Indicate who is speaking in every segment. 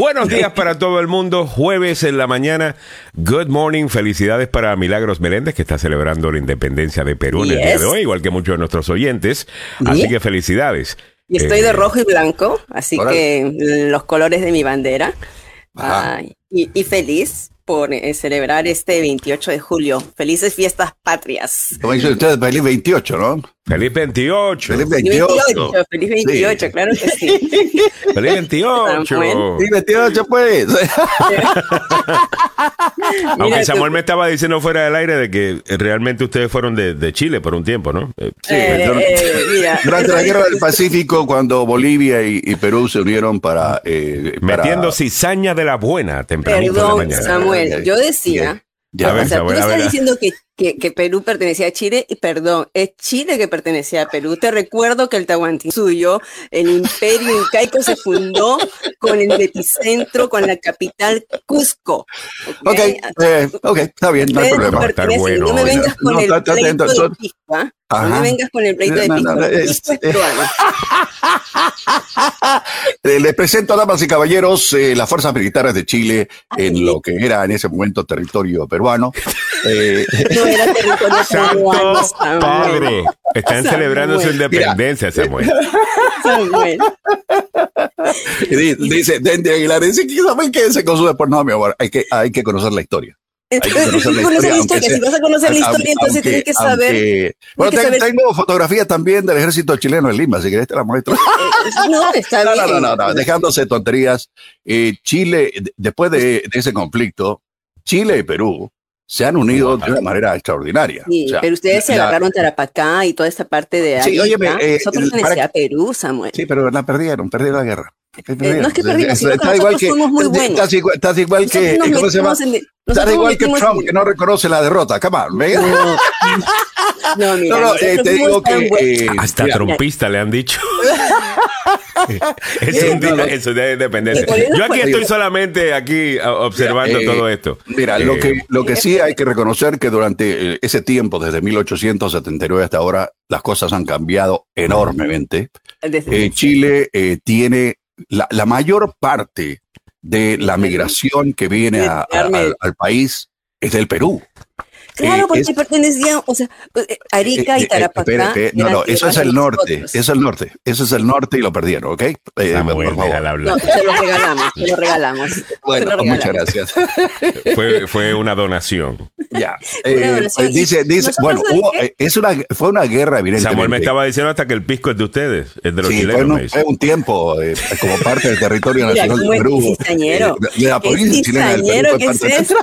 Speaker 1: Buenos días para todo el mundo. Jueves en la mañana. Good morning. Felicidades para Milagros Meléndez, que está celebrando la independencia de Perú en el día de hoy, igual que muchos de nuestros oyentes. Así que felicidades.
Speaker 2: Y estoy de eh, rojo y blanco, así que los colores de mi bandera. y, feliz por eh, celebrar este 28 de julio. Felices fiestas patrias.
Speaker 3: Como dice usted, feliz 28, ¿no?
Speaker 1: Feliz 28.
Speaker 2: Feliz 28. Feliz 28, claro que sí.
Speaker 1: Feliz 28.
Speaker 3: Feliz 28, pues.
Speaker 1: Aunque Samuel me estaba diciendo fuera del aire de que realmente ustedes fueron de, de Chile por un tiempo, ¿no?
Speaker 3: Eh, sí. Eh, eh, durante la guerra del Pacífico, cuando Bolivia y, Perú se unieron para,
Speaker 1: Metiendo cizaña de la buena tempranito
Speaker 2: Perdón,
Speaker 1: de la mañana.
Speaker 2: Samuel, yo decía... Ya, o sea, tú estás diciendo que que, Perú pertenecía a Chile, y perdón, es Chile que pertenecía a Perú. Te recuerdo que el Tahuantinsuyo, el imperio incaico, se fundó con el epicentro, con la capital Cusco.
Speaker 3: Ok, okay, eh, está bien, no hay problema.
Speaker 2: no me vengas con el pleito de Pisco, No me vengas con el pleito de Pisco. es, peruano.
Speaker 3: Les presento, damas y caballeros, eh, las fuerzas militares de Chile en lo que era en ese momento territorio peruano. Eh,
Speaker 2: era territorio
Speaker 1: Padre, están celebrando su independencia, Samuel.
Speaker 2: Samuel.
Speaker 3: dice, Dende Aguilar, dice que saben qué se consume por no, mi amor, hay que, hay que conocer la historia.
Speaker 2: Hay que conocer la historia. si vas a conocer la historia, entonces tienes que saber.
Speaker 3: bueno, tengo fotografías también del ejército chileno en Lima, si querés te la muestro.
Speaker 2: Eh, no, está
Speaker 3: no, bien. No, no, no, dejándose tonterías. Eh, Chile, después de, de ese conflicto, Chile y Perú se han unido de una manera extraordinaria.
Speaker 2: Sí, pero ustedes se agarraron Tarapacá y toda esta parte de ahí. Sí, oye, eh, eso pertenecía a Perú, Samuel.
Speaker 3: Sí, pero la perdieron, perdieron la guerra.
Speaker 2: Eh, no es que perdimos, sino que igual que, somos muy buenos.
Speaker 3: Estás igual, estás igual que, ¿cómo se llama? estás igual que Trump, que no reconoce la derrota. Come on.
Speaker 2: No, mira, no, no
Speaker 3: eh, te digo que... Eh,
Speaker 1: Hasta mira, trumpista le han dicho. es un día, eso de independencia. Yo aquí estoy solamente aquí observando eh, todo esto.
Speaker 3: Mira, lo que eh, lo que sí hay que reconocer que durante eh, ese tiempo, desde 1879 hasta ahora, las cosas han cambiado enormemente. Chile tiene la, la, mayor parte de la migración que viene al país es del Perú.
Speaker 2: Claro, porque pertenecían, o sea, pues, eh, Arica y eh, eh, Tarapacá.
Speaker 3: no, no, eso es el norte, eso es el norte, eso es el norte y lo perdieron, ¿ok?
Speaker 1: por favor.
Speaker 2: No, se lo regalamos, se lo regalamos.
Speaker 3: Bueno, muchas gracias.
Speaker 1: fue, fue una donación.
Speaker 3: Ya. dice, dice, bueno, es una, fue una guerra, evidentemente.
Speaker 1: Samuel me estaba diciendo hasta que el pisco es de ustedes, es de los
Speaker 3: sí,
Speaker 1: chilenos.
Speaker 3: Fue, fue un tiempo como parte del territorio nacional de Perú.
Speaker 2: de la provincia chilena del Perú. ¿Qué es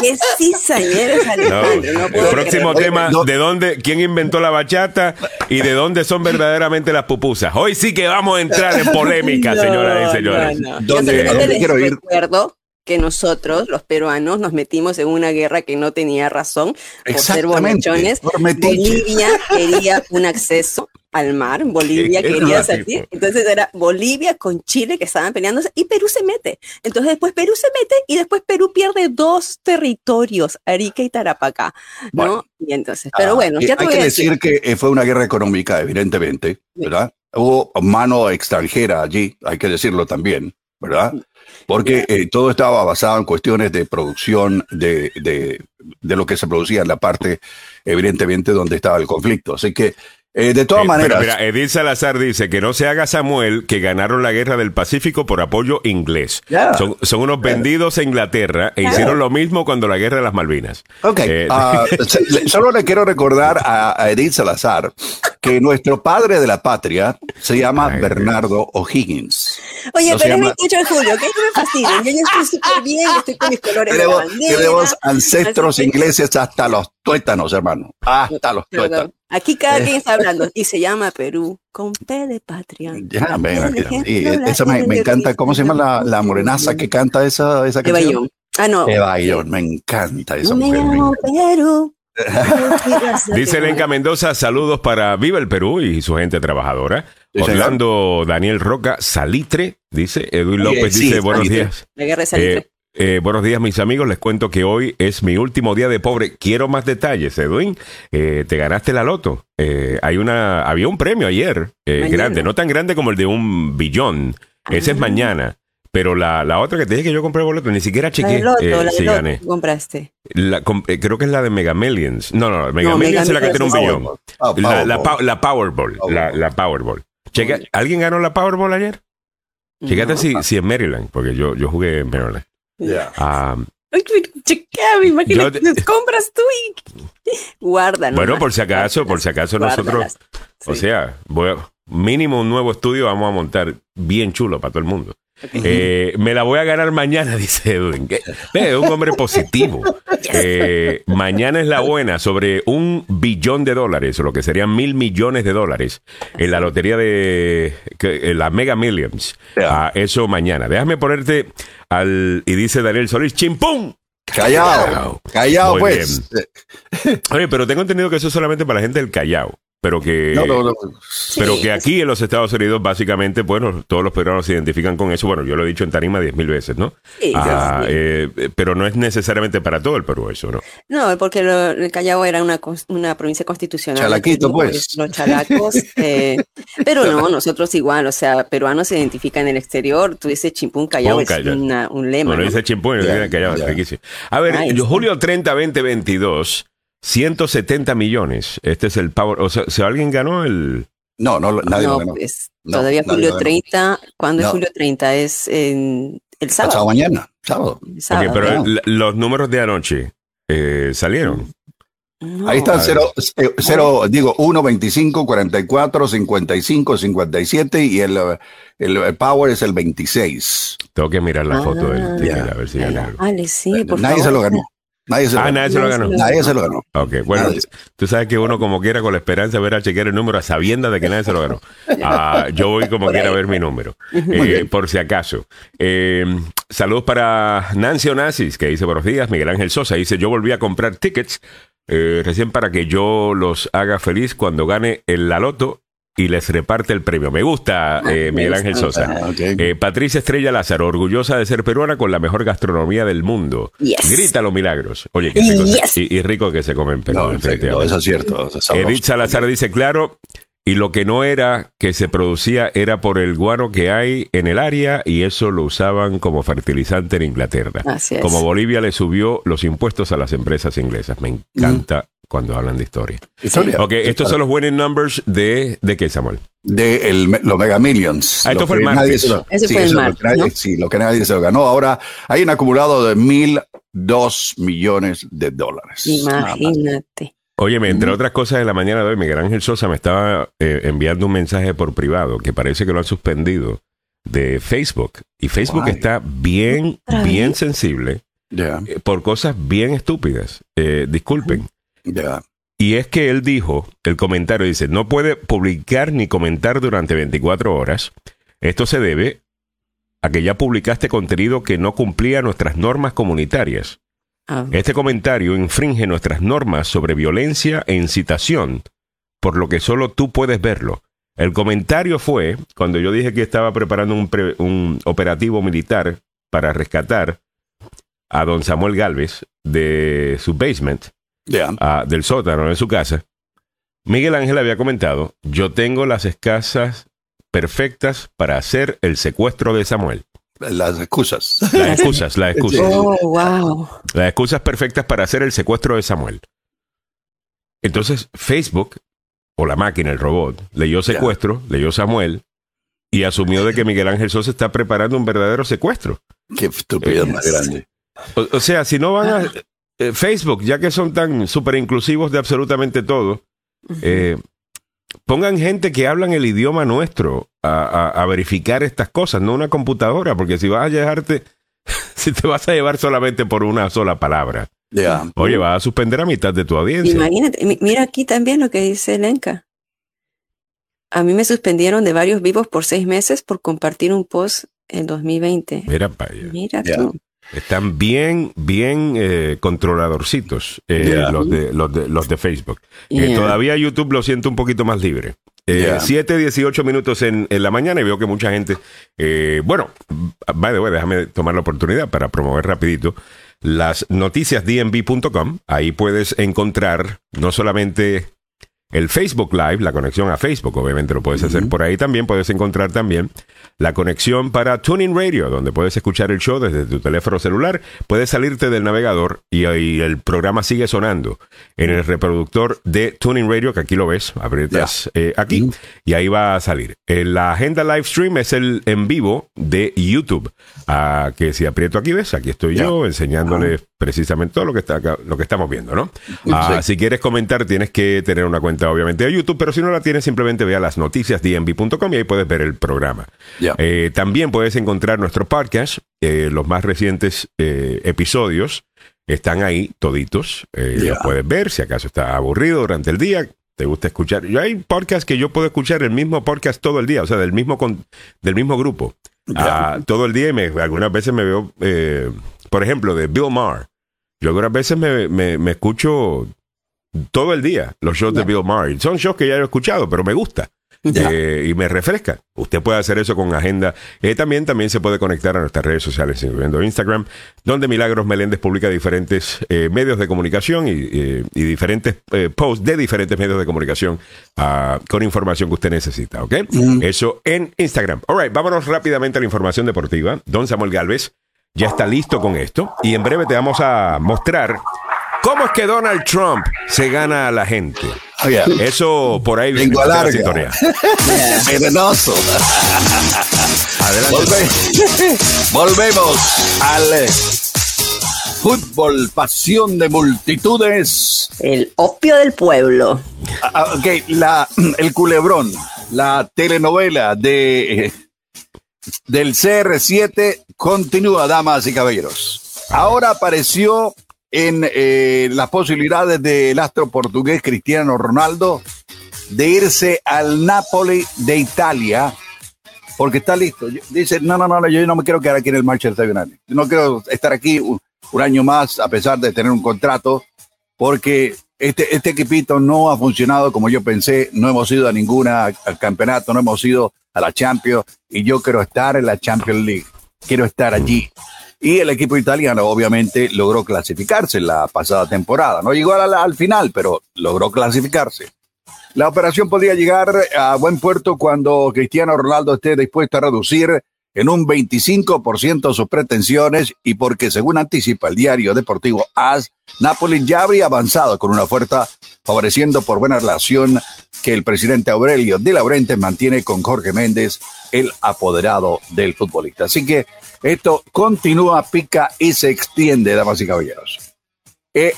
Speaker 2: ¿Qué cizañero?
Speaker 1: el próximo tema, ¿de dónde, quién inventó la bachata y de dónde son verdaderamente las pupusas? Hoy sí que vamos a entrar en polémica, señoras y señores.
Speaker 2: ¿Dónde, quiero ir? Recuerdo que nosotros, los peruanos, nos metimos en una guerra que no tenía razón por ser bonichones. Bolivia quería un acceso al mar, Bolivia quería salir, entonces era Bolivia con Chile que estaban peleándose y Perú se mete. Entonces después Perú se mete y después Perú pierde dos territorios, Arica y Tarapacá, ¿no? y entonces, pero ah, bueno,
Speaker 3: ya te hay que decir. que eh, fue una guerra económica, evidentemente, ¿verdad? Hubo mano extranjera allí, hay que decirlo también, ¿verdad? Porque eh, todo estaba basado en cuestiones de producción de, de, de, lo que se producía en la parte, evidentemente, donde estaba el conflicto. Así que eh, de todas eh, maneras.
Speaker 1: mira, Edith Salazar dice que no se haga Samuel que ganaron la guerra del Pacífico por apoyo inglés. Son, unos vendidos a Inglaterra e hicieron lo mismo cuando la guerra de las Malvinas.
Speaker 3: Ok. Eh, ah, solo le quiero recordar a, Edith Salazar que nuestro padre de la patria se llama Bernardo O'Higgins.
Speaker 2: Oye, pero es 28 de julio, ¿qué me fascina? Yo ya estoy súper bien, estoy con mis colores tenemos, de bandera.
Speaker 3: Tenemos ancestros ingleses hasta los tuétanos, hermano. Hasta los tuétanos.
Speaker 2: Aquí cada quien está hablando y se llama Perú con P de patria.
Speaker 3: Ya, ven, y esa me, encanta. ¿Cómo se llama la, la morenaza que canta esa, esa canción?
Speaker 2: Ah, no.
Speaker 3: Bayón, me encanta esa mujer. Perú.
Speaker 1: Dice Lenca Mendoza, saludos para Viva el Perú y su gente trabajadora. Orlando Daniel Roca, Salitre, dice. Edwin López dice, buenos días.
Speaker 2: La guerra de Salitre. Eh,
Speaker 1: eh, buenos días, mis amigos. Les cuento que hoy es mi último día de pobre. Quiero más detalles, Edwin. Eh, te ganaste la loto. Eh, hay una, había un premio ayer, grande, no tan grande como el de un billón. Ese es ah. mañana Pero la, la otra que te dije que yo compré boleto, ni siquiera chequé
Speaker 2: eh, si gané. compraste?
Speaker 1: La, eh, creo que es la de Mega Millions. No, no, Mega Millions es la que tiene un billón. la, la, Powerball. La, la Powerball. Checa, ¿Alguien ganó la Powerball ayer? Checate si, si en Maryland, porque yo, yo jugué en Maryland.
Speaker 2: Ya. Um, Chequea, imagínate, te... compras tú y guarda.
Speaker 1: Bueno, por si acaso, por si acaso nosotros, o sea, voy a, mínimo un nuevo estudio vamos a montar bien chulo para todo el mundo. Eh, me la voy a ganar mañana, dice Edwin. Es un hombre positivo. Eh, mañana es la buena sobre un billón de dólares, o lo que serían mil millones de dólares, en la lotería de la Mega Millions. a eso mañana. Déjame ponerte al. Y dice Daniel Solís, ¡chimpum!
Speaker 3: Callao, callao, pues.
Speaker 1: Oye, pero tengo entendido que eso es solamente para la gente del Callao pero que pero que aquí en los Estados Unidos básicamente bueno todos los peruanos se identifican con eso. Bueno yo lo he dicho en tarima diez mil veces no ah, eh, pero no es necesariamente para todo el Perú eso no
Speaker 2: no porque el Callao era una, una provincia constitucional
Speaker 3: chalaquito pues.
Speaker 2: los chalacos eh, pero no nosotros igual o sea peruanos se identifican en el exterior tú dices chimpún Callao es un lema
Speaker 1: bueno dice chimpún y Callao a ver julio 30 2022 170 millones. Este es el Power. O sea, si alguien ganó el.
Speaker 3: No, no, nadie lo ganó.
Speaker 2: todavía julio 30. ¿Cuándo es julio 30? Es el sábado.
Speaker 3: Sábado mañana, sábado.
Speaker 1: pero los números de anoche eh, salieron.
Speaker 3: Ahí están 0, cero, digo, 1, 25, 44, 55, 57 y el, el, Power es el 26.
Speaker 1: Tengo que mirar la foto del ticket a ver si
Speaker 2: gana. Vale, sí,
Speaker 3: por Nadie se lo ganó. Nadie se,
Speaker 1: ah, nadie se lo ganó.
Speaker 3: Nadie se lo ganó.
Speaker 1: Ok, bueno, tú sabes que uno como quiera con la esperanza de ver a chequear el número a sabiendas de que nadie se lo ganó. Ah, yo voy como quiera a ver mi número, eh, por si acaso. Eh, saludos para Nancy Onassis, que dice buenos días. Miguel Ángel Sosa dice, yo volví a comprar tickets eh, recién para que yo los haga feliz cuando gane el la loto y les reparte el premio. Me gusta, eh, Miguel Ángel Sosa. Ah, eh, Patricia Estrella Lázaro, orgullosa de ser peruana con la mejor gastronomía del mundo. Grita los milagros. Oye, qué rico y, rico que se comen Perú.
Speaker 3: No, eso es cierto.
Speaker 1: Edith Salazar dice, claro, y lo que no era que se producía era por el guano que hay en el área y eso lo usaban como fertilizante en Inglaterra. Como Bolivia le subió los impuestos a las empresas inglesas. Me encanta cuando hablan de historia. Historia. Ok, estos son los winning numbers de, ¿de qué, Samuel?
Speaker 3: De el, los Mega Millions.
Speaker 1: Ah, esto fue el martes.
Speaker 2: Ese fue el martes,
Speaker 3: Sí, lo que nadie se lo ganó. Ahora hay un acumulado de mil dos millones de dólares.
Speaker 2: Imagínate.
Speaker 1: Óyeme, entre otras cosas, de la mañana de hoy, Miguel Ángel Sosa me estaba eh, enviando un mensaje por privado que parece que lo han suspendido de Facebook. Y Facebook está bien, bien sensible eh, por cosas bien estúpidas. Eh, disculpen. Y es que él dijo, el comentario dice, no puede publicar ni comentar durante 24 horas. Esto se debe a que ya publicaste contenido que no cumplía nuestras normas comunitarias. Ah. Este comentario infringe nuestras normas sobre violencia e incitación, por lo que solo tú puedes verlo. El comentario fue cuando yo dije que estaba preparando un, un operativo militar para rescatar a don Samuel Galvez de su basement del sótano de su casa, Miguel Ángel había comentado, yo tengo las escasas perfectas para hacer el secuestro de Samuel.
Speaker 3: Las excusas.
Speaker 1: Las excusas, las excusas.
Speaker 2: Oh, wow.
Speaker 1: Las excusas perfectas para hacer el secuestro de Samuel. Entonces, Facebook, o la máquina, el robot, leyó secuestro, leyó Samuel, y asumió de que Miguel Ángel Sosa está preparando un verdadero secuestro.
Speaker 3: Qué estupidez más grande.
Speaker 1: o, sea, si no van a, eh, Facebook, ya que son tan súper inclusivos de absolutamente todo, eh, pongan gente que hablan el idioma nuestro a, verificar estas cosas, no una computadora, porque si vas a llevarte, si te vas a llevar solamente por una sola palabra, oye, vas a suspender a mitad de tu audiencia.
Speaker 2: Imagínate, mira aquí también lo que dice Lenka. A mí me suspendieron de varios vivos por seis meses por compartir un post en 2020.
Speaker 1: Mira,
Speaker 2: Mira tú.
Speaker 1: Están bien, bien eh, controladorcitos eh, los, de, los, de, los de Facebook. Eh, todavía YouTube lo siento un poquito más libre. Eh, 7, 18 minutos en, en, la mañana y veo que mucha gente... bueno, by the way, déjame tomar la oportunidad para promover rapidito las noticias dnb.com. Ahí puedes encontrar no solamente el Facebook Live, la conexión a Facebook, obviamente lo puedes hacer por ahí. También, puedes encontrar también la conexión para Tuning Radio, donde puedes escuchar el show desde tu teléfono celular, puedes salirte del navegador y, ahí el programa sigue sonando en el reproductor de Tuning Radio, que aquí lo ves, aprietas eh, aquí y ahí va a salir. Eh, la agenda live stream es el en vivo de YouTube, ah, que si aprieto aquí ves, aquí estoy yo enseñándoles precisamente todo lo que está acá, lo que estamos viendo, ¿no? Ah, si quieres comentar, tienes que tener una cuenta, obviamente, de YouTube, pero si no la tienes, simplemente ve a las noticias dmv.com y ahí puedes ver el programa. Eh, también puedes encontrar nuestro podcast, eh, los más recientes eh, episodios están ahí toditos. Los puedes ver si acaso está aburrido durante el día. Te gusta escuchar. Yo hay podcasts que yo puedo escuchar el mismo podcast todo el día, o sea, del mismo del mismo grupo. Ah, todo el día y me, algunas veces me veo por ejemplo, de Bill Maher. Yo algunas veces me, me, escucho todo el día los shows de Bill Maher. Son shows que ya he escuchado, pero me gusta. Eh, y me refresca. Usted puede hacer eso con agenda. Eh, también, también se puede conectar a nuestras redes sociales, incluyendo Instagram, donde Milagros Meléndez publica diferentes eh, medios de comunicación y, diferentes posts de diferentes medios de comunicación ah, con información que usted necesita. ¿Ok? Eso en Instagram. All right, vámonos rápidamente a la información deportiva. Don Samuel Galvez ya está listo con esto y en breve te vamos a mostrar cómo es que Donald Trump se gana a la gente. Eso por ahí
Speaker 3: viene la historia. Venenoso. Adelante. Volvemos al eh, fútbol, pasión de multitudes.
Speaker 2: El opio del pueblo.
Speaker 3: Ah, ah, ok, la, el culebrón, la telenovela de... Del CR7 continúa, damas y caballeros. Ahora apareció en eh, las posibilidades del astro portugués Cristiano Ronaldo de irse al Napoli de Italia porque está listo. Dice, no, no, no, yo no me quiero quedar aquí en el Manchester United. No quiero estar aquí un, año más a pesar de tener un contrato porque este, este equipito no ha funcionado como yo pensé. No hemos ido a ninguna al campeonato, no hemos ido a la Champions y yo quiero estar en la Champions League. Quiero estar allí. Y el equipo italiano obviamente logró clasificarse la pasada temporada. No llegó al, al final, pero logró clasificarse. La operación podría llegar a buen puerto cuando Cristiano Ronaldo esté dispuesto a reducir en un 25% sus pretensiones y porque, según anticipa el diario deportivo AS, Napoli ya habría avanzado con una oferta favoreciendo por buena relación que el presidente Aurelio de Laurente mantiene con Jorge Méndez, el apoderado del futbolista. Así que esto continúa, pica y se extiende, damas y caballeros. Eh,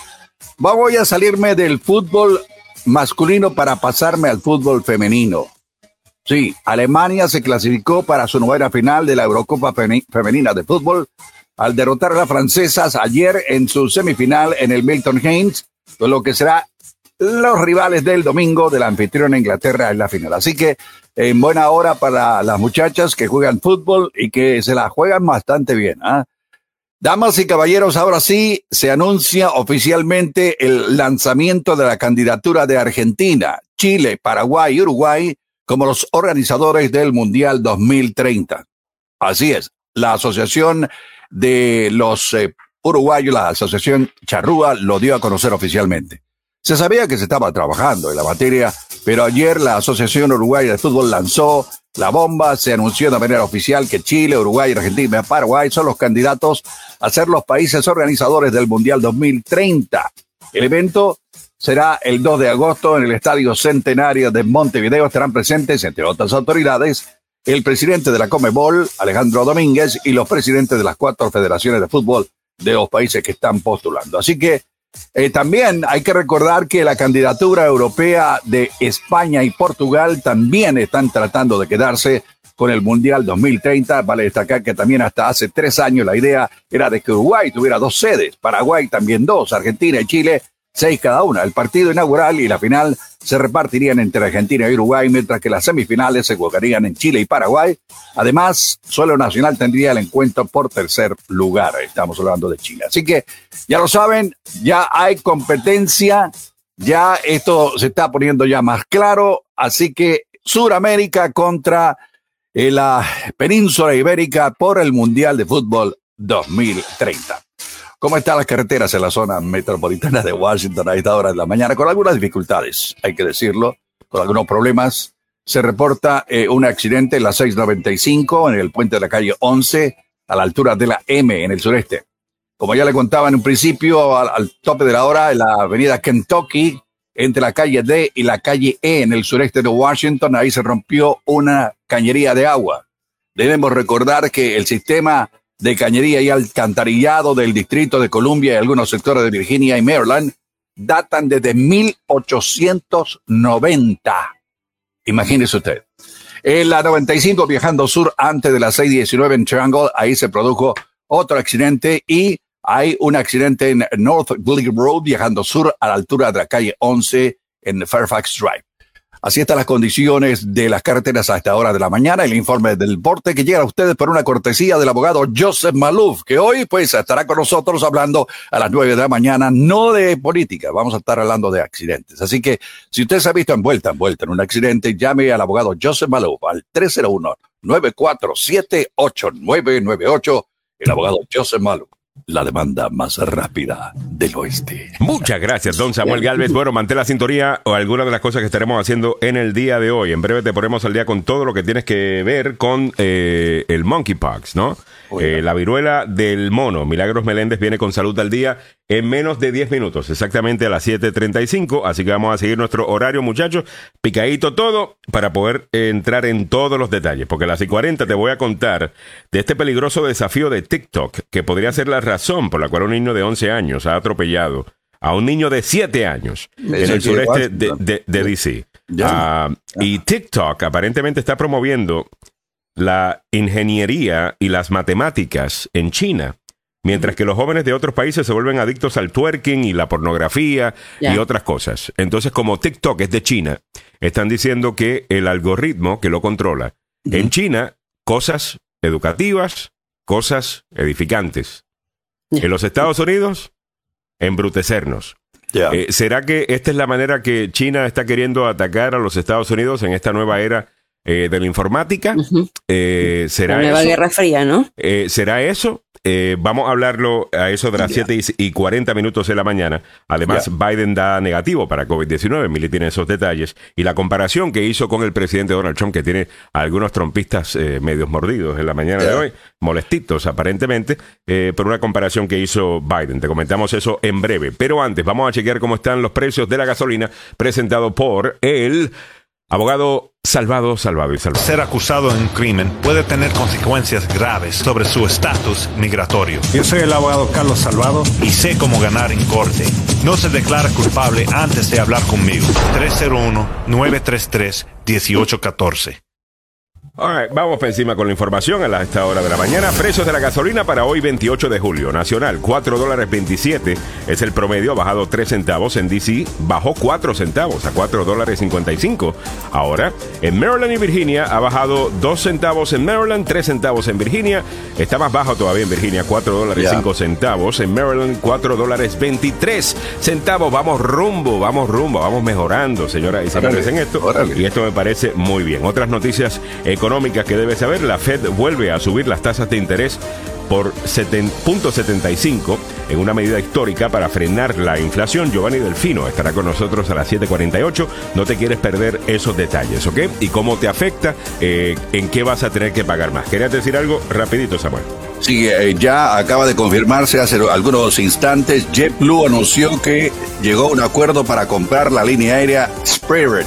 Speaker 3: voy a salirme del fútbol masculino para pasarme al fútbol femenino. Sí, Alemania se clasificó para su novena final de la Eurocopa Femenina de Fútbol al derrotar a las francesas ayer en su semifinal en el Milton Keynes, lo que será los rivales del domingo de la anfitriona Inglaterra en la final. Así que en buena hora para las muchachas que juegan fútbol y que se la juegan bastante bien. ¿ah? Damas y caballeros, ahora sí se anuncia oficialmente el lanzamiento de la candidatura de Argentina, Chile, Paraguay y Uruguay como los organizadores del Mundial 2030. Así es, la Asociación de los eh, Uruguayos, la Asociación Charrúa, lo dio a conocer oficialmente. Se sabía que se estaba trabajando en la materia, pero ayer la Asociación Uruguaya de Fútbol lanzó la bomba, se anunció de manera oficial que Chile, Uruguay, Argentina y Paraguay son los candidatos a ser los países organizadores del Mundial 2030. El evento será el 2 de agosto en el Estadio Centenario de Montevideo. Estarán presentes, entre otras autoridades, el presidente de la Comebol, Alejandro Domínguez, y los presidentes de las cuatro federaciones de fútbol de los países que están postulando. Así que eh, también hay que recordar que la candidatura europea de España y Portugal también están tratando de quedarse con el Mundial 2030. Vale destacar que también hasta hace tres años la idea era de que Uruguay tuviera dos sedes, Paraguay también dos, Argentina y Chile seis cada una. El partido inaugural y la final se repartirían entre Argentina y Uruguay, mientras que las semifinales se jugarían en Chile y Paraguay. Además, solo Nacional tendría el encuentro por tercer lugar. Estamos hablando de Chile. Así que ya lo saben, ya hay competencia, ya esto se está poniendo ya más claro. Así que Suramérica contra eh, la península ibérica por el Mundial de Fútbol 2030. ¿Cómo están las carreteras en la zona metropolitana de Washington a esta hora de la mañana? Con algunas dificultades, hay que decirlo, con algunos problemas. Se reporta eh, un accidente en la 695 en el puente de la calle 11 a la altura de la M en el sureste. Como ya le contaba en un principio, al, tope de la hora, en la avenida Kentucky, entre la calle D y la calle E en el sureste de Washington, ahí se rompió una cañería de agua. Debemos recordar que el sistema de cañería y alcantarillado del Distrito de Columbia y algunos sectores de Virginia y Maryland datan desde 1890. Imagínese usted. En la 95 viajando sur antes de la 619 en Triangle, ahí se produjo otro accidente y hay un accidente en North Glee Road viajando sur a la altura de la calle 11 en Fairfax Drive. Así están las condiciones de las carreteras a esta hora de la mañana. El informe del deporte que llega a ustedes por una cortesía del abogado Joseph Malouf, que hoy pues estará con nosotros hablando a las nueve de la mañana, no de política, vamos a estar hablando de accidentes. Así que si usted se ha visto envuelta, envuelta en un accidente, llame al abogado Joseph Malouf al 301-947-8998. El abogado Joseph Malouf la demanda más rápida del oeste.
Speaker 1: Muchas gracias, don Samuel Galvez. Bueno, mantén la sintonía o alguna de las cosas que estaremos haciendo en el día de hoy. En breve te ponemos al día con todo lo que tienes que ver con eh, el monkeypox, ¿no? Eh, la viruela del mono. Milagros Meléndez viene con salud al día en menos de 10 minutos, exactamente a las 7.35. Así que vamos a seguir nuestro horario, muchachos. Picadito todo para poder entrar en todos los detalles. Porque a las 40 te voy a contar de este peligroso desafío de TikTok, que podría ser la razón por la cual un niño de 11 años ha atropellado a un niño de 7 años en el sureste de, DC. Ah, y TikTok aparentemente está promoviendo la ingeniería y las matemáticas en China, mientras que los jóvenes de otros países se vuelven adictos al twerking y la pornografía y otras cosas. Entonces, como TikTok es de China, están diciendo que el algoritmo que lo controla, en China, cosas educativas, cosas edificantes. En los Estados Unidos, embrutecernos. Eh, ¿Será que esta es la manera que China está queriendo atacar a los Estados Unidos en esta nueva era eh, de la informática. eh, ¿será
Speaker 2: la nueva Guerra Fría, ¿no?
Speaker 1: Eh, ¿Será eso? Eh, vamos a hablarlo a eso de las 7 y 40 minutos de la mañana. Además, Biden da negativo para COVID-19. Mili tiene esos detalles. Y la comparación que hizo con el presidente Donald Trump, que tiene algunos trompistas eh, medios mordidos en la mañana de hoy, molestitos aparentemente, eh, por una comparación que hizo Biden. Te comentamos eso en breve. Pero antes, vamos a chequear cómo están los precios de la gasolina presentado por el abogado Salvado, salvado y salvado.
Speaker 4: Ser acusado en un crimen puede tener consecuencias graves sobre su estatus migratorio.
Speaker 5: Yo soy el abogado Carlos Salvado
Speaker 4: y sé cómo ganar en corte. No se declara culpable antes de hablar conmigo. 301-933-1814
Speaker 1: vamos por encima con la información a esta hora de la mañana. Precios de la gasolina para hoy 28 de julio. Nacional, 4 dólares 27 es el promedio, ha bajado 3 centavos. En DC bajó 4 centavos a 4 dólares 55. Ahora, en Maryland y Virginia ha bajado 2 centavos en Maryland, 3 centavos en Virginia. Está más bajo todavía en Virginia, 4 dólares 5 centavos. En Maryland, 4 dólares 23 centavos. Vamos rumbo, vamos rumbo, vamos mejorando, señora y señores, en esto. Y esto me parece muy bien. Otras noticias económicas económica que debe saber, la Fed vuelve a subir las tasas de interés por 7.75 en una medida histórica para frenar la inflación. Giovanni Delfino estará con nosotros a las 7.48. No te quieres perder esos detalles, ¿ok? Y cómo te afecta, eh, en qué vas a tener que pagar más. ¿Querías decir algo? Rapidito, Samuel.
Speaker 3: Sí, eh, ya acaba de confirmarse hace algunos instantes. JetBlue anunció que llegó a un acuerdo para comprar la línea aérea Spirit.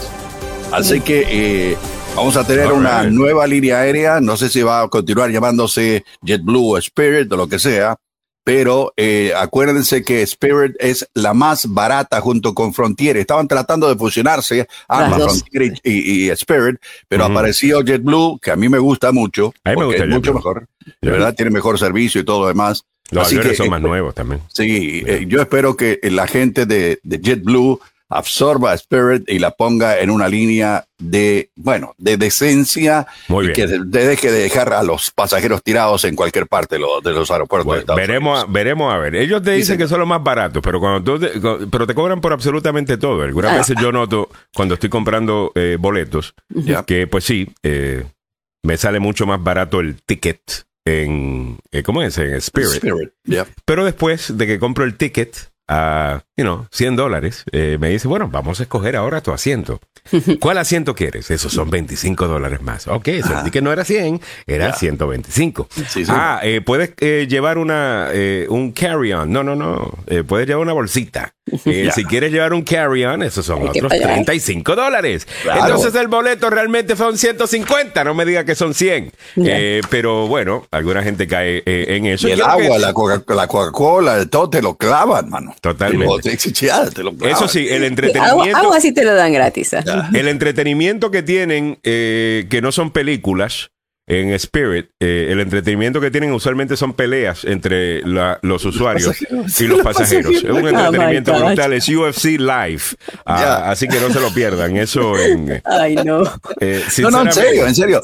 Speaker 3: Así que... Eh, Vamos a tener una nueva línea aérea, no sé si va a continuar llamándose JetBlue o Spirit o lo que sea, pero eh, acuérdense que Spirit es la más barata junto con Frontier. Estaban tratando de fusionarse a Frontier y, Spirit, pero apareció JetBlue, que a mí me gusta mucho,
Speaker 1: a mí me gusta
Speaker 3: es mucho mejor. De verdad tiene mejor servicio y todo lo demás.
Speaker 1: Los aviones son más eh, nuevos también.
Speaker 3: Sí, eh, yo espero que la gente de, de JetBlue absorba Spirit y la ponga en una línea de, bueno, de decencia y que deje de dejar a los pasajeros tirados en cualquier parte de los, de los aeropuertos.
Speaker 1: veremos, veremos a ver. Ellos te dicen que son los más baratos, pero cuando tú te, pero te cobran por absolutamente todo. Algunas ah. veces yo noto cuando estoy comprando eh, boletos que, pues sí, eh, me sale mucho más barato el ticket en, eh, ¿cómo es? En Spirit. Pero después de que compro el ticket a, you know, 100 dólares, eh, me dice, bueno, vamos a escoger ahora tu asiento. ¿Cuál asiento quieres? Esos son 25 dólares más. Ok, eso ah. que no era 100, era 125. Ah, eh, puedes eh, llevar una, eh, un carry-on. No, no, no. puedes llevar una bolsita. Si quieres llevar un carry-on, esos son otros 35 dólares. Entonces el boleto realmente son 150. No me diga que son 100. pero bueno, alguna gente cae en eso.
Speaker 3: Y el agua, la Coca-Cola, todo te lo clavan, mano.
Speaker 1: Totalmente. Eso sí, el entretenimiento.
Speaker 2: Agua, sí te lo dan gratis. ¿eh?
Speaker 1: El entretenimiento que tienen, eh, que no son películas, en Spirit, eh, el entretenimiento que tienen usualmente son peleas entre los usuarios y los pasajeros. Es un oh entretenimiento brutal, es UFC Live. Ah, así que no se lo pierdan. Eso en.
Speaker 2: Ay, no.
Speaker 3: no, no, en serio, en serio.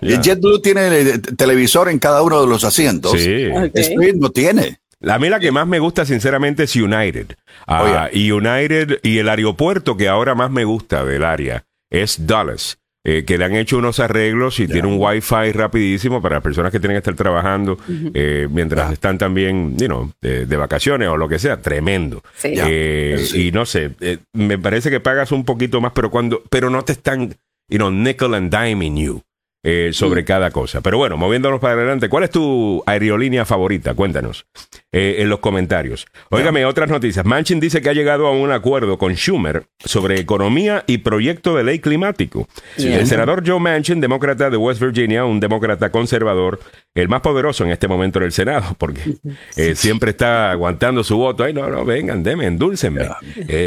Speaker 3: JetBlue, tiene televisor en cada uno de los asientos. Sí. Spirit no tiene.
Speaker 1: A mí la que más me gusta, sinceramente, es United. Ah, y United y el aeropuerto que ahora más me gusta del área es Dallas. Eh, que le han hecho unos arreglos y tiene un wifi rapidísimo para las personas que tienen que estar trabajando eh, mientras están también you de, vacaciones o lo que sea, tremendo. Eh, y no sé, me parece que pagas un poquito más, pero cuando, pero no te están, you know, nickel and diming you. Eh, sobre cada cosa. Pero bueno, moviéndonos para adelante, ¿cuál es tu aerolínea favorita? Cuéntanos eh, en los comentarios. Óigame, otras noticias. Manchin dice que ha llegado a un acuerdo con Schumer sobre economía y proyecto de ley climático. El senador Joe Manchin, demócrata de West Virginia, un demócrata conservador, el más poderoso en este momento en el Senado, porque eh, siempre está aguantando su voto. Ay, no, no, vengan, denme, endúlcenme.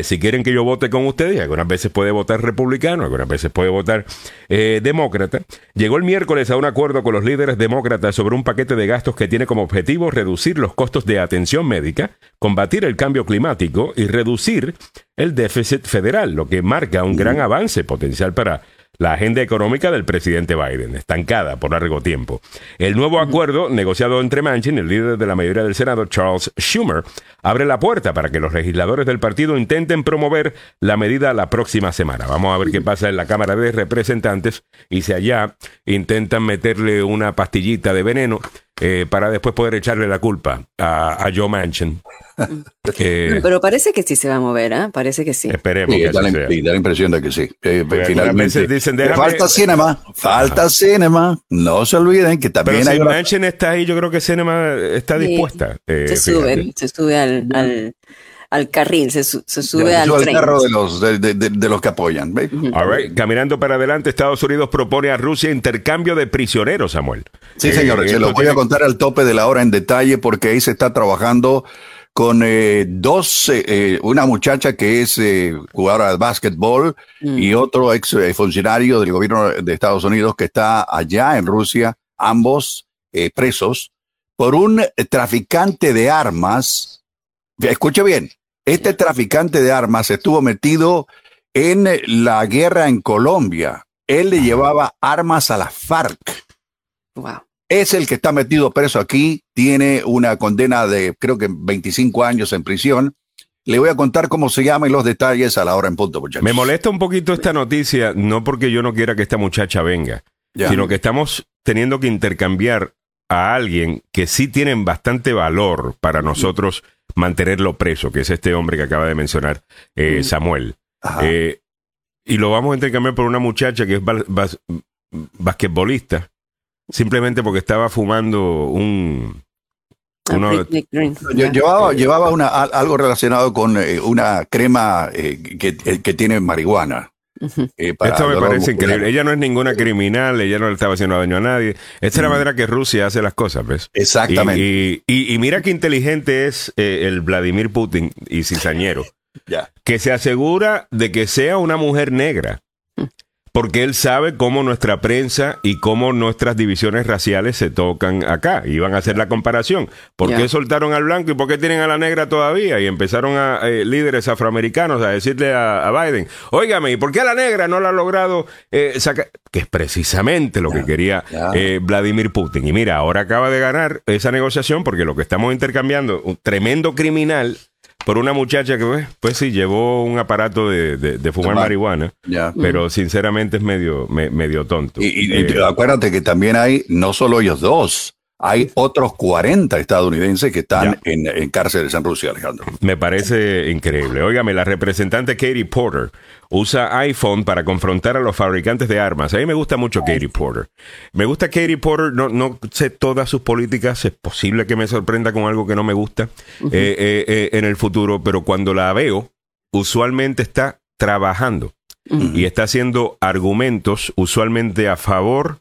Speaker 1: si quieren que yo vote con ustedes, algunas veces puede votar republicano, algunas veces puede votar demócrata llegó el miércoles a un acuerdo con los líderes demócratas sobre un paquete de gastos que tiene como objetivo reducir los costos de atención médica, combatir el cambio climático y reducir el déficit federal, lo que marca un gran avance potencial para la agenda económica del presidente Biden, estancada por largo tiempo. El nuevo acuerdo, negociado entre Manchin, el líder de la mayoría del Senado, Charles Schumer, abre la puerta para que los legisladores del partido intenten promover la medida la próxima semana. Vamos a ver qué pasa en la Cámara de Representantes y si allá intentan meterle una pastillita de veneno eh, para después poder echarle la culpa a, Joe Manchin.
Speaker 2: Pero parece que sí se va a mover, ¿eh? Parece que sí.
Speaker 1: Esperemos que
Speaker 3: da, la, da, la, impresión de que sí. finalmente. Dicen, falta cinema, falta cinema. No se olviden que también
Speaker 1: Pero
Speaker 3: hay.
Speaker 1: Si Manchin está ahí, yo creo que cinema está dispuesta.
Speaker 2: Eh, se sube, se sube al al carril, se, sube al tren.
Speaker 3: carro de los, de, los que apoyan.
Speaker 1: Caminando para adelante, Estados Unidos propone a Rusia intercambio de prisioneros, Samuel.
Speaker 3: Sí, señor, eh, se lo voy a contar al tope de la hora en detalle porque ahí se está trabajando con eh, dos, eh, una muchacha que es jugadora de básquetbol mm. y otro ex funcionario del gobierno de Estados Unidos que está allá en Rusia, ambos presos por un traficante de armas. Escuche bien, este traficante de armas estuvo metido en la guerra en Colombia. Él le llevaba armas a la FARC. Wow. Es el que está metido preso aquí, tiene una condena de creo que 25 años en prisión. Le voy a contar cómo se llama y los detalles a la hora en punto, muchachos.
Speaker 1: Me molesta un poquito esta noticia, no porque yo no quiera que esta muchacha venga, sino que estamos teniendo que intercambiar a alguien que sí tienen bastante valor para nosotros mantenerlo preso, que es este hombre que acaba de mencionar eh, Samuel. Eh, y lo vamos a intercambiar por una muchacha que es basquetbolista, simplemente porque estaba fumando un...
Speaker 3: llevaba, llevaba una, algo relacionado con eh, una crema que, que, tiene marihuana.
Speaker 1: Eh, Esto me parece increíble. Ella no es ninguna criminal, ella no le estaba haciendo daño a nadie. Esta es la manera que Rusia hace las cosas, ¿ves?
Speaker 3: Exactamente.
Speaker 1: Y, mira qué inteligente es eh, el Vladimir Putin y cizañero. Que se asegura de que sea una mujer negra porque él sabe cómo nuestra prensa y cómo nuestras divisiones raciales se tocan acá. Y van a hacer la comparación. ¿Por qué soltaron al blanco y por qué tienen a la negra todavía? Y empezaron a eh, líderes afroamericanos a decirle a, Biden, óigame, ¿y por qué a la negra no la ha logrado eh, sacar? Que es precisamente lo que quería eh, Vladimir Putin. Y mira, ahora acaba de ganar esa negociación porque lo que estamos intercambiando, un tremendo criminal por una muchacha que, pues, pues sí, llevó un aparato de, fumar marihuana, pero sinceramente es medio, medio tonto.
Speaker 3: Y, y eh, acuérdate que también hay no solo ellos dos, hay otros 40 estadounidenses que están en, cárceles en Rusia, Alejandro.
Speaker 1: Me parece increíble. Óigame, la representante Katie Porter usa iPhone para confrontar a los fabricantes de armas. A mí me gusta mucho Katie Porter. Me gusta Katie Porter, no, no sé todas sus políticas, es posible que me sorprenda con algo que no me gusta eh, eh, eh, en el futuro, pero cuando la veo, usualmente está trabajando y está haciendo argumentos usualmente a favor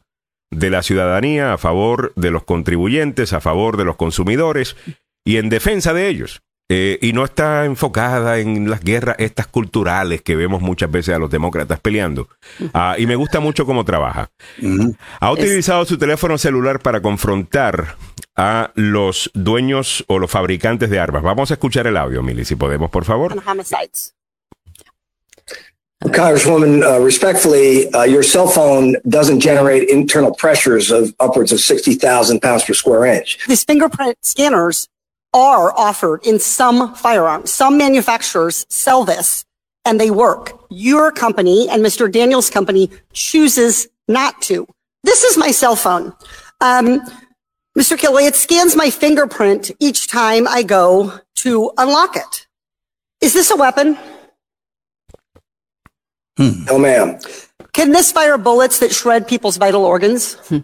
Speaker 1: de la ciudadanía, a favor de los contribuyentes, a favor de los consumidores y en defensa de ellos. Eh, y no está enfocada en las guerras estas culturales que vemos muchas veces a los demócratas peleando. Ah, y me gusta mucho cómo trabaja. Ha utilizado su teléfono celular para confrontar a los dueños o los fabricantes de armas. Vamos a escuchar el audio, Mili, si podemos, por favor.
Speaker 6: Congresswoman, uh, respectfully, uh, your cell phone doesn't generate internal pressures of upwards of 60,000 pounds per square inch.
Speaker 7: These fingerprint scanners are offered in some firearms. Some manufacturers sell this and they work. Your company and Mr. Daniels' company chooses not to. This is my cell phone. Um, Mr. Kilway, it scans my fingerprint each time I go to unlock it. Is this a weapon?
Speaker 6: Hmm. No, ma'am.
Speaker 7: Can this fire bullets that shred people's vital organs? Hmm.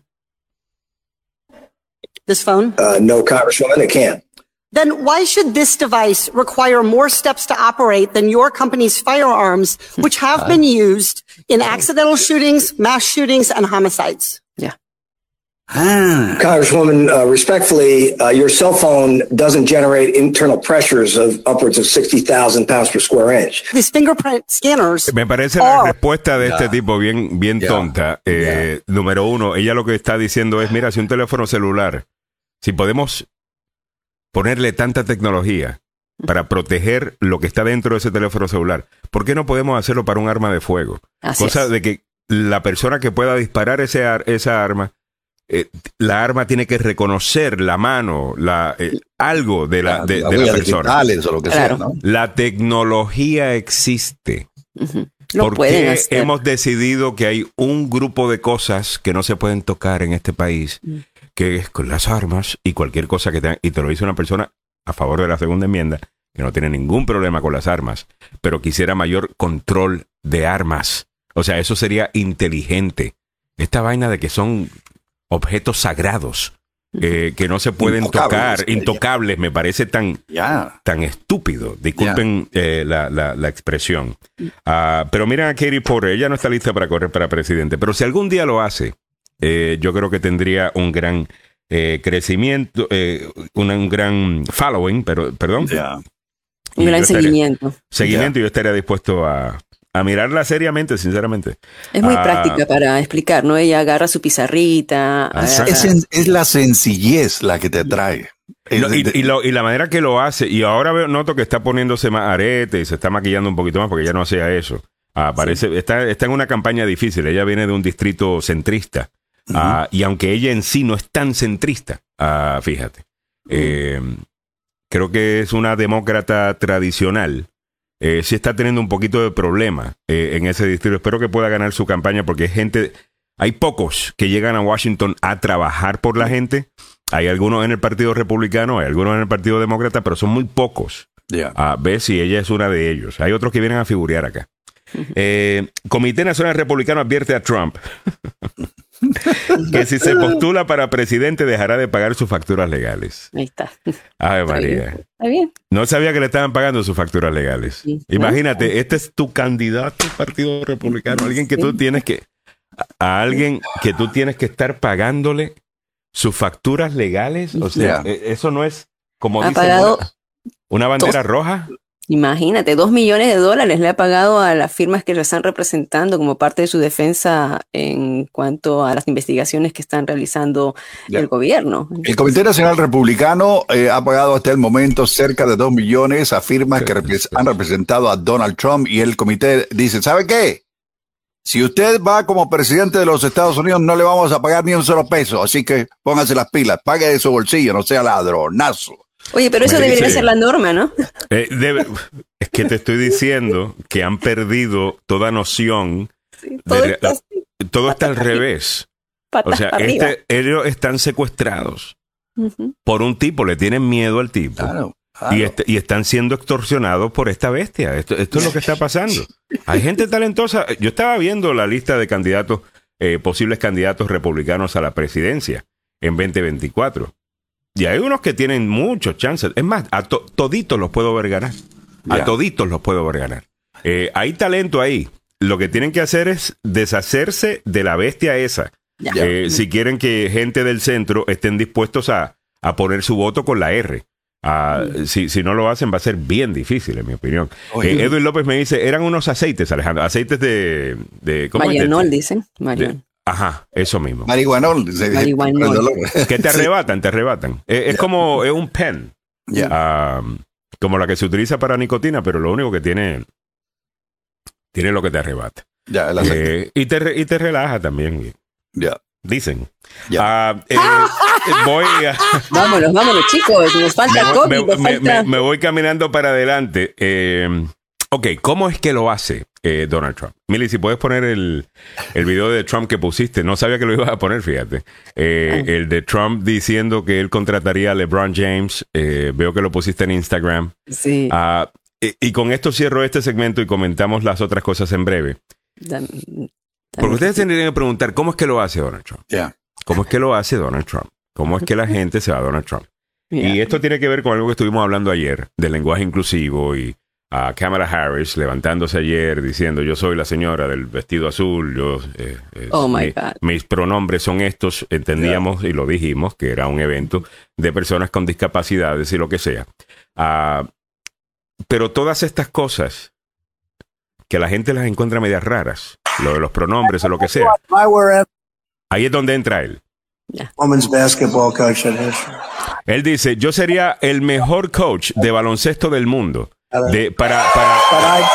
Speaker 7: This phone?
Speaker 6: Uh, no, Congresswoman, it can't.
Speaker 7: Then why should this device require more steps to operate than your company's firearms, which have uh, been used in accidental shootings, mass shootings, and homicides?
Speaker 2: Yeah.
Speaker 6: Ah. Congresswoman, uh, respectfully, uh, your cell phone doesn't generate internal pressures of upwards of 60,000 pounds per square inch.
Speaker 7: These fingerprint scanners.
Speaker 1: Me parece la respuesta de este tipo bien, bien tonta. Eh, número uno, ella lo que está diciendo es, mira, si un teléfono celular, si podemos ponerle tanta tecnología para proteger lo que está dentro de ese teléfono celular, ¿por qué no podemos hacerlo para un arma de fuego? Cosa de que la persona que pueda disparar ese esa arma eh, la arma tiene que reconocer la mano, la, eh, algo de la, de, la, persona. La tecnología existe. porque hemos decidido que hay un grupo de cosas que no se pueden tocar en este país, mm. que es con las armas y cualquier cosa que tenga, y te lo dice una persona a favor de la segunda enmienda, que no tiene ningún problema con las armas, pero quisiera mayor control de armas. O sea, eso sería inteligente. Esta vaina de que son objetos sagrados eh, que no se pueden tocar, intocables, me parece tan, tan estúpido. Disculpen eh, la, la, expresión. Ah, pero miren a Katie Porter, ella no está lista para correr para presidente, pero si algún día lo hace, eh, yo creo que tendría un gran crecimiento, un, gran following, pero, perdón.
Speaker 2: Un gran seguimiento.
Speaker 1: Seguimiento, y yo estaría dispuesto a, a mirarla seriamente, sinceramente.
Speaker 2: Es muy ah, práctica para explicar, ¿no? Ella agarra su pizarrita.
Speaker 3: Es, la sencillez la que te atrae.
Speaker 1: y, la manera que lo hace, y ahora veo, noto que está poniéndose más arete y se está maquillando un poquito más porque ya no hacía eso. Ah, parece, está, está en una campaña difícil, ella viene de un distrito centrista. Ah, y aunque ella en sí no es tan centrista, fíjate, eh, creo que es una demócrata tradicional eh, sí está teniendo un poquito de problema eh, en ese distrito. Espero que pueda ganar su campaña porque hay gente, hay pocos que llegan a Washington a trabajar por la gente. Hay algunos en el Partido Republicano, hay algunos en el Partido Demócrata, pero son muy pocos. A ver si ella es una de ellos. Hay otros que vienen a figurear acá. Eh, Comité Nacional Republicano advierte a Trump que si se postula para presidente dejará de pagar sus facturas legales.
Speaker 2: Ahí está.
Speaker 1: Ay, María.
Speaker 2: Está bien.
Speaker 1: No sabía que le estaban pagando sus facturas legales. Imagínate, este es tu candidato al Partido Republicano, alguien que tú tienes que a alguien que tú tienes que estar pagándole sus facturas legales, o sea, e, eso no es como dice una bandera roja.
Speaker 2: Imagínate, dos millones de dólares le ha pagado a las firmas que lo están representando como parte de su defensa en cuanto a las investigaciones que están realizando el gobierno.
Speaker 3: el Comité Nacional Republicano eh, ha pagado hasta el momento cerca de dos millones a firmas que han representado a Donald Trump y el comité dice, ¿sabe qué? Si usted va como presidente de los Estados Unidos, no le vamos a pagar ni un solo peso, así que póngase las pilas, pague de su bolsillo, no sea ladronazo.
Speaker 2: Oye, pero eso debería ser la norma, ¿no?
Speaker 1: Eh, es que te estoy diciendo que han perdido toda noción. todo, está, al revés. o sea, este, ellos están secuestrados por un tipo, le tienen miedo al tipo. Claro. Este, y, están siendo extorsionados por esta bestia. Esto, esto es lo que está pasando. Hay gente talentosa. Yo estaba viendo la lista de candidatos, eh, posibles candidatos republicanos a la presidencia en 2024. Y hay unos que tienen muchos chances. Es más, a toditos los puedo ver ganar. A toditos los puedo ver ganar. Eh, hay talento ahí. Lo que tienen que hacer es deshacerse de la bestia esa. Eh, si quieren que gente del centro estén dispuestos a, a poner su voto con la R. Ah, si, si, no lo hacen va a ser bien difícil, en mi opinión. Eh, Edwin López me dice, eran unos aceites, Alejandro, aceites de... de
Speaker 2: ¿cómo Marianol, dicen.
Speaker 1: Ajá, eso mismo.
Speaker 3: Marihuanol.
Speaker 1: Marihuanol. Que te arrebatan, te arrebatan. Eh, es como es un pen. Ah, como la que se utiliza para nicotina, pero lo único que tiene... Tiene lo que te arrebata. Ya, eh, y, te, y te relaja también. Ya. Dicen. Eh,
Speaker 2: voy vámonos, vámonos, chicos. Nos falta
Speaker 1: me, me, voy caminando para adelante. Eh, ok, ¿cómo es que lo hace eh, Donald Trump? Mili, si puedes poner el, el video de Trump que pusiste. No sabía que lo ibas a poner, fíjate. Eh, el de Trump diciendo que él contrataría a LeBron James. veo que lo pusiste en Instagram.
Speaker 2: Sí.
Speaker 1: Ah, y, con esto cierro este segmento y comentamos las otras cosas en breve. Porque ustedes tendrían que preguntar, ¿cómo es que lo hace Donald Trump? ¿Cómo es que lo hace Donald Trump? ¿Cómo es que la gente se va a Donald Trump? Y esto tiene que ver con algo que estuvimos hablando ayer, del lenguaje inclusivo y a Kamala Harris levantándose ayer diciendo yo soy la señora del vestido azul, yo eh,
Speaker 2: oh my God.
Speaker 1: mis pronombres son estos, entendíamos y lo dijimos que era un evento de personas con discapacidades y lo que sea. Ah, pero todas estas cosas que la gente las encuentra medias raras, lo de los pronombres o lo que sea. Ahí es donde entra él.
Speaker 6: Women's basketball coach
Speaker 1: Él dice, yo sería el mejor coach de baloncesto del mundo. De, para, para,
Speaker 6: but,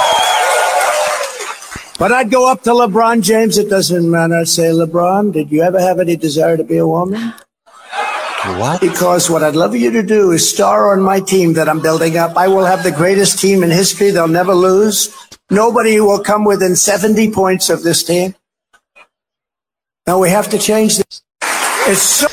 Speaker 6: but I'd go up to LeBron James. It doesn't matter. say, LeBron, did you ever have any desire to be a woman? What? Because what I'd love you to do is star on my team that I'm building up. I will have the greatest team in history. They'll never lose. Nobody will come within 70 points of this team. Now we have to change this. It's so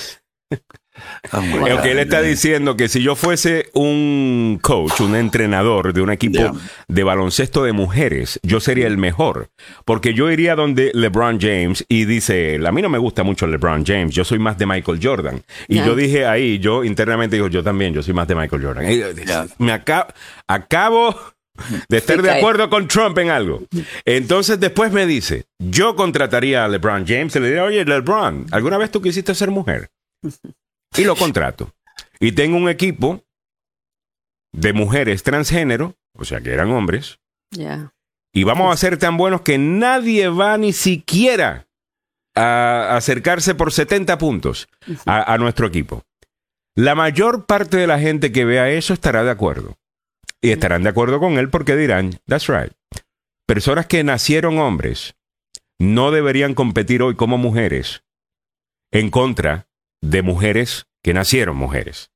Speaker 1: oh que él está diciendo que si yo fuese un coach, un entrenador de un equipo de baloncesto de mujeres, yo sería el mejor. Porque yo iría donde LeBron James y dice, a mí no me gusta mucho LeBron James, yo soy más de Michael Jordan. Y yo dije ahí, yo internamente digo, yo también, yo soy más de Michael Jordan. Me acabo de estar de acuerdo con Trump en algo. Entonces después me dice, yo contrataría a LeBron James y le diría, oye, LeBron, ¿alguna vez tú quisiste ser mujer? Y lo contrato. Y tengo un equipo de mujeres transgénero, o sea que eran hombres. Y vamos a ser tan buenos que nadie va ni siquiera a acercarse por 70 puntos a nuestro equipo. La mayor parte de la gente que vea eso estará de acuerdo. Y estarán de acuerdo con él porque dirán, that's right. Personas que nacieron hombres no deberían competir hoy como mujeres en contra de mujeres que nacieron mujeres.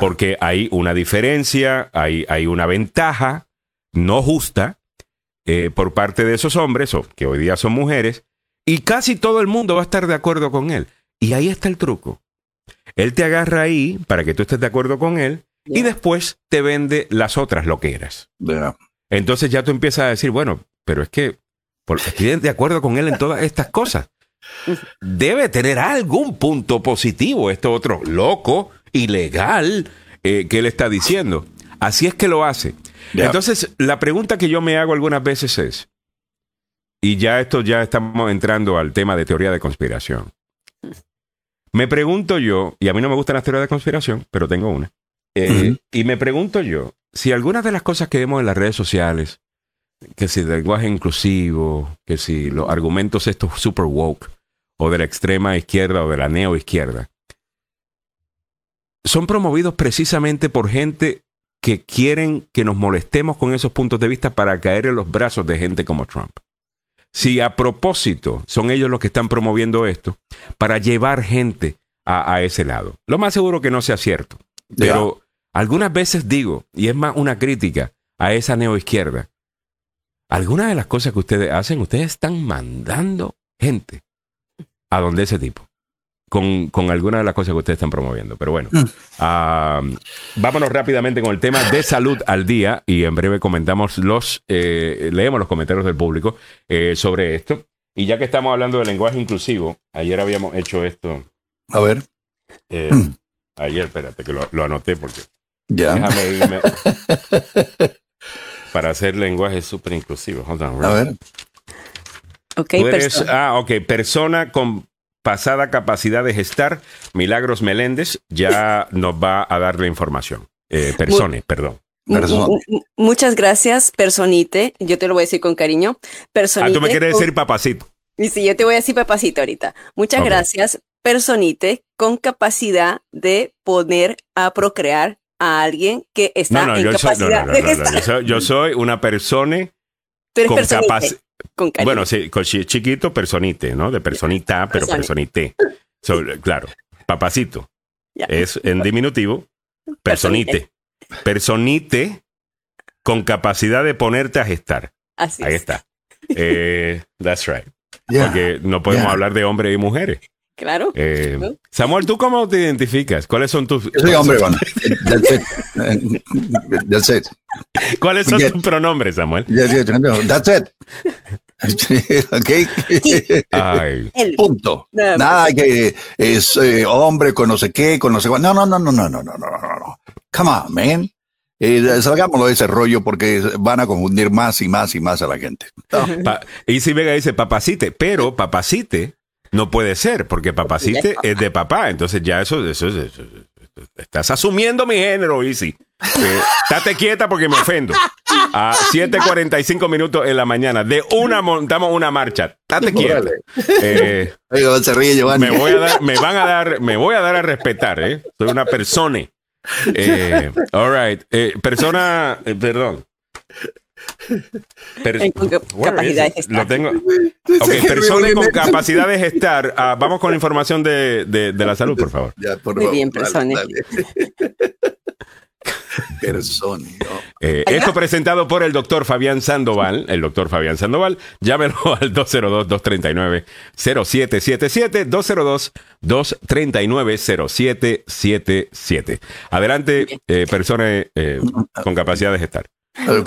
Speaker 1: Porque hay una diferencia, hay, hay una ventaja no justa eh, por parte de esos hombres, o que hoy día son mujeres, y casi todo el mundo va a estar de acuerdo con él. Y ahí está el truco. Él te agarra ahí para que tú estés de acuerdo con él y después te vende las otras loqueras. Entonces ya tú empiezas a decir, bueno, pero es que estoy de acuerdo con él en todas estas cosas. Debe tener algún punto positivo este otro loco, ilegal, eh, que él está diciendo. Así es que lo hace. Entonces, la pregunta que yo me hago algunas veces es, y ya esto ya estamos entrando al tema de teoría de conspiración. Me pregunto yo, y a mí no me gustan las teorías de conspiración, pero tengo una. Eh, y me pregunto yo, si algunas de las cosas que vemos en las redes sociales, que si el lenguaje inclusivo, que si los argumentos estos super woke, o de la extrema izquierda o de la neo izquierda, son promovidos precisamente por gente que quieren que nos molestemos con esos puntos de vista para caer en los brazos de gente como Trump. Si a propósito son ellos los que están promoviendo esto, para llevar gente a, ese lado. Lo más seguro que no sea cierto. Pero algunas veces digo, y es más una crítica a esa neoizquierda, algunas de las cosas que ustedes hacen, ustedes están mandando gente a donde ese tipo. Con, con algunas de las cosas que ustedes están promoviendo. Pero bueno, mm. vámonos rápidamente con el tema de salud al día y en breve comentamos los, eh, leemos los comentarios del público eh, sobre esto. Y ya que estamos hablando de lenguaje inclusivo, ayer habíamos hecho esto.
Speaker 3: A ver.
Speaker 1: Eh, mm. Ayer, espérate, que lo, anoté porque. Ya. Déjame irme. para hacer lenguaje súper inclusivo. A ver.
Speaker 2: Ok,
Speaker 1: ah, ok. Persona con pasada capacidad de gestar, Milagros Meléndez, ya nos va a dar la información. Eh, persone, perdón.
Speaker 2: Muchas gracias, personite. Yo te lo voy a decir con cariño. Personite.
Speaker 1: Ah, tú me quieres decir papacito.
Speaker 2: Y sí, yo te voy a decir papacito ahorita. Muchas gracias, personite, con capacidad de poner a procrear a alguien que está no, en yo capacidad
Speaker 1: soy, no, no, no, yo, soy, una persona con capacidad. Bueno, sí, con chiquito, personite, ¿no? De personita, pero personite. claro, papacito. Es en diminutivo, personite. Personite con capacidad de ponerte a gestar.
Speaker 2: Así
Speaker 1: Ahí está. Eh, that's right. Porque no podemos hablar de hombres y mujeres.
Speaker 2: Claro.
Speaker 1: Eh, Samuel, ¿tú cómo te identificas? ¿Cuáles son tus...
Speaker 3: Yo soy hombre, Juan. That's it.
Speaker 1: ¿Cuáles son tus pronombres, Samuel?
Speaker 3: That's it. ok. Ay. Punto. Nada que es eh, hombre con no sé qué, con no sé cuál. No, no, no, no, no, no, no, no, no. Come on, man. Eh, salgámoslo de ese rollo porque van a confundir más y más y más a la gente.
Speaker 1: y si Vega dice papacite, pero papacite no puede ser, porque papacite es de papá. Entonces ya eso, eso, estás asumiendo mi género, Easy. Eh, estate quieta porque me ofendo. A 7.45 minutos en la mañana, de una montamos una marcha. Estate quieta.
Speaker 3: Eh, me,
Speaker 1: voy a dar, me van a dar, me voy a dar a respetar, ¿eh? Soy una persona. Eh, all right. Eh, persona, eh, perdón
Speaker 2: con.
Speaker 1: Lo tengo. Ok, personas con capacidad de gestar. Ah, vamos con la información de, de, la salud, por favor.
Speaker 2: Muy bien, personas.
Speaker 1: Eh, esto presentado por el doctor Fabián Sandoval. El doctor Fabián Sandoval. Llámelo al 202-239-0777. 202-239-0777. Adelante, eh, personas eh, con capacidad de gestar.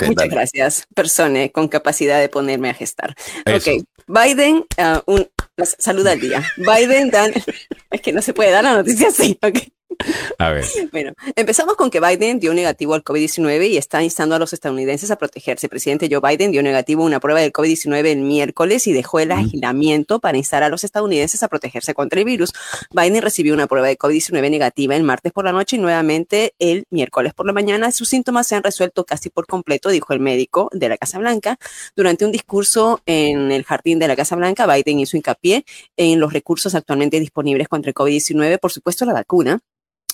Speaker 2: Muchas gracias, persona con capacidad de ponerme a gestar. Ok, Biden, uh, un, saluda al día. Biden dan, es que no se puede dar la noticia así, ok.
Speaker 1: A ver.
Speaker 2: Bueno, empezamos con que Biden dio negativo al COVID-19 y está instando a los estadounidenses a protegerse. El presidente Joe Biden dio negativo una prueba del COVID-19 el miércoles y dejó el agilamiento para instar a los estadounidenses a protegerse contra el virus. Biden recibió una prueba de COVID-19 negativa el martes por la noche y nuevamente el miércoles por la mañana. Sus síntomas se han resuelto casi por completo, dijo el médico de la Casa Blanca. Durante un discurso en el jardín de la Casa Blanca, Biden hizo hincapié en los recursos actualmente disponibles contra el COVID-19, por supuesto la vacuna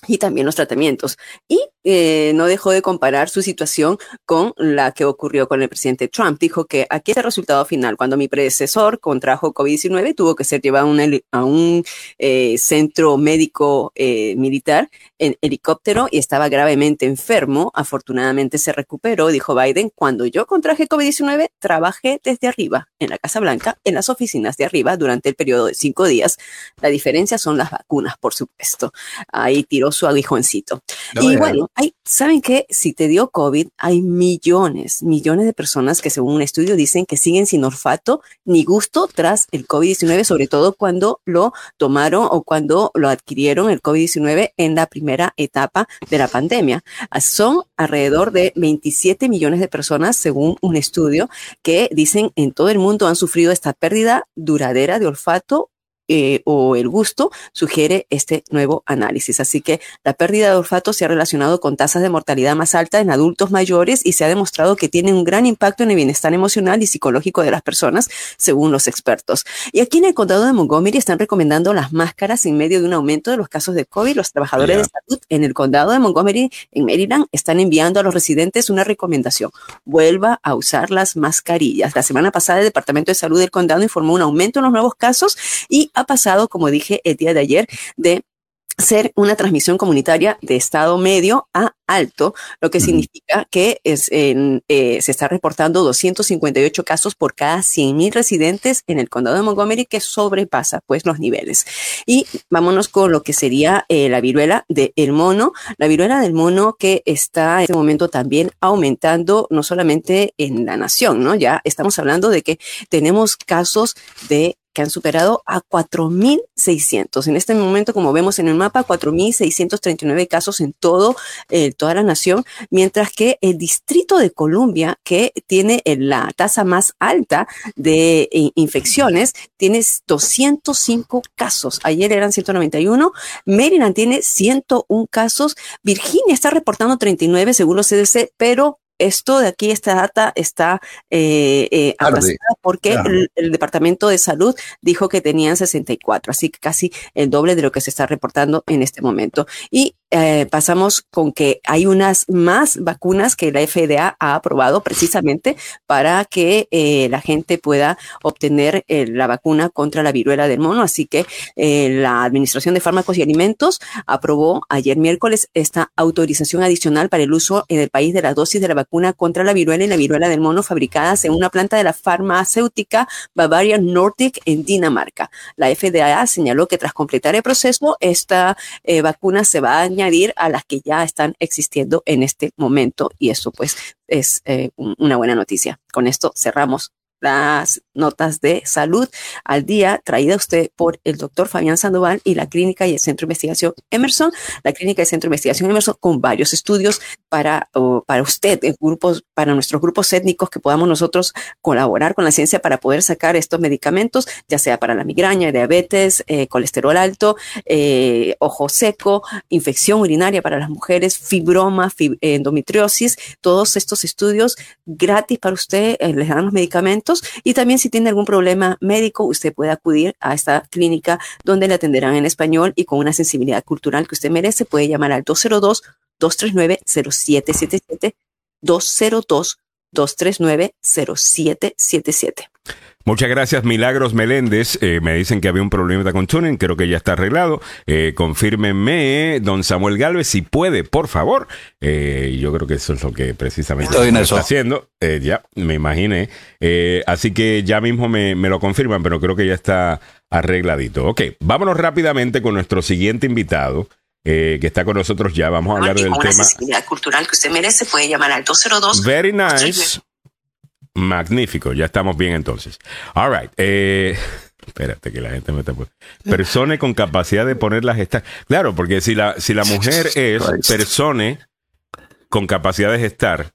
Speaker 2: y también los tratamientos. Y eh, no dejó de comparar su situación con la que ocurrió con el presidente Trump. Dijo que aquí es el resultado final. Cuando mi predecesor contrajo COVID-19, tuvo que ser llevado a un, eh, centro médico eh, militar en helicóptero y estaba gravemente enfermo. Afortunadamente se recuperó, dijo Biden. Cuando yo contraje COVID-19, trabajé desde arriba, en la Casa Blanca, en las oficinas de arriba, durante el periodo de cinco días. La diferencia son las vacunas, por supuesto. Ahí tiró su aguijoncito. y bueno, hay, ¿saben qué? Si te dio COVID, hay millones, millones de personas que según un estudio dicen que siguen sin olfato ni gusto tras el COVID-19, sobre todo cuando lo tomaron o cuando lo adquirieron el COVID-19 en la primera etapa de la pandemia. Son alrededor de 27 millones de personas, según un estudio, que dicen en todo el mundo han sufrido esta pérdida duradera de olfato eh, o el gusto, sugiere este nuevo análisis. Así que la pérdida de olfato se ha relacionado con tasas de mortalidad más altas en adultos mayores y se ha demostrado que tiene un gran impacto en el bienestar emocional y psicológico de las personas, según los expertos. Y aquí en el condado de Montgomery están recomendando las máscaras en medio de un aumento de los casos de COVID. Los trabajadores de salud en el condado de Montgomery, en Maryland, están enviando a los residentes una recomendación. Vuelva a usar las mascarillas. La semana pasada el Departamento de Salud del condado informó un aumento en los nuevos casos y ha pasado, como dije el día de ayer, de ser una transmisión comunitaria de estado medio a alto, lo que significa que es eh, se está reportando 258 casos por cada 100.000 residentes en el condado de Montgomery, que sobrepasa pues los niveles. Y vámonos con lo que sería eh, la viruela del mono, la viruela del mono que está en este momento también aumentando, no solamente en la nación, ¿no? Ya estamos hablando de que tenemos casos de que han superado a 4.600. En este momento, como vemos en el mapa, 4.639 casos en todo, eh, toda la nación, mientras que el Distrito de Columbia, que tiene la tasa más alta de eh, infecciones, tiene 205 casos. Ayer eran 191. Maryland tiene 101 casos. Virginia está reportando 39 según los CDC, pero esto de aquí, esta data está eh, eh porque el, Departamento de Salud dijo que tenían 64, así que casi el doble de lo que se está reportando en este momento. Y eh, pasamos con que hay unas más vacunas que la FDA ha aprobado precisamente para que eh, la gente pueda obtener eh, la vacuna contra la viruela del mono. Así que la Administración de Fármacos y Alimentos aprobó ayer miércoles esta autorización adicional para el uso en el país de la dosis de la vacuna contra la viruela y la viruela del mono fabricadas en una planta de la farmacéutica Bavarian Nordic en Dinamarca. La FDA señaló que tras completar el proceso, esta vacuna se va a añadir añadir a las que ya están existiendo en este momento y eso pues es eh, una buena noticia. Con esto cerramos las notas de salud al día traída usted por el doctor Fabián Sandoval y la clínica y el Centro de Investigación Emerson, la clínica y el Centro de Investigación Emerson con varios estudios para, para usted, grupos, para nuestros grupos étnicos que podamos nosotros colaborar con la ciencia para poder sacar estos medicamentos, ya sea para la migraña, diabetes, eh, colesterol alto, eh, ojo seco, infección urinaria para las mujeres, fibroma, endometriosis, todos estos estudios gratis para usted, eh, les dan los medicamentos y también si tiene algún problema médico, usted puede acudir a esta clínica donde le atenderán en español y con una sensibilidad cultural que usted merece. Puede llamar al 202-239-0777, 202-239-0777.
Speaker 1: Muchas gracias, Milagros Meléndez. Eh, me dicen que había un problema con tuning, creo que ya está arreglado. Eh, confírmeme, don Samuel Galvez, si puede, por favor. Eh, yo creo que eso es lo que precisamente está haciendo. Eh, ya, me imaginé. así que ya mismo me, me lo confirman, pero creo que ya está arregladito. Ok, vámonos rápidamente con nuestro siguiente invitado. Que está con nosotros ya. Vamos a hablar del tema.
Speaker 2: cultural que usted merece, puede llamar al 202.
Speaker 1: Very nice. Magnífico, ya estamos bien entonces. All right. Eh, espérate que la gente me está Persone con capacidad de poner las gestar. Claro, porque si la, si la mujer es persone con capacidad de gestar,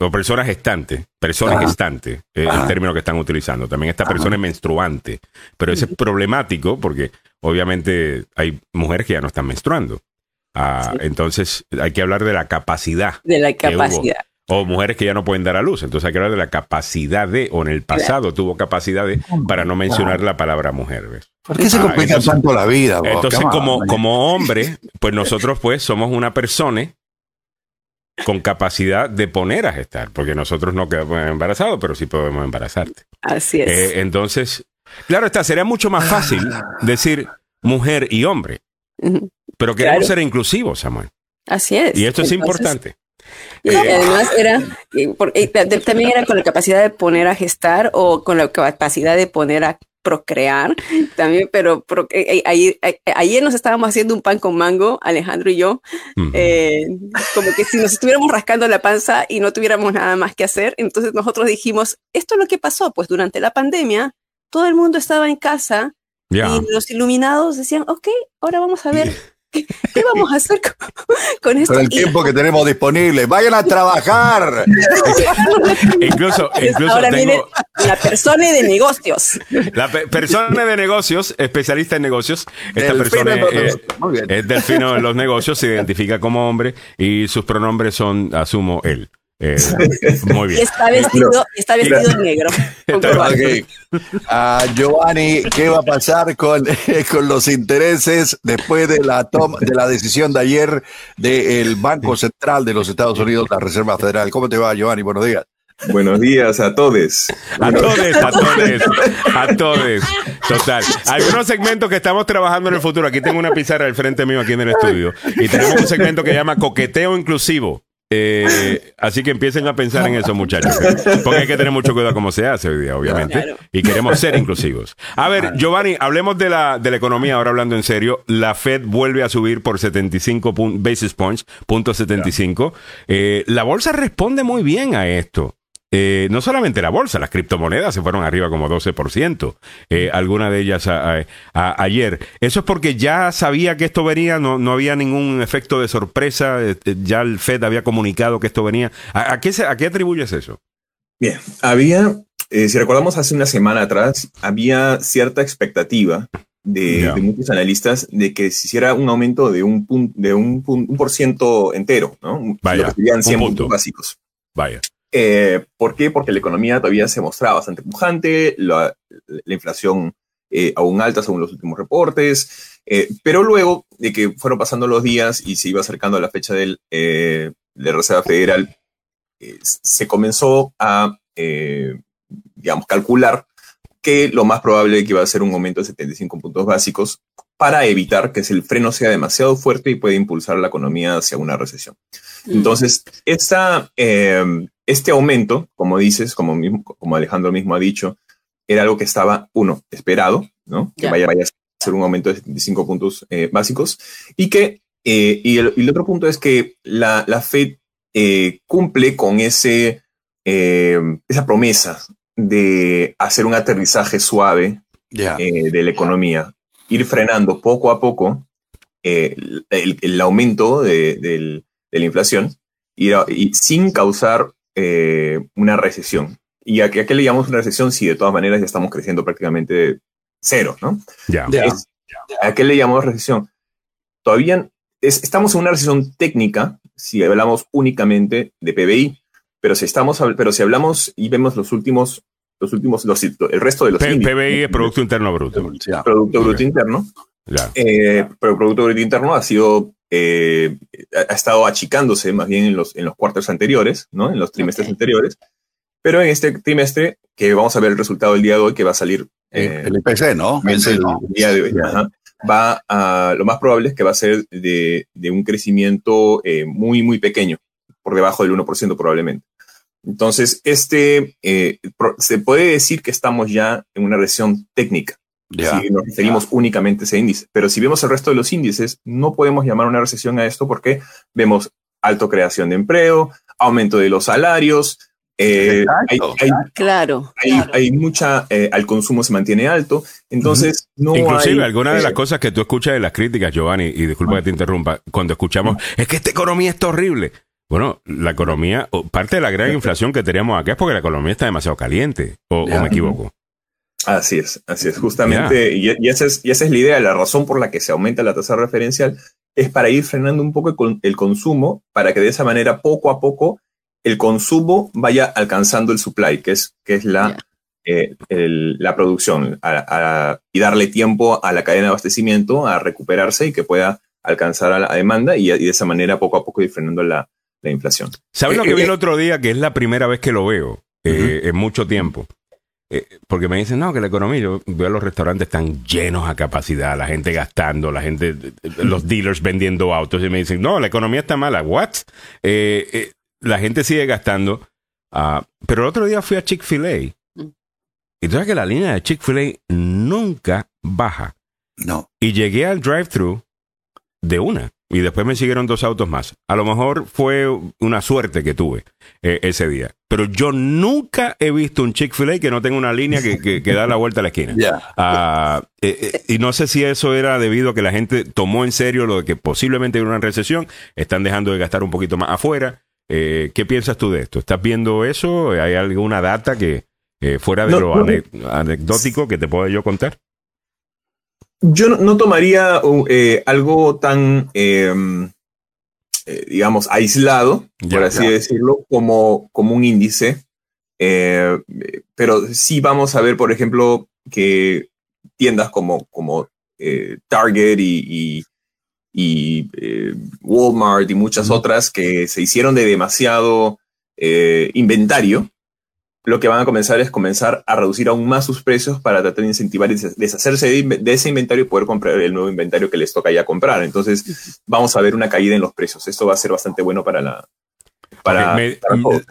Speaker 1: o persona gestante, persona gestante, es el término que están utilizando. También esta persona es menstruante. Pero eso es problemático porque obviamente hay mujeres que ya no están menstruando. Ah, entonces hay que hablar de la capacidad.
Speaker 2: De la capacidad.
Speaker 1: O mujeres que ya no pueden dar a luz. Entonces hay que hablar de la capacidad de, o en el pasado tuvo capacidad de, para no mencionar la palabra mujer. ¿ves?
Speaker 3: ¿Por qué se ah, complica tanto la vida?
Speaker 1: Entonces, como, como hombre, pues nosotros pues somos una persona con capacidad de poner a gestar, porque nosotros no quedamos embarazados, pero sí podemos embarazarte.
Speaker 2: Así es.
Speaker 1: Eh, entonces, claro está, sería mucho más fácil decir mujer y hombre, pero queremos ser inclusivos, Samuel.
Speaker 2: Así es.
Speaker 1: Y esto es importante.
Speaker 2: Y además era, también era con la capacidad de poner a gestar o con la capacidad de poner a procrear también, pero eh, eh, eh, ayer, nos estábamos haciendo un pan con mango, Alejandro y yo, como que si nos estuviéramos rascando la panza y no tuviéramos nada más que hacer, entonces nosotros dijimos, esto es lo que pasó, pues durante la pandemia todo el mundo estaba en casa y los iluminados decían, ok, ahora vamos a ver ¿Qué vamos a hacer con, esto?
Speaker 3: Con el tiempo que tenemos disponible. Vayan a trabajar.
Speaker 1: incluso, incluso
Speaker 2: Ahora tengo... la persona de negocios.
Speaker 1: La persona de negocios, especialista en negocios. Esta persona es, es delfino en los negocios, se identifica como hombre y sus pronombres son, asumo, él. Eh, muy bien.
Speaker 2: Y está vestido, está vestido en negro.
Speaker 3: Ah, Giovanni, ¿qué va a pasar con, con los intereses después de la toma, de la decisión de ayer del Banco Central de los Estados Unidos, la Reserva Federal? ¿Cómo te va, Giovanni? Buenos días.
Speaker 8: Buenos días a todos.
Speaker 1: A todos, a todos, a todos. Total. Algunos segmentos que estamos trabajando en el futuro. Aquí tengo una pizarra al frente mío aquí en el estudio. Y tenemos un segmento que se llama Coqueteo Inclusivo. Eh, así que empiecen a pensar en eso, muchachos. Porque hay que tener mucho cuidado como se hace hoy día, obviamente. Y queremos ser inclusivos. A ver, Giovanni, hablemos de la, de la economía, ahora hablando en serio. La Fed vuelve a subir por 75 basis points, punto 75. Eh, la bolsa responde muy bien a esto. Eh, no solamente la bolsa, las criptomonedas se fueron arriba como 12%, eh, alguna de ellas ayer. Eso es porque ya sabía que esto venía, no, no había ningún efecto de sorpresa, eh, ya el Fed había comunicado que esto venía. ¿A, qué, a qué atribuyes eso?
Speaker 8: Bien, había, si recordamos hace una semana atrás, había cierta expectativa de, muchos analistas de que se hiciera un aumento de un, de un, por ciento entero, ¿no?
Speaker 1: Vaya,
Speaker 8: Lo que 100 puntos básicos.
Speaker 1: Vaya.
Speaker 8: Eh, ¿Por qué? Porque la economía todavía se mostraba bastante pujante, la, inflación eh, aún alta según los últimos reportes, eh, pero luego de que fueron pasando los días y se iba acercando a la fecha del, de la Reserva Federal, se comenzó a, digamos, calcular que lo más probable que iba a ser un aumento de 75 puntos básicos para evitar que el freno sea demasiado fuerte y pueda impulsar la economía hacia una recesión. Mm. Entonces, esta, este aumento, como dices, como, como Alejandro mismo ha dicho, era algo que estaba, uno, esperado, ¿no? Que vaya, vaya, a ser un aumento de 75 puntos eh, básicos. Y que, eh, y, el, otro punto es que la, la Fed eh, cumple con ese, esa promesa de hacer un aterrizaje suave de la economía, ir frenando poco a poco el, el, aumento de, de, la inflación y, y sin causar eh, una recesión. ¿Y a qué, le llamamos una recesión si de todas maneras ya estamos creciendo prácticamente cero, ¿no?
Speaker 1: Ya.
Speaker 8: ¿A qué le llamamos recesión? Todavía estamos en una recesión técnica si hablamos únicamente de PBI, pero si estamos, pero si hablamos y vemos los últimos, los últimos, el resto de los
Speaker 1: PBI es Producto Interno Bruto.
Speaker 8: Producto Bruto Interno. Eh, pero Producto Bruto Interno ha sido eh, ha estado achicándose más bien en los, en los cuartos anteriores, ¿no? En los trimestres anteriores. Pero en este trimestre, que vamos a ver el resultado del día de hoy, que va a salir.
Speaker 3: Eh, el IPC, ¿no?
Speaker 8: El, día de hoy. va a, lo más probable es que va a ser de, de un crecimiento eh, muy, muy pequeño, por debajo del 1% probablemente. Entonces, este, se puede decir que estamos ya en una recesión técnica si nos referimos únicamente a ese índice. Pero si vemos el resto de los índices, no podemos llamar una recesión a esto porque vemos alto creación de empleo, aumento de los salarios, eh, hay,
Speaker 2: claro,
Speaker 8: hay, mucha, eh, al consumo se mantiene alto, entonces no
Speaker 1: Inclusive algunas de las cosas que tú escuchas de las críticas, Giovanni, y disculpa que te interrumpa, cuando escuchamos, es que esta economía está horrible. Bueno, la economía, parte de la gran inflación que teníamos acá es porque la economía está demasiado caliente, o me equivoco.
Speaker 8: Así es, así es, justamente, y, esa es, y esa es la idea, la razón por la que se aumenta la tasa referencial es para ir frenando un poco el, consumo, para que de esa manera poco a poco el consumo vaya alcanzando el supply, que es, que es la, eh, la producción, y darle tiempo a la cadena de abastecimiento a recuperarse y que pueda alcanzar a la demanda y, de esa manera poco a poco ir frenando la, inflación.
Speaker 1: ¿Sabes lo eh, que vi el eh, otro día? Que es la primera vez que lo veo en mucho tiempo. Eh, porque me dicen, no, que la economía, yo veo los restaurantes están llenos a capacidad, la gente gastando, la gente, los dealers vendiendo autos, y me dicen, no, la economía está mala, ¿what? Eh, eh, la gente sigue gastando. Ah, pero el otro día fui a Chick-fil-A. Mm. Y tú sabes que la línea de Chick-fil-A nunca baja.
Speaker 3: No.
Speaker 1: Y llegué al drive-thru de una. Y después me siguieron dos autos más. A lo mejor fue una suerte que tuve eh, ese día. Pero yo nunca he visto un Chick-fil-A que no tenga una línea que, da la vuelta a la esquina. Ah, eh, eh, y no sé si eso era debido a que la gente tomó en serio lo de que posiblemente hubiera una recesión. Están dejando de gastar un poquito más afuera. ¿Qué piensas tú de esto? ¿Estás viendo eso? ¿Hay alguna data que fuera de lo anecdótico que te pueda yo contar?
Speaker 8: Yo no, tomaría eh, algo tan, em, eh, digamos, aislado, por así decirlo, como, como un índice. Eh, pero sí vamos a ver, por ejemplo, que tiendas como, como Target y, y, Walmart y muchas otras que se hicieron de demasiado inventario lo que van a comenzar es comenzar a reducir aún más sus precios para tratar de incentivar y deshacerse de, ese inventario y poder comprar el nuevo inventario que les toca ya comprar. Entonces, vamos a ver una caída en los precios. Esto va a ser bastante bueno para la, para,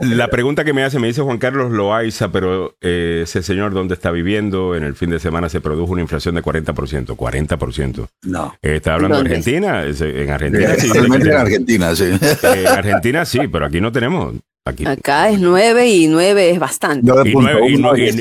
Speaker 1: la pregunta que me hace, me dice Juan Carlos Loaiza, pero eh, ese señor dónde está viviendo, en el fin de semana se produjo una inflación de 40%, 40%.
Speaker 3: No.
Speaker 1: Eh, ¿Está hablando de Argentina? En Argentina
Speaker 3: sí. en Argentina, sí.
Speaker 1: En Argentina sí, pero aquí no tenemos.
Speaker 2: Acá es 9 y 9 es bastante.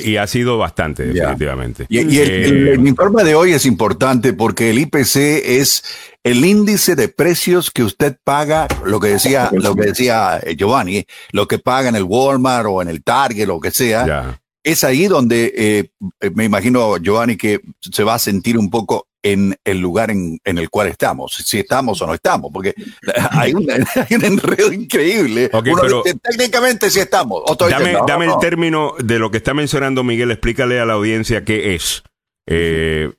Speaker 1: Y, ha sido bastante, definitivamente.
Speaker 3: Y, eh, el, informe de hoy es importante porque el IPC es el índice de precios que usted paga, lo que decía, lo que decía eh, Giovanni, lo que paga en el Walmart o en el Target, lo que sea. Es ahí donde eh, me imagino, Giovanni, que se va a sentir un poco en el lugar en, el cual estamos, si estamos o no estamos, porque hay un, enredo increíble. técnicamente si estamos.
Speaker 1: dame, el término de lo que está mencionando Miguel, explícale a la audiencia qué es. Eh,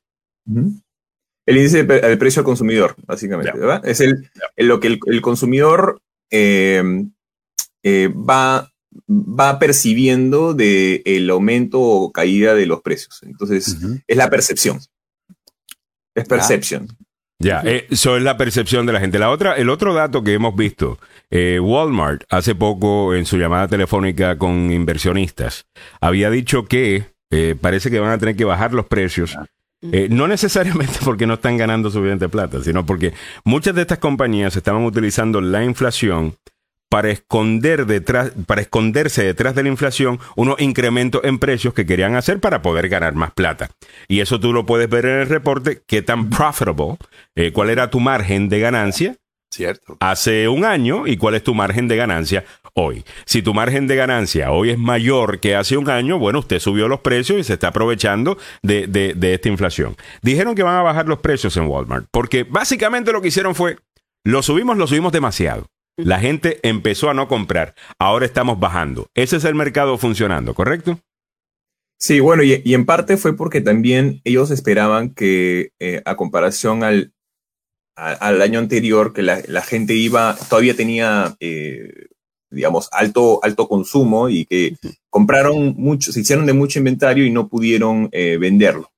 Speaker 8: el índice del precio al consumidor, básicamente, ¿verdad? Es el, lo que el, consumidor eh, eh, va, va percibiendo del el aumento o caída de los precios. Entonces, es la percepción. Es perception.
Speaker 1: Ya, eh, eso es la percepción de la gente. La otra, el otro dato que hemos visto, eh, Walmart hace poco en su llamada telefónica con inversionistas había dicho que eh, parece que van a tener que bajar los precios. no necesariamente porque no están ganando suficiente plata, sino porque muchas de estas compañías estaban utilizando la inflación para esconder detrás, para esconderse detrás de la inflación unos incrementos en precios que querían hacer para poder ganar más plata. Y eso tú lo puedes ver en el reporte, qué tan profitable, eh, cuál era tu margen de ganancia.
Speaker 3: Cierto.
Speaker 1: Hace un año y cuál es tu margen de ganancia hoy. Si tu margen de ganancia hoy es mayor que hace un año, bueno, usted subió los precios y se está aprovechando de, de esta inflación. Dijeron que van a bajar los precios en Walmart, porque básicamente lo que hicieron fue, lo subimos, lo subimos demasiado. La gente empezó a no comprar. Ahora estamos bajando. Ese es el mercado funcionando, ¿correcto?
Speaker 8: Sí, bueno, y, en parte fue porque también ellos esperaban que eh, a comparación al, al año anterior, que la, gente iba, todavía tenía, eh, digamos, alto, alto consumo y que compraron mucho, se hicieron de mucho inventario y no pudieron eh, venderlo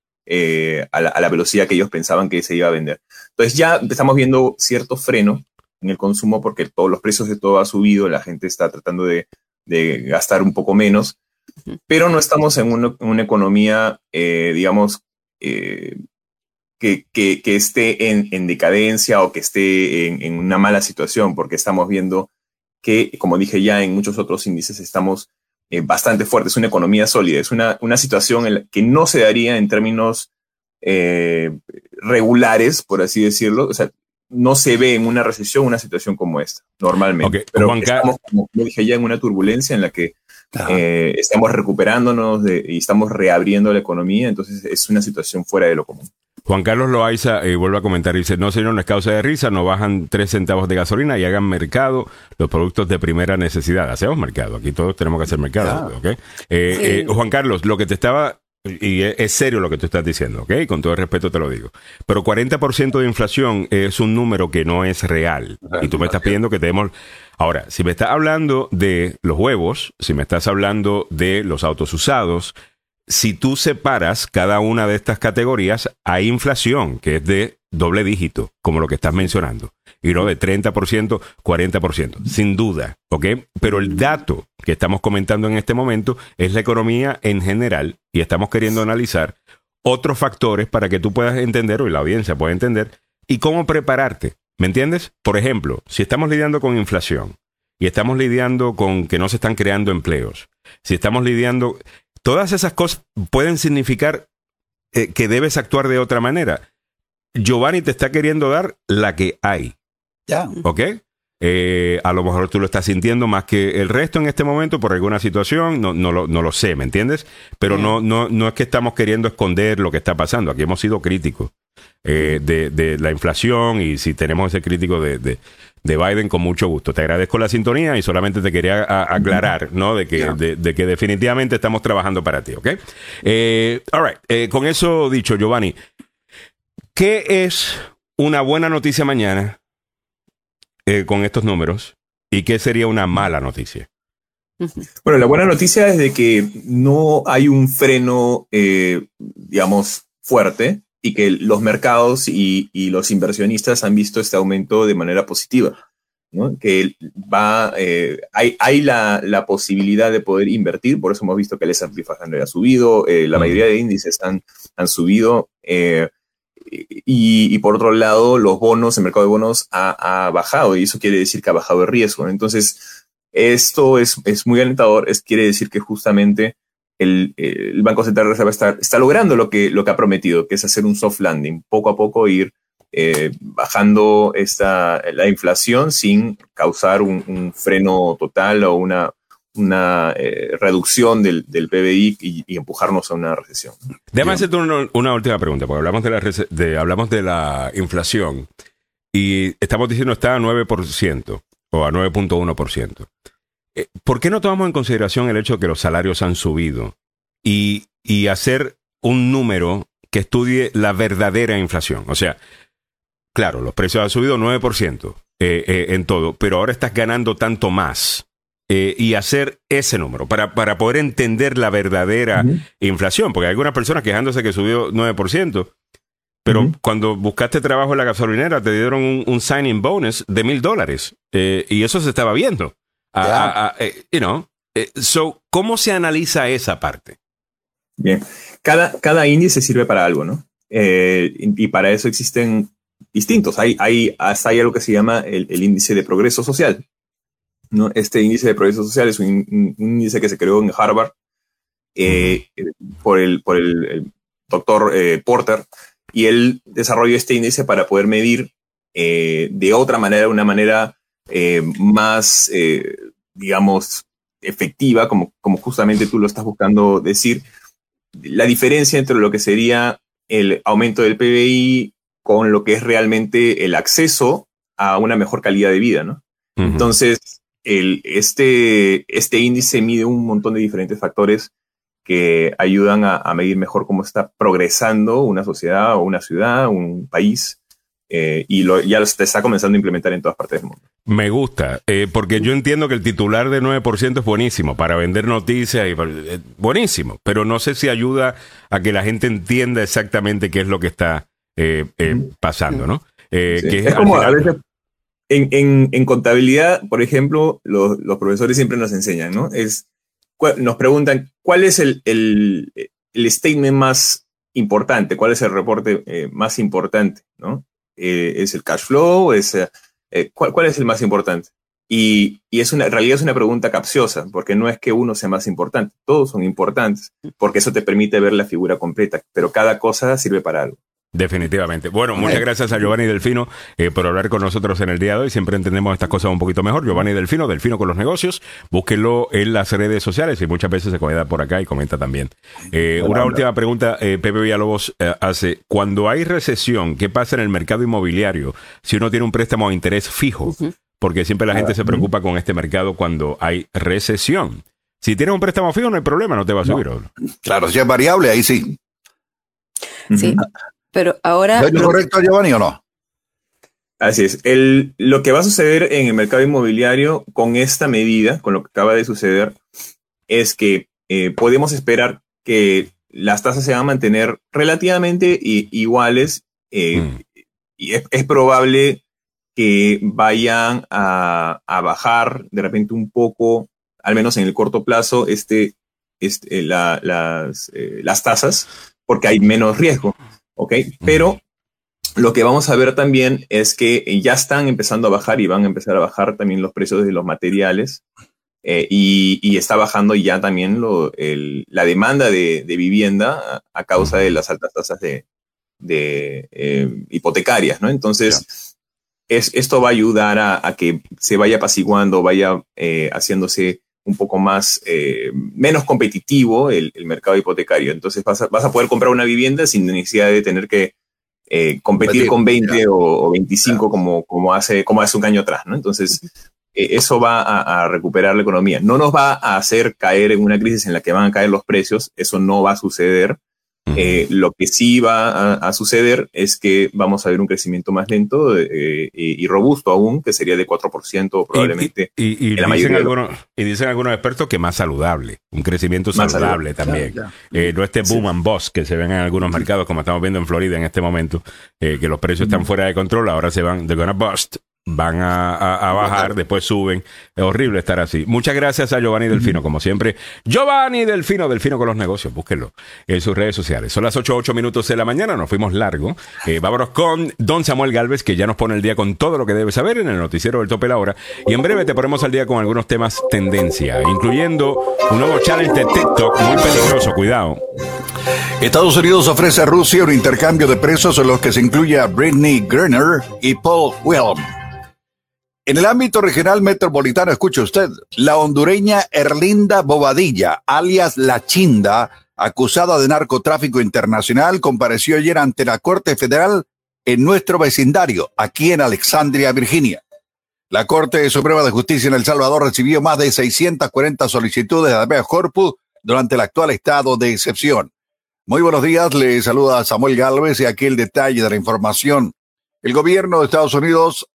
Speaker 8: a la, a, la, velocidad que ellos pensaban que se iba a vender. Entonces ya empezamos viendo cierto freno en el consumo porque todos los precios de todo ha subido, la gente está tratando de, gastar un poco menos, pero no estamos en una, economía, eh, digamos, eh, que, esté en, decadencia o que esté en, una mala situación, porque estamos viendo que, como dije ya, en muchos otros índices estamos eh, bastante fuertes, es una economía sólida, es una, una situación en que no se daría en términos regulares, por así decirlo. O sea, no se ve en una recesión una situación como esta, normalmente. Pero estamos, como dije ya, en una turbulencia en la que eh, estamos recuperándonos y estamos reabriendo la economía, entonces es una situación fuera de lo común.
Speaker 1: Juan Carlos Loaiza eh, vuelve a comentar, dice, no señor, no es causa de risa, no bajan tres centavos de gasolina y hagan mercado los productos de primera necesidad. Hacemos mercado, aquí todos tenemos que hacer mercado. Eh, Juan Carlos, lo que te estaba y es serio lo que tú estás diciendo, ¿ok? Con todo el respeto te lo digo. Pero 40% de inflación es un número que no es real. Y tú me estás pidiendo que tenemos... Ahora, si me estás hablando de los huevos, si me estás hablando de los autos usados, si tú separas cada una de estas categorías, hay inflación que es de doble dígito, como lo que estás mencionando, y no de 30%, 40%, sin duda, ¿ok? Pero el dato que estamos comentando en este momento es la economía en general y estamos queriendo analizar otros factores para que tú puedas entender, o la audiencia pueda entender, y cómo prepararte, ¿me entiendes? Por ejemplo, si estamos lidiando con inflación y estamos lidiando con que no se están creando empleos, si estamos lidiando Todas esas cosas pueden significar eh, que debes actuar de otra manera. Giovanni te está queriendo dar la que hay.
Speaker 3: Ya.
Speaker 1: ¿Ok? Eh, a lo mejor tú lo estás sintiendo más que el resto en este momento por alguna situación, no, no, lo, no lo sé, ¿me entiendes? Pero no, no, no es que estamos queriendo esconder lo que está pasando, aquí hemos sido críticos eh, de, de, la inflación y si tenemos ese crítico de, de Biden con mucho gusto. Te agradezco la sintonía y solamente te quería aclarar, ¿no? De que, de, que definitivamente estamos trabajando para ti, ¿ok? Eh, all right. Eh, con eso dicho, Giovanni, ¿qué es una buena noticia mañana eh, con estos números y qué sería una mala noticia?
Speaker 8: Bueno, la buena noticia es de que no hay un freno, eh, digamos, fuerte y que los mercados y, los inversionistas han visto este aumento de manera positiva. ¿no? Que va, eh, hay, hay la, posibilidad de poder invertir, por eso hemos visto que el S&P 500 ha subido, eh, la mayoría de índices han, han subido, y, por otro lado, los bonos, el mercado de bonos ha, ha, bajado, y eso quiere decir que ha bajado el riesgo. Entonces, esto es, es muy alentador, es, quiere decir que justamente el, el Banco Central de Reserva está, está, logrando lo que, lo que ha prometido, que es hacer un soft landing, poco a poco ir eh, bajando esta, la inflación sin causar un, freno total o una, una eh, reducción del, del PBI y, empujarnos a una recesión.
Speaker 1: Déjame hacerte una, una, última pregunta, porque hablamos de, la, de, hablamos de la inflación y estamos diciendo está a 9% o a 9.1%. Eh, ¿Por qué no tomamos en consideración el hecho de que los salarios han subido y, y hacer un número que estudie la verdadera inflación? O sea, claro, los precios han subido 9% eh, eh, en todo, pero ahora estás ganando tanto más. y hacer ese número para, para poder entender la verdadera inflación, porque hay algunas personas quejándose que subió 9%, pero cuando buscaste trabajo en la gasolinera te dieron un, un signing bonus de mil dólares y eso se estaba viendo. Eh, you know, eh, so, ¿cómo se analiza esa parte?
Speaker 8: Bien, cada, cada índice sirve para algo, ¿no? Eh, y, para eso existen distintos. Hay, hay, hasta hay algo que se llama el, índice de progreso social. ¿no? Este índice de progreso social es un, índice que se creó en Harvard por, el, por el, doctor Porter y él desarrolló este índice para poder medir de otra manera, una manera más digamos, efectiva, como, como justamente tú lo estás buscando decir, la diferencia entre lo que sería el aumento del PBI con lo que es realmente el acceso a una mejor calidad de vida, ¿no? Entonces, el, este, este índice mide un montón de diferentes factores que ayudan a, a medir mejor cómo está progresando una sociedad o una ciudad, un país, eh, y lo, ya se está comenzando a implementar en todas partes del mundo.
Speaker 1: Me gusta, eh, porque yo entiendo que el titular de 9% es buenísimo para vender noticias, y, eh, buenísimo, pero no sé si ayuda a que la gente entienda exactamente qué es lo que está pasando, ¿no?
Speaker 8: es, como a veces en, en, contabilidad, por ejemplo, los, los, profesores siempre nos enseñan, ¿no? Es, nos preguntan cuál es el, el, el statement más importante, cuál es el reporte más importante, ¿no? Eh, es el cash flow, es, eh, eh, ¿cuál, es el más importante? Y, es una, en realidad es una pregunta capciosa, porque no es que uno sea más importante, todos son importantes, porque eso te permite ver la figura completa, pero cada cosa sirve para algo.
Speaker 1: Definitivamente. Bueno, muchas gracias a Giovanni Delfino por hablar con nosotros en el día de hoy. Siempre entendemos estas cosas un poquito mejor. Giovanni Delfino, Delfino con los negocios. Búsquenlo en las redes sociales y muchas veces se comenta por acá y comenta también. una última pregunta, Pepe Villalobos hace. Cuando hay recesión, ¿qué pasa en el mercado inmobiliario si uno tiene un préstamo a interés fijo? Porque siempre la gente se preocupa con este mercado cuando hay recesión. Si tienes un préstamo fijo, no hay problema, no te va a subir.
Speaker 3: Claro, si es variable, ahí sí.
Speaker 2: Sí. Pero ahora...
Speaker 3: ¿Es correcto, Giovanni, o no?
Speaker 8: Así es. El, lo que va a suceder en el mercado inmobiliario con esta medida, con lo que acaba de suceder, es que eh, podemos esperar que las tasas se van a mantener relativamente iguales eh, mm. y es, probable que vayan a, bajar de repente un poco, al menos en el corto plazo, este, este las, eh, las tasas, porque hay menos riesgo. ¿Ok? Pero lo que vamos a ver también es que ya están empezando a bajar y van a empezar a bajar también los precios de los materiales eh, y, está bajando ya también lo, la demanda de, vivienda a, causa de las altas tasas de, eh, hipotecarias, ¿no? Entonces, es, esto va a ayudar a, que se vaya apaciguando, vaya eh, haciéndose un poco más, eh, menos competitivo el, mercado hipotecario. Entonces vas a, vas a, poder comprar una vivienda sin necesidad de tener que eh, competir con 20 o, 25 como, como, hace, como hace un año atrás, ¿no? Entonces, eh, eso va a, recuperar la economía. No nos va a hacer caer en una crisis en la que van a caer los precios, eso no va a suceder, Eh, lo que sí va a, suceder es que vamos a ver un crecimiento más lento eh, y, robusto aún, que sería de 4% probablemente.
Speaker 1: Y, y, dicen algunos, y, dicen algunos, expertos que más saludable, un crecimiento saludable, también. Eh, no este boom and bust que se ven en algunos mercados, como estamos viendo en Florida en este momento, que los precios están fuera de control, ahora se van, they're gonna bust, van a, bajar, después suben. Es horrible estar así. Muchas gracias a Giovanni Delfino, como siempre. Giovanni Delfino, Delfino con los negocios, búsquenlo en sus redes sociales. Son las 8, 8 minutos de la mañana, nos fuimos largo. Eh, vámonos con Don Samuel Galvez, que ya nos pone el día con todo lo que debes saber en el noticiero del tope la hora. Y en breve te ponemos al día con algunos temas tendencia, incluyendo un nuevo challenge de TikTok muy peligroso, cuidado.
Speaker 3: Estados Unidos ofrece a Rusia un intercambio de presos en los que se incluye a Britney Griner y Paul Whelan. En el ámbito regional metropolitano, escuche usted, la hondureña Erlinda Bobadilla, alias La Chinda, acusada de narcotráfico internacional, compareció ayer ante la Corte Federal en nuestro vecindario, aquí en Alexandria, Virginia. La Corte Suprema de Justicia en El Salvador recibió más de 640 solicitudes de habeas corpus durante el actual estado de excepción. Muy buenos días, le saluda Samuel Galvez y aquí el detalle de la información. El gobierno de Estados Unidos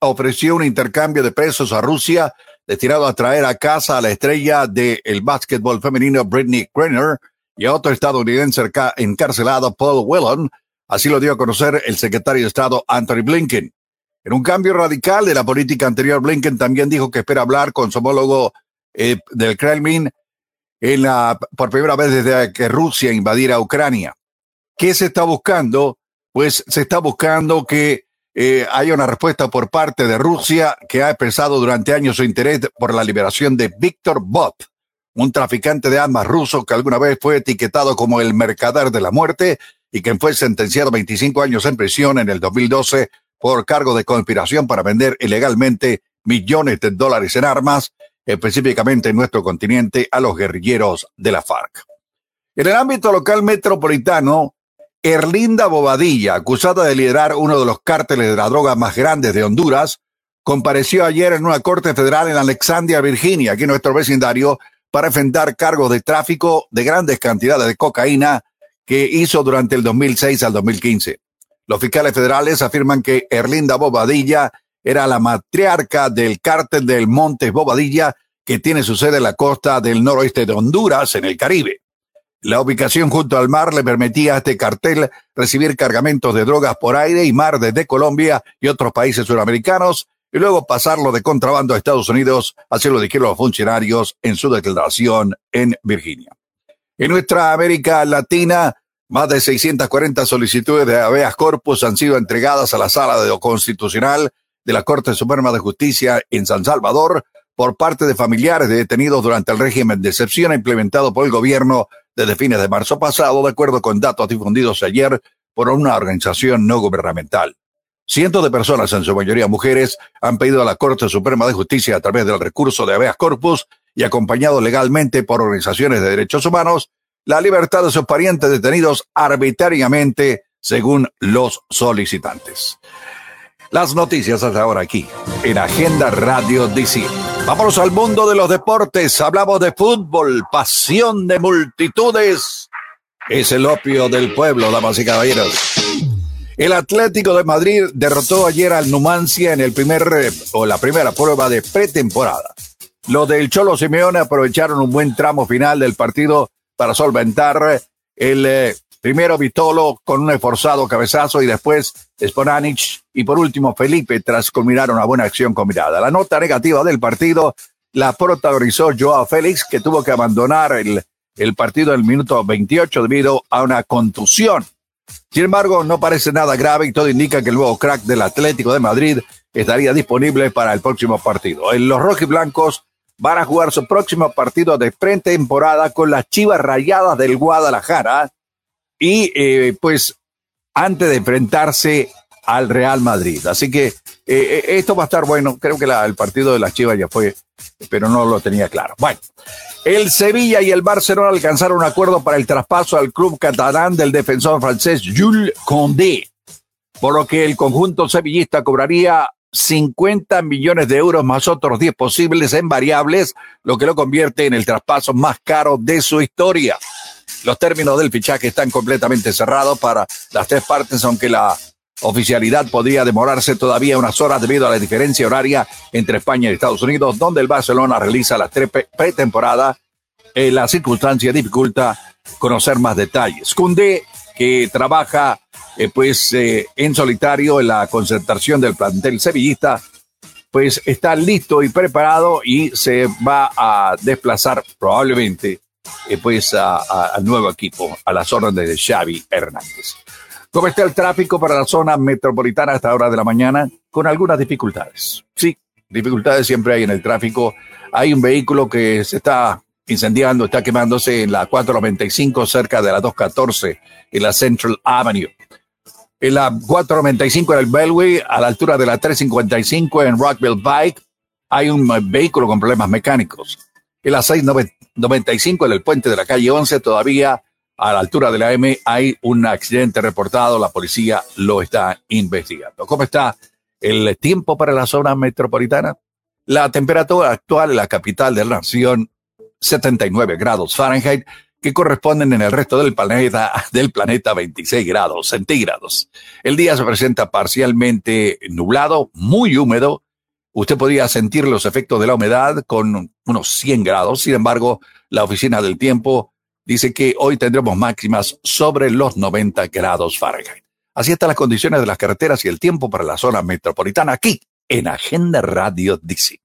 Speaker 3: ofreció un intercambio de presos a Rusia destinado a traer a casa a la estrella del el básquetbol femenino Britney Griner y a otro estadounidense encarcelado Paul Whelan. Así lo dio a conocer el secretario de Estado Anthony Blinken. En un cambio radical de la política anterior, Blinken también dijo que espera hablar con su homólogo eh, del Kremlin en la, por primera vez desde que Rusia invadiera Ucrania. ¿Qué se está buscando? Pues se está buscando que eh, hay una respuesta por parte de Rusia que ha expresado durante años su interés por la liberación de Víctor Bob, un traficante de armas ruso que alguna vez fue etiquetado como el mercader de la muerte y quien fue sentenciado a 25 años en prisión en el 2012 por cargo de conspiración para vender ilegalmente millones de dólares en armas, específicamente en nuestro continente, a los guerrilleros de la FARC. En el ámbito local metropolitano, Erlinda Bobadilla, acusada de liderar uno de los cárteles de la droga más grandes de Honduras, compareció ayer en una corte federal en Alexandria, Virginia, aquí en nuestro vecindario, para enfrentar cargos de tráfico de grandes cantidades de cocaína que hizo durante el 2006 al 2015. Los fiscales federales afirman que Erlinda Bobadilla era la matriarca del cártel del Montes Bobadilla, que tiene su sede en la costa del noroeste de Honduras, en el Caribe. La ubicación junto al mar le permitía a este cartel recibir cargamentos de drogas por aire y mar desde Colombia y otros países suramericanos y luego pasarlo de contrabando a Estados Unidos, así lo dijeron los funcionarios en su declaración en Virginia. En nuestra América Latina, más de 640 solicitudes de habeas corpus han sido entregadas a la Sala de lo Constitucional de la Corte Suprema de Justicia en San Salvador por parte de familiares de detenidos durante el régimen de excepción implementado por el gobierno desde fines de marzo pasado, de acuerdo con datos difundidos ayer por una organización no gubernamental. Cientos de personas, en su mayoría mujeres, han pedido a la Corte Suprema de Justicia a través del recurso de habeas corpus y acompañado legalmente por organizaciones de derechos humanos la libertad de sus parientes detenidos arbitrariamente según los solicitantes. Las noticias hasta ahora aquí, en Agenda Radio DC. Vámonos al mundo de los deportes. Hablamos de fútbol, pasión de multitudes. Es el opio del pueblo, damas y caballeros. El Atlético de Madrid derrotó ayer al Numancia en el primer o la primera prueba de pretemporada. Los del Cholo Simeone aprovecharon un buen tramo final del partido para solventar el eh, Primero Vitolo con un esforzado cabezazo y después Sponanich y por último Felipe tras culminar una buena acción combinada. La nota negativa del partido la protagonizó Joao Félix que tuvo que abandonar el, el partido en el minuto 28 debido a una contusión. Sin embargo, no parece nada grave y todo indica que el nuevo crack del Atlético de Madrid estaría disponible para el próximo partido. En los rojiblancos van a jugar su próximo partido de pretemporada con las Chivas Rayadas del Guadalajara y eh, pues antes de enfrentarse al Real Madrid. Así que eh, eh, esto va a estar bueno. Creo que el partido de las Chivas ya fue, pero no lo tenía claro. Bueno, el Sevilla y el Barcelona alcanzaron un acuerdo para el traspaso al club catalán del defensor francés Jules Condé, por lo que el conjunto sevillista cobraría 50 millones de euros más otros 10 posibles en variables, lo que lo convierte en el traspaso más caro de su historia. Los términos del fichaje están completamente cerrados para las tres partes, aunque la oficialidad podría demorarse todavía unas horas debido a la diferencia horaria entre España y Estados Unidos, donde el Barcelona realiza la pretemporada. Eh, la circunstancia dificulta conocer más detalles. Cundé, que trabaja eh, pues eh, en solitario en la concentración del plantel sevillista, pues está listo y preparado y se va a desplazar probablemente eh, pues al nuevo equipo, a las órdenes de Xavi Hernández. ¿Cómo está el tráfico para la zona metropolitana a esta hora de la mañana? Con algunas dificultades. Sí, dificultades siempre hay en el tráfico. Hay un vehículo que se está incendiando, está quemándose en la 495 cerca de la 214 en la Central Avenue. En la 495 en el Bellway, a la altura de la 355 en Rockville Bike, hay un vehículo con problemas mecánicos. En la 695 en el puente de la calle 11, todavía a la altura de la M, hay un accidente reportado. La policía lo está investigando. ¿Cómo está el tiempo para la zona metropolitana? La temperatura actual en la capital de la nación 79 grados Fahrenheit, que corresponden en el resto del planeta, del planeta 26 grados centígrados. El día se presenta parcialmente nublado, muy húmedo. Usted podría sentir los efectos de la humedad con unos 100 grados. Sin embargo, la Oficina del Tiempo dice que hoy tendremos máximas sobre los 90 grados Fahrenheit. Así están las condiciones de las carreteras y el tiempo para la zona metropolitana aquí en Agenda Radio DC.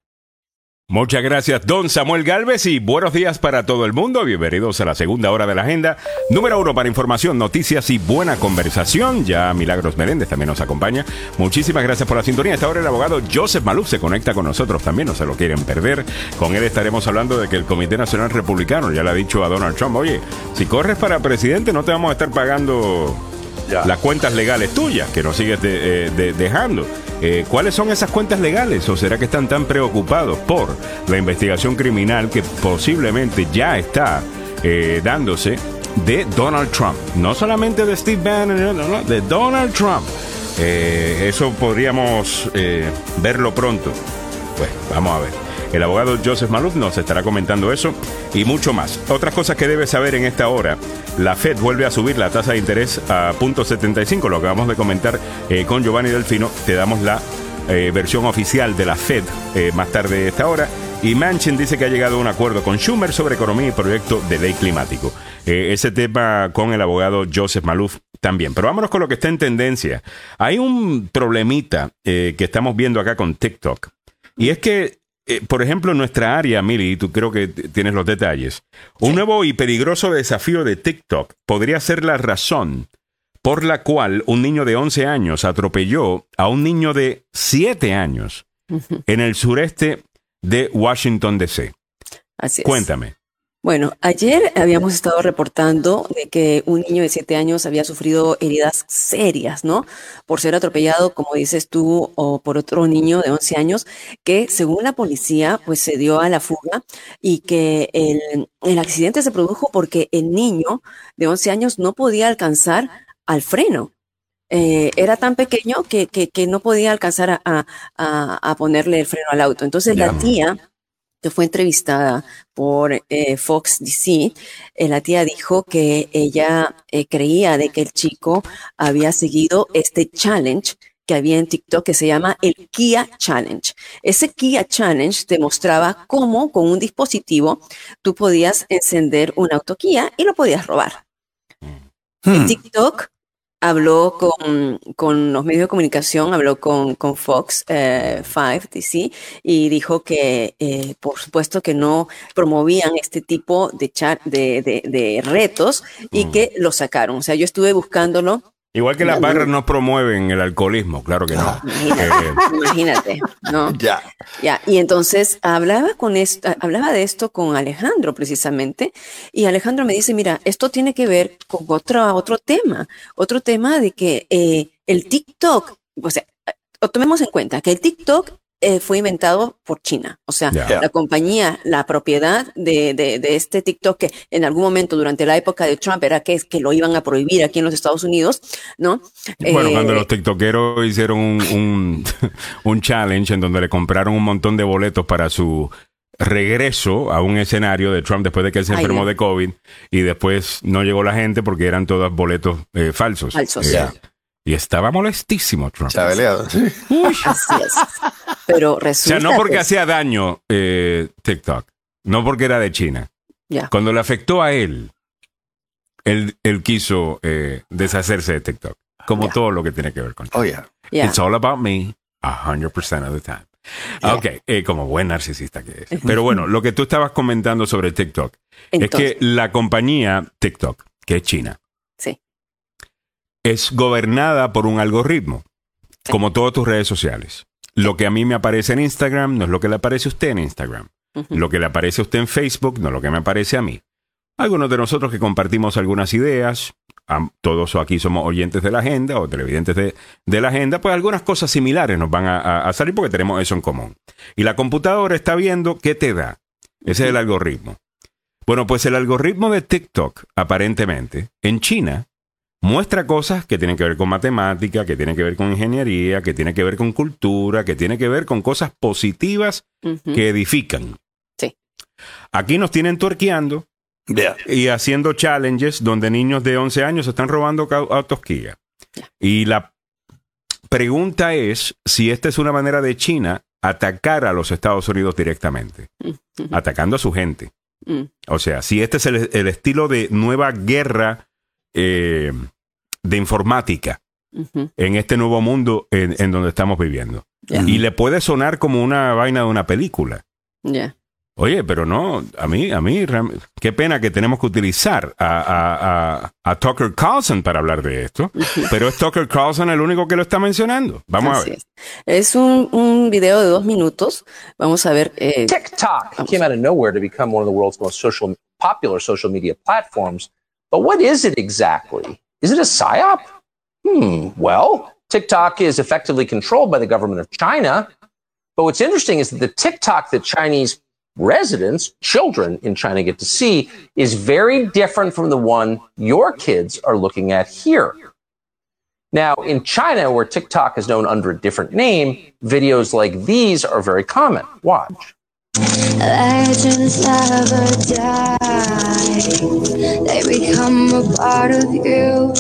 Speaker 1: Muchas gracias, don Samuel Galvez, y buenos días para todo el mundo. Bienvenidos a la segunda hora de la agenda. Número uno para información, noticias y buena conversación. Ya Milagros Meréndez también nos acompaña. Muchísimas gracias por la sintonía. Esta hora el abogado Joseph Maluf se conecta con nosotros también, no se lo quieren perder. Con él estaremos hablando de que el Comité Nacional Republicano ya le ha dicho a Donald Trump, oye, si corres para presidente no te vamos a estar pagando las cuentas legales tuyas que nos sigues eh, dejando. Eh, ¿Cuáles son esas cuentas legales? ¿O será que están tan preocupados por la investigación criminal que posiblemente ya está eh, dándose de Donald Trump? No solamente de Steve Bannon, no, no, de Donald Trump. eso podríamos verlo pronto. Pues vamos a ver. El abogado Joseph Maluf nos estará comentando eso y mucho más. Otras cosas que debes saber en esta hora. La Fed vuelve a subir la tasa de interés a 0.75, lo acabamos de comentar eh, con Giovanni Delfino. Te damos la eh, versión oficial de la Fed eh, más tarde de esta hora. Y Manchin dice que ha llegado a un acuerdo con Schumer sobre economía y proyecto de ley climático. ese tema con el abogado Joseph Maluf también. Pero vámonos con lo que está en tendencia. Hay un problemita que estamos viendo acá con TikTok. Y es que eh, por ejemplo, en nuestra área, Mili, tú creo que tienes los detalles, un nuevo y peligroso desafío de TikTok podría ser la razón por la cual un niño de 11 años atropelló a un niño de 7 años en el sureste de Washington, D.C. Así es. Cuéntame.
Speaker 2: Bueno, ayer habíamos estado reportando de que un niño de siete años había sufrido heridas serias, ¿no? Por ser atropellado, como dices tú, o por otro niño de 11 años, que según la policía, pues se dio a la fuga y que el, el accidente se produjo porque el niño de 11 años no podía alcanzar al freno. Eh, era tan pequeño que, que, que, no podía alcanzar a, a, a, ponerle el freno al auto. Entonces la tía que fue entrevistada por eh, Fox DC, eh, la tía dijo que ella eh, creía de que el chico había seguido este challenge que había en TikTok que se llama el Kia Challenge. Ese Kia Challenge te mostraba cómo con un dispositivo tú podías encender un auto Kia y lo podías robar. En hmm. TikTok habló con, con, los medios de comunicación, habló con, con Fox eh, 5 DC y dijo que eh, por supuesto que no promovían este tipo de, chat, de, de, de retos y mm. que lo sacaron. O sea, yo estuve buscándolo
Speaker 1: Igual que las barras no promueven el alcoholismo, claro que no.
Speaker 2: Imagínate, eh, ¿no? Ya. Ya. Y entonces hablaba con esto, hablaba de esto con Alejandro precisamente, y Alejandro me dice, mira, esto tiene que ver con otro, otro tema, otro tema de que eh, el TikTok, o sea, tomemos en cuenta que el TikTok eh, fue inventado por China. O sea, la compañía, la propiedad de, de, de, este TikTok, que en algún momento durante la época de Trump era que, que lo iban a prohibir aquí en los Estados Unidos, ¿no?
Speaker 1: Bueno, cuando eh, los TikTokeros hicieron un, un, un challenge en donde le compraron un montón de boletos para su regreso a un escenario de Trump después de que él se enfermó de COVID y después no llegó la gente porque eran todos boletos eh, falsos.
Speaker 2: Falsos.
Speaker 1: Eh, y estaba molestísimo Trump.
Speaker 3: Chabeleado.
Speaker 2: Uy. Así es. Pero resulta
Speaker 1: O sea, no porque hacía daño eh, TikTok, no porque era de China.
Speaker 2: Ya.
Speaker 1: Cuando le afectó a él, él, él quiso eh, deshacerse de TikTok. Como todo lo que tiene que ver con TikTok.
Speaker 3: Oh, yeah.
Speaker 2: Ya.
Speaker 1: It's all about me, 100% of the time. Ok, eh, como buen narcisista que es. Pero bueno, lo que tú estabas comentando sobre TikTok
Speaker 2: Entonces,
Speaker 1: es que la compañía TikTok, que es China. Es gobernada por un algoritmo, como todas tus redes sociales. Lo que a mí me aparece en Instagram no es lo que le aparece a usted en Instagram. Lo que le aparece a usted en Facebook no es lo que me aparece a mí. Algunos de nosotros que compartimos algunas ideas, todos aquí somos oyentes de la agenda o televidentes de, de la agenda, pues algunas cosas similares nos van a, a- a salir porque tenemos eso en común. Y la computadora está viendo qué te da. Ese es el algoritmo. Bueno, pues el algoritmo de TikTok, aparentemente, en China, muestra cosas que tienen que ver con matemática, que tienen que ver con ingeniería, que tienen que ver con cultura, que tienen que ver con cosas positivas que edifican.
Speaker 2: Sí.
Speaker 1: Aquí nos tienen tuerqueando
Speaker 3: Yeah.
Speaker 1: y haciendo challenges donde niños de 11 años están robando autos Kia. Y la pregunta es si esta es una manera de China atacar a los Estados Unidos directamente, atacando a su gente.
Speaker 2: Mm.
Speaker 1: O sea, si este es el, el estilo de nueva guerra eh, de informática
Speaker 2: Ujú.
Speaker 1: en este nuevo mundo en, en donde estamos viviendo.
Speaker 2: Ya.
Speaker 1: Y le puede sonar como una vaina de una película.
Speaker 2: Ya.
Speaker 1: Oye, pero no, a mí, a mí, qué pena que tenemos que utilizar a, a- a- a Tucker Carlson para hablar de esto, pero es Tucker Carlson el único que lo está mencionando. Vamos
Speaker 2: Así
Speaker 1: a ver.
Speaker 2: es. Es un, un video de dos minutos. Vamos a ver. eh,
Speaker 9: TikTok came out of nowhere to become one of the world's most social, popular social media platforms. But what is it exactly? Is it a psyop? Hmm. Well, TikTok is effectively controlled by the government of China. But what's interesting is that the TikTok that Chinese residents, children in China get to see is very different from the one your kids are looking at here. Now, in China, where TikTok is known under a different name, videos like these are very common. Watch.
Speaker 10: Legends never die. They become a part of you.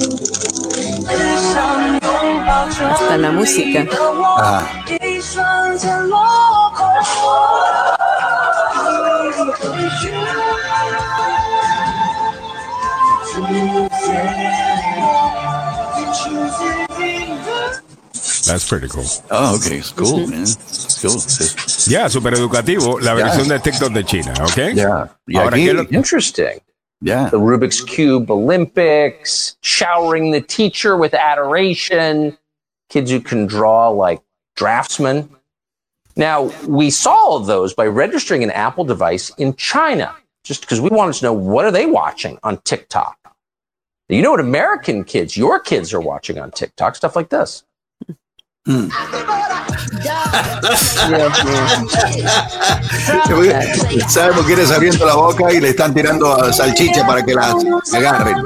Speaker 2: hasta la música.
Speaker 3: Ah,
Speaker 1: That's pretty cool.
Speaker 3: oh, okay. It's cool, man. It's cool. It's-
Speaker 1: Ya, super educativo, la versión de TikTok de China, okay?
Speaker 3: Yeah. Y
Speaker 1: Ahora,
Speaker 3: aquí-
Speaker 1: ¿qué es lo-
Speaker 9: Interesting.
Speaker 3: yeah.
Speaker 9: The Rubik's Cube Olympics, showering the teacher with adoration, kids who can draw like draftsmen. Now, we saw all of those by registering an Apple device in China, just because we wanted to know what are they watching on TikTok. You know what American kids, your kids are watching on TikTok, stuff like this.
Speaker 3: Sabemos que eres abriendo la boca y le están tirando salchicha para que las agarren.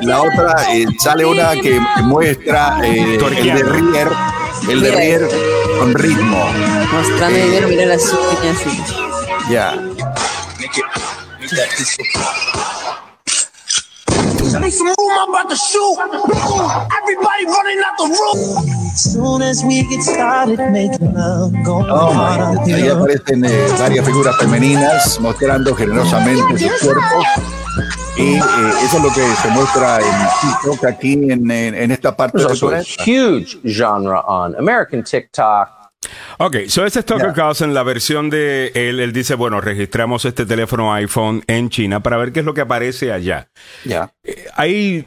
Speaker 3: La otra eh, sale una que muestra eh, el derrier, el derrier con ritmo.
Speaker 2: Mostrando dinero, mira las uñas.
Speaker 3: Ya.
Speaker 6: Make some room, I'm about to shoot. Everybody running out the room. Soon as we get started making love,
Speaker 3: Oh, my. Ahí aparecen eh, varias figuras femeninas mostrando generosamente sus cuerpos. Y eh, eso es lo que se muestra en TikTok aquí en, en- en esta parte
Speaker 9: There's also a huge genre on American TikTok.
Speaker 1: Ok, so ese es Tucker Carlson, la versión de él, él dice, bueno, registramos este teléfono iPhone en China para ver qué es lo que aparece allá.
Speaker 3: Ya.
Speaker 1: Ahí,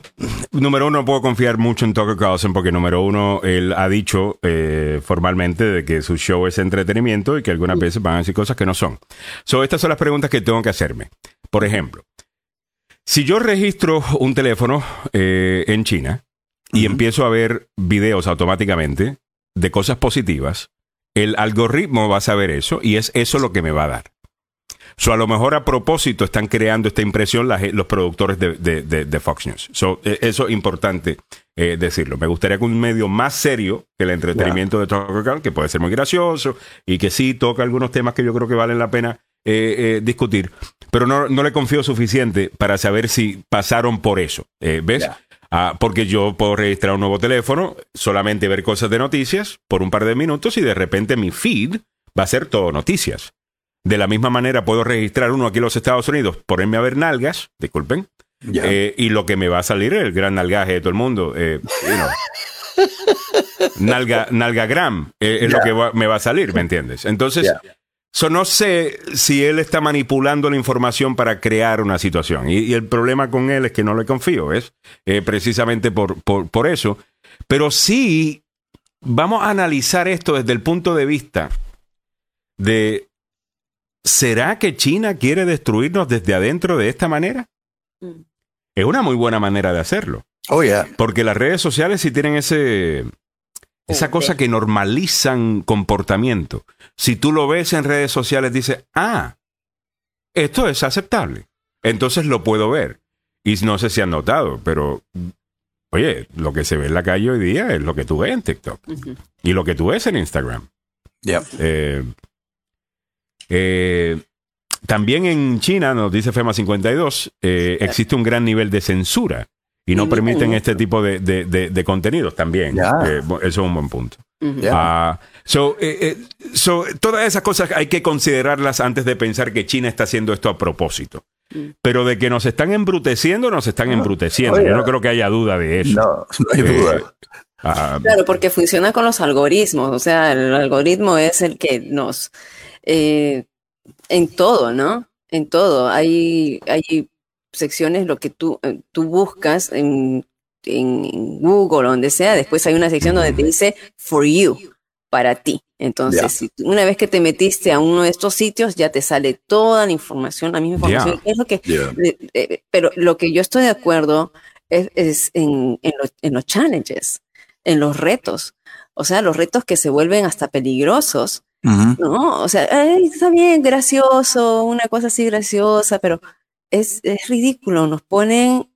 Speaker 1: número uno, no puedo confiar mucho en Tucker Carlson porque, número uno, él ha dicho eh, formalmente de que su show es entretenimiento y que algunas veces van a decir cosas que no son. So, estas son las preguntas que tengo que hacerme. Por ejemplo, si yo registro un teléfono eh, en China y empiezo a ver videos automáticamente de cosas positivas, el algoritmo va a saber eso y es eso lo que me va a dar. So, a lo mejor a propósito están creando esta impresión los productores de, de- de- de Fox News. So, eh, eso es importante eh, decirlo. Me gustaría que un medio más serio que el entretenimiento de Tucker Carlson, que puede ser muy gracioso y que sí toca algunos temas que yo creo que valen la pena eh, discutir, pero no, le confío suficiente para saber si pasaron por eso. ¿Ves? Ah, porque yo puedo registrar un nuevo teléfono, solamente ver cosas de noticias por un par de minutos y de repente mi feed va a ser todo noticias. De la misma manera puedo registrar uno aquí en los Estados Unidos, ponerme a ver nalgas, disculpen, eh, y lo que me va a salir es el gran nalgaje de todo el mundo. Eh, nalga, nalgagram eh, es lo que me va a salir, ¿me entiendes? Entonces, no sé si él está manipulando la información para crear una situación. Y, el problema con él es que no le confío, es precisamente por, por, por eso. Pero sí, vamos a analizar esto desde el punto de vista de, ¿será que China quiere destruirnos desde adentro de esta manera? Mm. Es una muy buena manera de hacerlo.
Speaker 3: Oh, yeah.
Speaker 1: Porque las redes sociales sí tienen ese, esa cosa que normalizan comportamiento. Si tú lo ves en redes sociales, dices, ah, esto es aceptable. Entonces lo puedo ver. Y no sé si han notado, pero oye, lo que se ve en la calle hoy día es lo que tú ves en TikTok. Y lo que tú ves en Instagram.
Speaker 3: Yeah.
Speaker 1: Eh, eh, también en China, nos dice FEMA 52, eh, existe un gran nivel de censura y no permiten este tipo de, de, contenidos también. Eh, eso es un buen punto. Ah, todas esas cosas hay que considerarlas antes de pensar que China está haciendo esto a propósito. Mm. Pero de que nos están embruteciendo, nos están ah, embruteciendo. Yo no creo que haya duda de eso.
Speaker 3: No, no hay duda.
Speaker 2: Ah, claro, porque funciona con los algoritmos. O sea, el algoritmo es el que nos eh, en todo, ¿no? En todo. Hay, hay secciones, lo que tú, eh, tú buscas en, en Google o donde sea, después hay una sección donde te dice for you, para ti. Entonces, una vez que te metiste a uno de estos sitios, ya te sale toda la información, la misma información. Es lo que, eh, pero lo que yo estoy de acuerdo es, en, en los challenges, en los retos. O sea, los retos que se vuelven hasta peligrosos ¿no? O sea, está bien, gracioso, una cosa así graciosa, pero es, es ridículo, nos ponen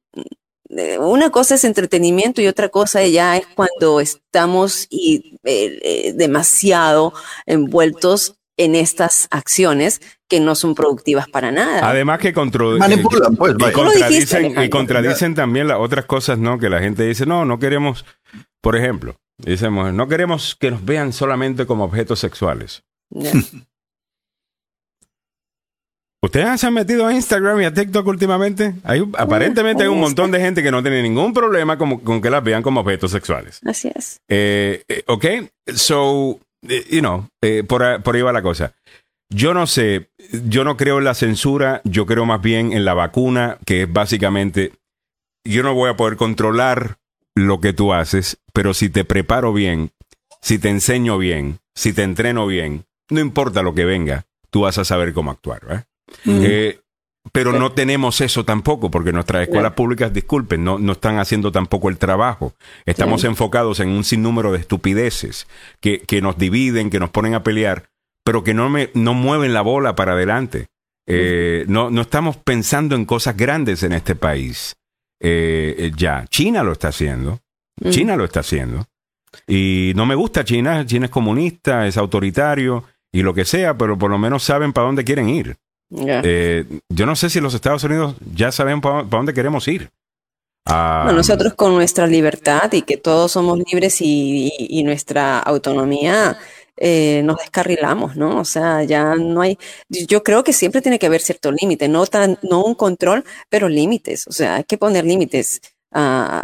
Speaker 2: eh, una cosa es entretenimiento y otra cosa ya es cuando estamos y, eh, eh, demasiado envueltos en estas acciones que no son productivas para nada.
Speaker 1: Además que Manipulan, pues, y contradicen, y contradicen también las otras cosas, ¿no? Que la gente dice, no, no queremos, por ejemplo, Dicemos, no queremos que nos vean solamente como objetos sexuales. ¿Ustedes se han metido a Instagram y a TikTok últimamente? Hay, aparentemente hay un montón de gente que no tiene ningún problema con, con que las vean como objetos sexuales.
Speaker 2: Así es.
Speaker 1: Eh, eh ok, so, eh, you know, eh, por, por ahí va la cosa. Yo no sé, yo no creo en la censura, yo creo más bien en la vacuna, que es básicamente, yo no voy a poder controlar lo que tú haces, pero si te preparo bien, si te enseño bien, si te entreno bien, no importa lo que venga, tú vas a saber cómo actuar. Eh, pero no tenemos eso tampoco, porque nuestras escuelas públicas, disculpen, no, no están haciendo tampoco el trabajo. Estamos enfocados en un sinnúmero de estupideces que, que, nos dividen, que nos ponen a pelear, pero que no, me, no mueven la bola para adelante. Eh, no, no estamos pensando en cosas grandes en este país. Eh, ya. China lo está haciendo. Mm. China lo está haciendo. Y no me gusta China. China es comunista, es autoritario y lo que sea, pero por lo menos saben para dónde quieren ir. Eh, yo no sé si los Estados Unidos ya saben para, dónde queremos ir.
Speaker 2: Ah, nosotros con nuestra libertad y que todos somos libres y nuestra autonomía, eh, nos descarrilamos, ¿no? O sea, ya no hay, yo creo que siempre tiene que haber cierto límite, no, tan, no un control, pero límites, o sea, hay que poner límites. Uh,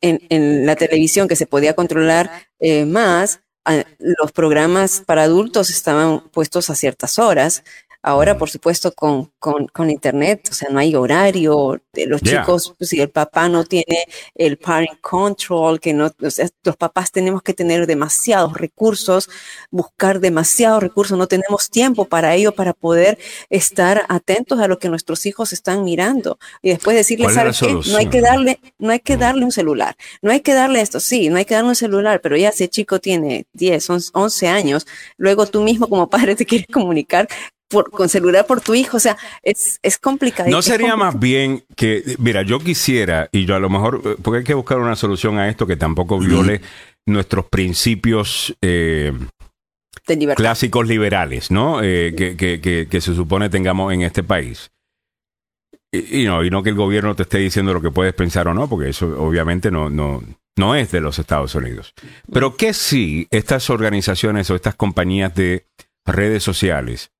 Speaker 2: en, en, la televisión que se podía controlar eh, más, uh, los programas para adultos estaban puestos a ciertas horas Ahora, por supuesto, con, con, con, Internet, o sea, no hay horario. Los chicos, pues, si el papá no tiene el parent control, que no, o sea, los papás tenemos que tener demasiados recursos, buscar demasiados recursos, no tenemos tiempo para ello, para poder estar atentos a lo que nuestros hijos están mirando. Y después decirles, ¿sabes qué? No hay que darle, no hay que darle un celular, no hay que darle esto, sí, no hay que darle un celular, pero ya si el chico tiene 10, 11 años, luego tú mismo como padre te quieres comunicar con celular por tu hijo. O sea, es, es complicado.
Speaker 1: No sería más bien que, mira, yo quisiera, y yo a lo mejor, eh, porque hay que buscar una solución a esto que tampoco viole nuestros principios. Eh, clásicos liberales, ¿no? Eh, que, se supone tengamos en este país. Y, no, y no que el gobierno te esté diciendo lo que puedes pensar o no, porque eso obviamente no, no, no es de los Estados Unidos. Pero que sí, estas organizaciones o estas compañías de redes sociales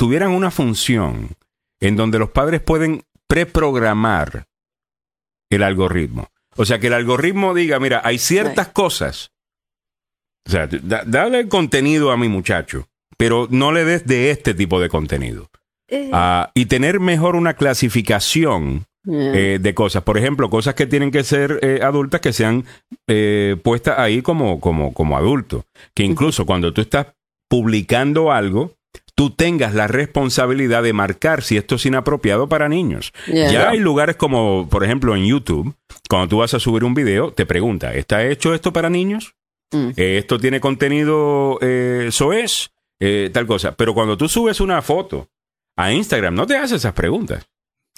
Speaker 1: tuvieran una función en donde los padres pueden preprogramar el algoritmo. O sea, que el algoritmo diga, mira, hay ciertas cosas. O sea, dale contenido a mi muchacho, pero no le des de este tipo de contenido. Eh. Ah, y tener mejor una clasificación eh, de cosas. Por ejemplo, cosas que tienen que ser eh, adultas que sean puestas ahí como, como, como adulto. Que incluso cuando tú estás publicando algo, tú tengas la responsabilidad de marcar si esto es inapropiado para niños. Ya hay lugares como, por ejemplo, en YouTube, cuando tú vas a subir un video, te pregunta, ¿está hecho esto para niños? Mm. Eh, ¿Esto tiene contenido eh, soez? Eh, tal cosa. Pero cuando tú subes una foto a Instagram, no te hace esas preguntas.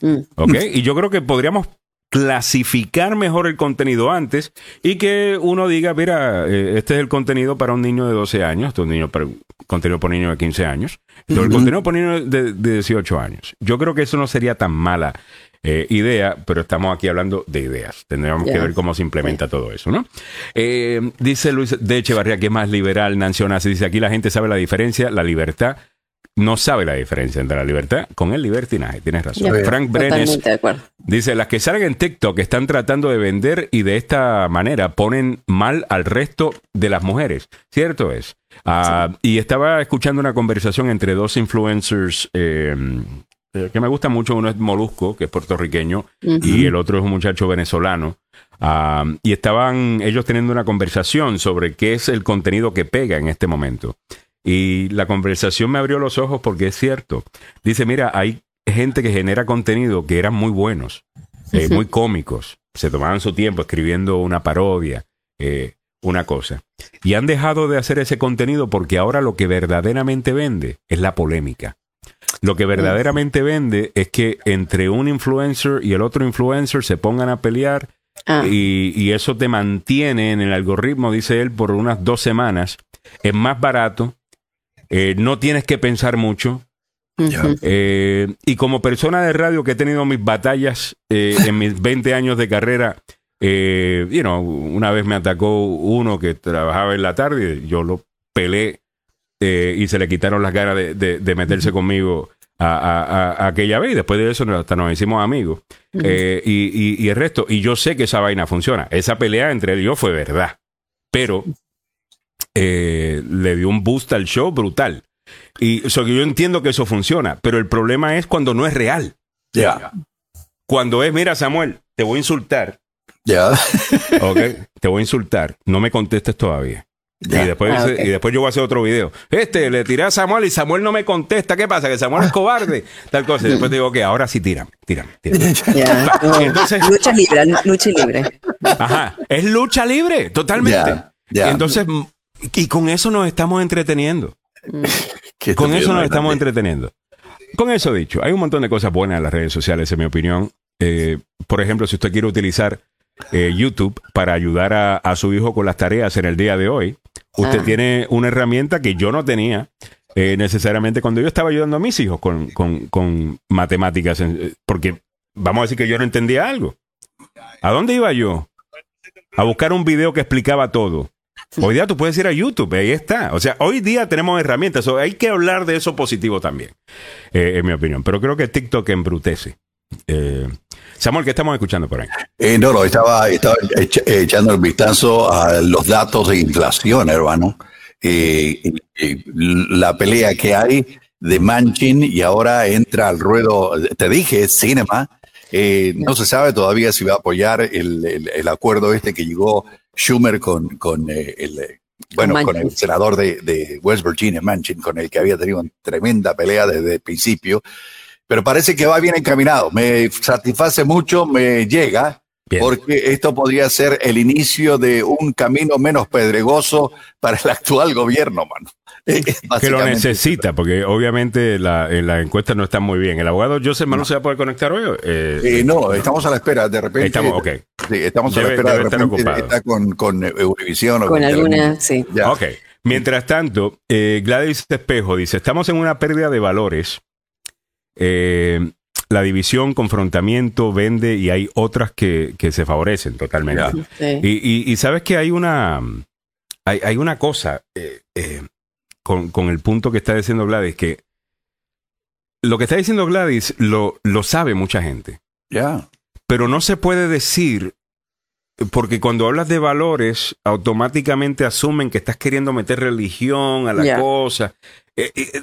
Speaker 1: Mm. ¿Ok? Y yo creo que podríamos clasificar mejor el contenido antes y que uno diga, mira, eh, este es el contenido para un niño de 12 años, este es un niño para, contenido para un niño de 15 años, el contenido niño de, 18 años. Yo creo que eso no sería tan mala eh, idea, pero estamos aquí hablando de ideas. Tendríamos que ver cómo se implementa todo eso, ¿no? Eh, dice Luis de Echevarría que es más liberal, Nancy dice aquí la gente sabe la diferencia, la libertad no sabe la diferencia entre la libertad con el libertinaje. Tienes razón. Frank Brenes dice, las que salen en TikTok están tratando de vender y de esta manera ponen mal al resto de las mujeres. Cierto es. Ah, y estaba escuchando una conversación entre dos influencers eh, eh, que me gusta mucho. Uno es Molusco, que es puertorriqueño, y el otro es un muchacho venezolano. Ah, y estaban ellos teniendo una conversación sobre qué es el contenido que pega en este momento. Y la conversación me abrió los ojos porque es cierto. Dice, mira, hay gente que genera contenido que eran muy buenos, eh, muy cómicos. Se tomaban su tiempo escribiendo una parodia, eh, una cosa. Y han dejado de hacer ese contenido porque ahora lo que verdaderamente vende es la polémica. Lo que verdaderamente vende es que entre un influencer y el otro influencer se pongan a pelear ah. y, y, eso te mantiene en el algoritmo, dice él, por unas dos semanas. Es más barato, eh, no tienes que pensar mucho. Eh, y como persona de radio que he tenido mis batallas eh, en mis 20 años de carrera, you know, una vez me atacó uno que trabajaba en la tarde, yo lo pelé y se le quitaron las ganas de, meterse conmigo a, aquella vez y después de eso hasta nos hicimos amigos. y, el resto, y yo sé que esa vaina funciona. Esa pelea entre él y yo fue verdad. Pero eh, le dio un boost al show brutal. Y yo entiendo que eso funciona, pero el problema es cuando no es real.
Speaker 3: Ya.
Speaker 1: Cuando es, mira, Samuel, te voy a insultar.
Speaker 3: Ya.
Speaker 1: ok, te voy a insultar. No me contestes todavía. Y, después, ah, y después yo voy a hacer otro video. Este, le tiré a Samuel y Samuel no me contesta. ¿Qué pasa? Que Samuel es cobarde. Tal cosa. Y después digo, que ahora sí tiran, tiran,
Speaker 2: Entonces, lucha libre, lucha libre.
Speaker 1: Ajá, es lucha libre, totalmente. Entonces, y con eso nos estamos entreteniendo. con eso nos estamos entreteniendo. Con eso dicho, hay un montón de cosas buenas en las redes sociales, en mi opinión. Eh, por ejemplo, si usted quiere utilizar eh, YouTube para ayudar a, su hijo con las tareas en el día de hoy, usted ah. tiene una herramienta que yo no tenía eh, necesariamente cuando yo estaba ayudando a mis hijos con, con matemáticas, porque vamos a decir que yo no entendía algo. ¿A dónde iba yo? A buscar un video que explicaba todo. Hoy día tú puedes ir a YouTube, ahí está. O sea, hoy día tenemos herramientas, hay que hablar de eso positivo también, eh, en mi opinión. Pero creo que TikTok embrutece. Eh, Samuel, ¿qué estamos escuchando por ahí?
Speaker 3: Eh, no, no, estaba, echando el vistazo a los datos de inflación, hermano. la pelea que hay de Manchin y ahora entra al ruedo, te dije, Cinema. no se sabe todavía si va a apoyar el, el acuerdo este que llegó Schumer con, con eh, el, eh, bueno, con el senador de, West Virginia, Manchin, con el que había tenido una tremenda pelea desde el principio, pero parece que va bien encaminado. Me satisface mucho, me llega, porque esto podría ser el inicio de un camino menos pedregoso para el actual gobierno, mano.
Speaker 1: que lo necesita, porque obviamente la, eh, la, encuesta no está muy bien. ¿El abogado Joseph Manu se va a poder conectar hoy?
Speaker 3: Eh, no, estamos a la espera, de repente.
Speaker 1: Estamos, ok.
Speaker 3: Sí, estamos a la espera, de repente está con, con Univision.
Speaker 2: Con alguna, sí.
Speaker 1: Ok. Mientras tanto, eh, Gladys Espejo dice, estamos en una pérdida de valores. Eh, la división, confrontamiento, vende y hay otras que, se favorecen totalmente. Y, sabes que hay una, hay, una cosa eh, con, con, el punto que está diciendo Gladys, que lo que está diciendo Gladys lo, lo sabe mucha gente.
Speaker 3: Ya.
Speaker 1: Pero no se puede decir porque cuando hablas de valores, automáticamente asumen que estás queriendo meter religión a la cosa. Eh, eh,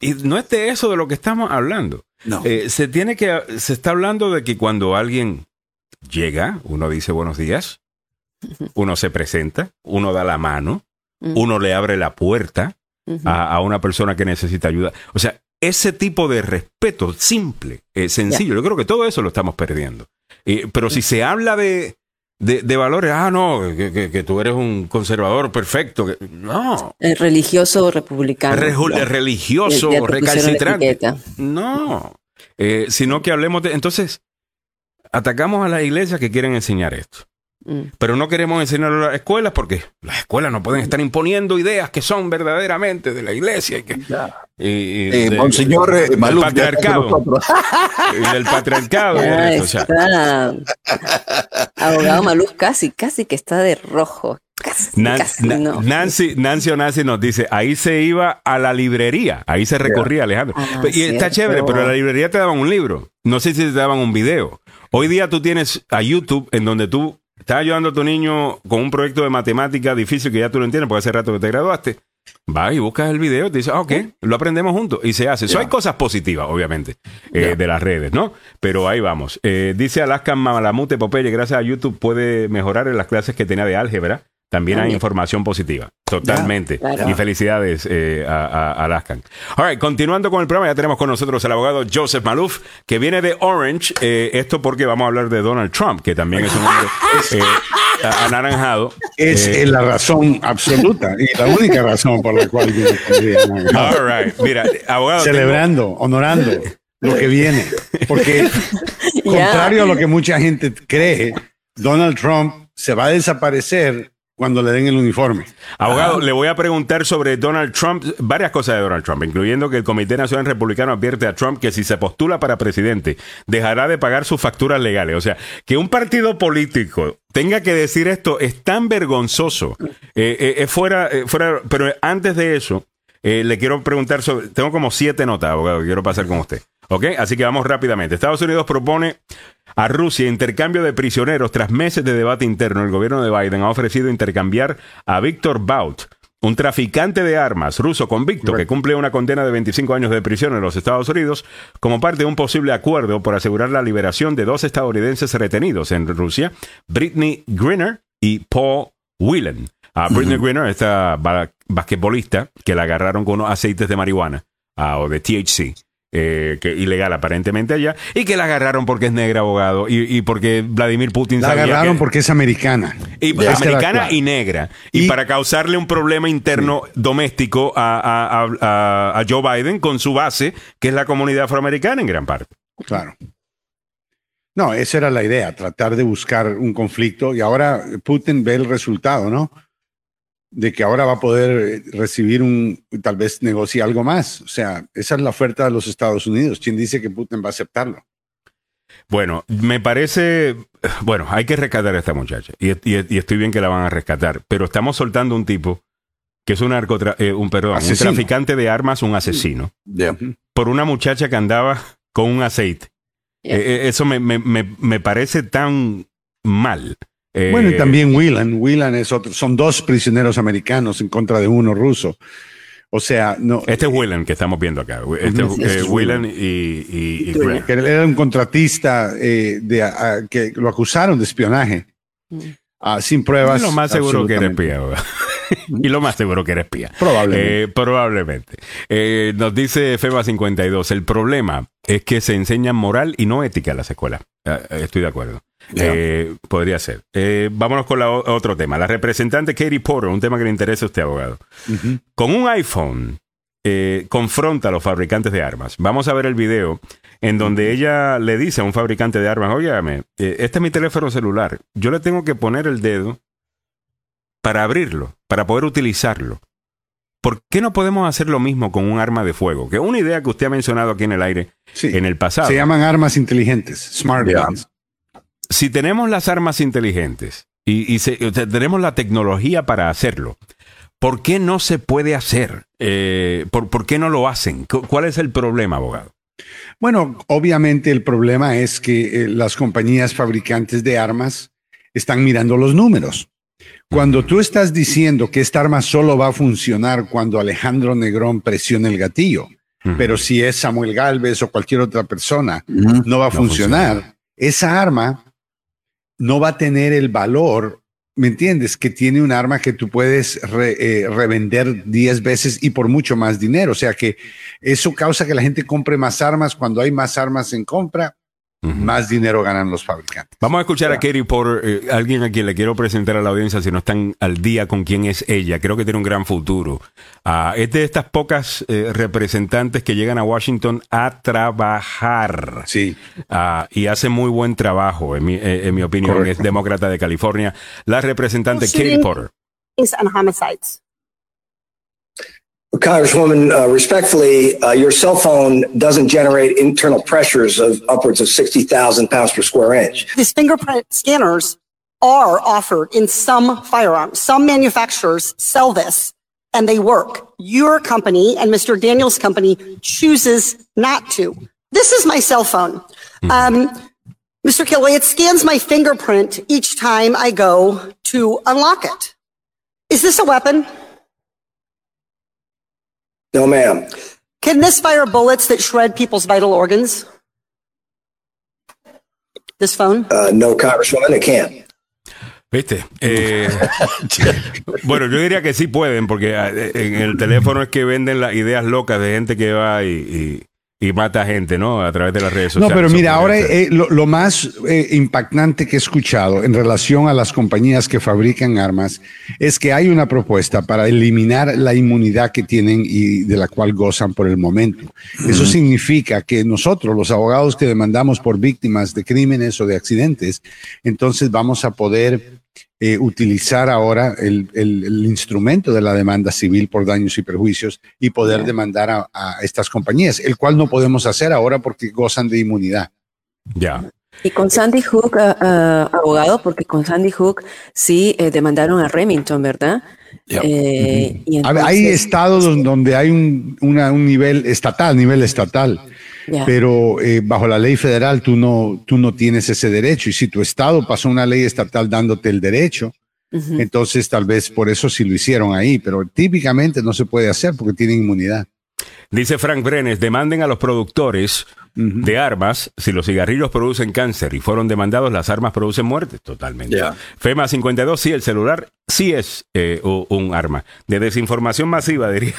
Speaker 1: y no es de eso de lo que estamos hablando.
Speaker 3: No.
Speaker 1: Eh, se tiene que, se está hablando de que cuando alguien llega, uno dice buenos días, uno se presenta, uno da la mano, uno le abre la puerta a, una persona que necesita ayuda. O sea, ese tipo de respeto simple, sencillo, yo creo que todo eso lo estamos perdiendo pero si se habla de, de, valores, ah, no, que, tú eres un conservador perfecto. no.
Speaker 2: El religioso republicano.
Speaker 1: religioso recalcitrante. No. Eh, sino que hablemos de. Entonces, atacamos a las iglesias que quieren enseñar esto. Mm. Pero no queremos enseñarlo a las escuelas porque las escuelas no pueden estar imponiendo ideas que son verdaderamente de la iglesia y que.
Speaker 3: Y, eh, Monseñor eh,
Speaker 1: patriarcado. y del patriarcado.
Speaker 2: Abogado Maluz casi, casi que está de rojo.
Speaker 1: Nancy, Nancy o Nancy nos dice, ahí se iba a la librería, ahí se recorría, Alejandro. Ah, y está chévere, pero en la librería te daban un libro. No sé si te daban un video. Hoy día tú tienes a YouTube en donde tú estás ayudando a tu niño con un proyecto de matemática difícil que ya tú lo entiendes porque hace rato que te graduaste. Va y buscas el video, te dices, ah, ok, lo aprendemos juntos y se hace. Eso hay cosas positivas, obviamente, eh, de las redes, ¿no? Pero ahí vamos. Eh, dice Alaska Malamute Popeye, gracias a YouTube puede mejorar en las clases que tenía de álgebra también hay información positiva. Totalmente. Y felicidades eh, a, Alaskan. All right, continuando con el programa, ya tenemos con nosotros al abogado Joseph Malouf, que viene de Orange. Eh, esto porque vamos a hablar de Donald Trump, que también es un hombre eh, anaranjado.
Speaker 11: Es la razón absoluta y la única razón por la cual viene.
Speaker 1: All right, mira, abogado.
Speaker 11: Celebrando, honorando lo que viene. Porque, contrario a lo que mucha gente cree, Donald Trump se va a desaparecer cuando le den el uniforme.
Speaker 1: Abogado, le voy a preguntar sobre Donald Trump, varias cosas de Donald Trump, incluyendo que el Comité Nacional Republicano advierte a Trump que si se postula para presidente, dejará de pagar sus facturas legales. O sea, que un partido político tenga que decir esto es tan vergonzoso. Eh, eh, es fuera, eh, fuera, pero antes de eso, le quiero preguntar sobre, tengo como siete notas, abogado, que quiero pasar con usted. ¿Ok? Así que vamos rápidamente. Estados Unidos propone a Rusia intercambio de prisioneros tras meses de debate interno. El gobierno de Biden ha ofrecido intercambiar a Víctor Baut, un traficante de armas ruso convicto que cumple una condena de 25 años de prisión en los Estados Unidos como parte de un posible acuerdo por asegurar la liberación de dos estadounidenses retenidos en Rusia, Britney Griner y Paul Whelan. A Britney Griner, esta basquetbolista que la agarraron con unos aceites de marihuana ah, o de THC eh, que ilegal aparentemente allá, y que la agarraron porque es negra abogado y, porque Vladimir Putin
Speaker 11: la agarraron porque es americana.
Speaker 1: Y, americana y negra. Y, para causarle un problema interno doméstico a, a, Joe Biden con su base, que es la comunidad afroamericana en gran parte.
Speaker 11: Claro. No, esa era la idea, tratar de buscar un conflicto y ahora Putin ve el resultado, ¿no? De que ahora va a poder recibir un, tal vez negocie algo más. O sea, esa es la oferta de los Estados Unidos. ¿Quién dice que Putin va a aceptarlo?
Speaker 1: Bueno, me parece, bueno, hay que rescatar a esta muchacha y, estoy bien que la van a rescatar, pero estamos soltando un tipo que es un eh, un perdón, un traficante de armas, un asesino, por una muchacha que andaba con un aceite. Eh, eh, eso me, me, me parece tan mal.
Speaker 11: Bueno, y eh, también Whelan. Whelan es otro. Son dos prisioneros americanos en contra de uno ruso. O sea, no.
Speaker 1: Este es Whelan que estamos viendo acá. Este es eh, Whelan y, y,
Speaker 11: que era un contratista eh, de, que lo acusaron de espionaje. Mm. Ah, sin pruebas.
Speaker 1: Lo más seguro que era espía. y lo más seguro que era espía.
Speaker 11: Probablemente.
Speaker 1: probablemente. nos dice FEBA 52, el problema es que se enseña moral y no ética en las escuelas. estoy de acuerdo. Eh, podría ser. Eh, vámonos con la, otro tema. La representante Katie Porter, un tema que le interesa a usted, abogado. Con un iPhone eh, confronta a los fabricantes de armas. Vamos a ver el video en donde ella le dice a un fabricante de armas, óyame, este es mi teléfono celular. Yo le tengo que poner el dedo para abrirlo, para poder utilizarlo. ¿Por qué no podemos hacer lo mismo con un arma de fuego? Que es una idea que usted ha mencionado aquí en el aire en el pasado.
Speaker 11: Se llaman armas inteligentes, smart guns.
Speaker 1: Si tenemos las armas inteligentes y, tenemos la tecnología para hacerlo, ¿por qué no se puede hacer? Eh, por, qué no lo hacen? ¿Cuál es el problema, abogado?
Speaker 11: Bueno, obviamente el problema es que eh, las compañías fabricantes de armas están mirando los números. Cuando tú estás diciendo que esta arma solo va a funcionar cuando Alejandro Negrón presione el gatillo, pero si es Samuel Galvez o cualquier otra persona, no va a funcionar. Esa arma no va a tener el valor, ¿me entiendes? Que tiene un arma que tú puedes eh, revender 10 veces y por mucho más dinero. O sea que eso causa que la gente compre más armas. Cuando hay más armas en compra, más dinero ganan los fabricantes.
Speaker 1: Vamos a escuchar a Katie por eh, alguien a quien le quiero presentar a la audiencia si no están al día con quién es ella. Creo que tiene un gran futuro. Uh, es de estas pocas eh, representantes que llegan a Washington a trabajar.
Speaker 11: Sí.
Speaker 1: Uh, y hace muy buen trabajo, en mi, eh, en mi opinión. Es demócrata de California. La representante Katie Porter. homicides.
Speaker 12: Congresswoman, uh, respectfully, uh, your cell phone doesn't generate internal pressures of upwards of 60,000 pounds per square inch.
Speaker 7: These fingerprint scanners are offered in some firearms. Some manufacturers sell this and they work. Your company and Mr. Daniels' company chooses not to. This is my cell phone. Hmm. Um, Mr. Kilway, it scans my fingerprint each time I go to unlock it. Is this a weapon?
Speaker 12: No, ma'am.
Speaker 7: Can this fire bullets that shred people's vital organs? This phone?
Speaker 12: Uh, no, Congresswoman, it can't.
Speaker 1: ¿Viste? Eh, bueno, yo diría que sí pueden, porque eh, en el teléfono es que venden las ideas locas de gente que va y, y mata gente, ¿no? A través de las redes sociales.
Speaker 11: No, pero mira, ahora eh, lo, más eh, impactante que he escuchado en relación a las compañías que fabrican armas es que hay una propuesta para eliminar la inmunidad que tienen y de la cual gozan por el momento. Eso significa que nosotros, los abogados que demandamos por víctimas de crímenes o de accidentes, entonces vamos a poder eh, utilizar ahora el, instrumento de la demanda civil por daños y perjuicios y poder demandar a, estas compañías, el cual no podemos hacer ahora porque gozan de inmunidad.
Speaker 1: Ya.
Speaker 2: Y con Sandy Hook, eh, eh, abogado, porque con Sandy Hook sí demandaron a Remington, ¿verdad?
Speaker 11: Hay estados donde hay un, un nivel estatal, nivel estatal pero eh, bajo la ley federal tú no, tú no tienes ese derecho. Y si tu estado pasó una ley estatal dándote el derecho, entonces tal vez por eso sí lo hicieron ahí, pero típicamente no se puede hacer porque tienen inmunidad.
Speaker 1: Dice Frank Brenes, demanden a los productores de armas si los cigarrillos producen cáncer y fueron demandados, las armas producen muerte. Totalmente. FEMA 52, sí, el celular sí es eh, un arma. De desinformación masiva, diría,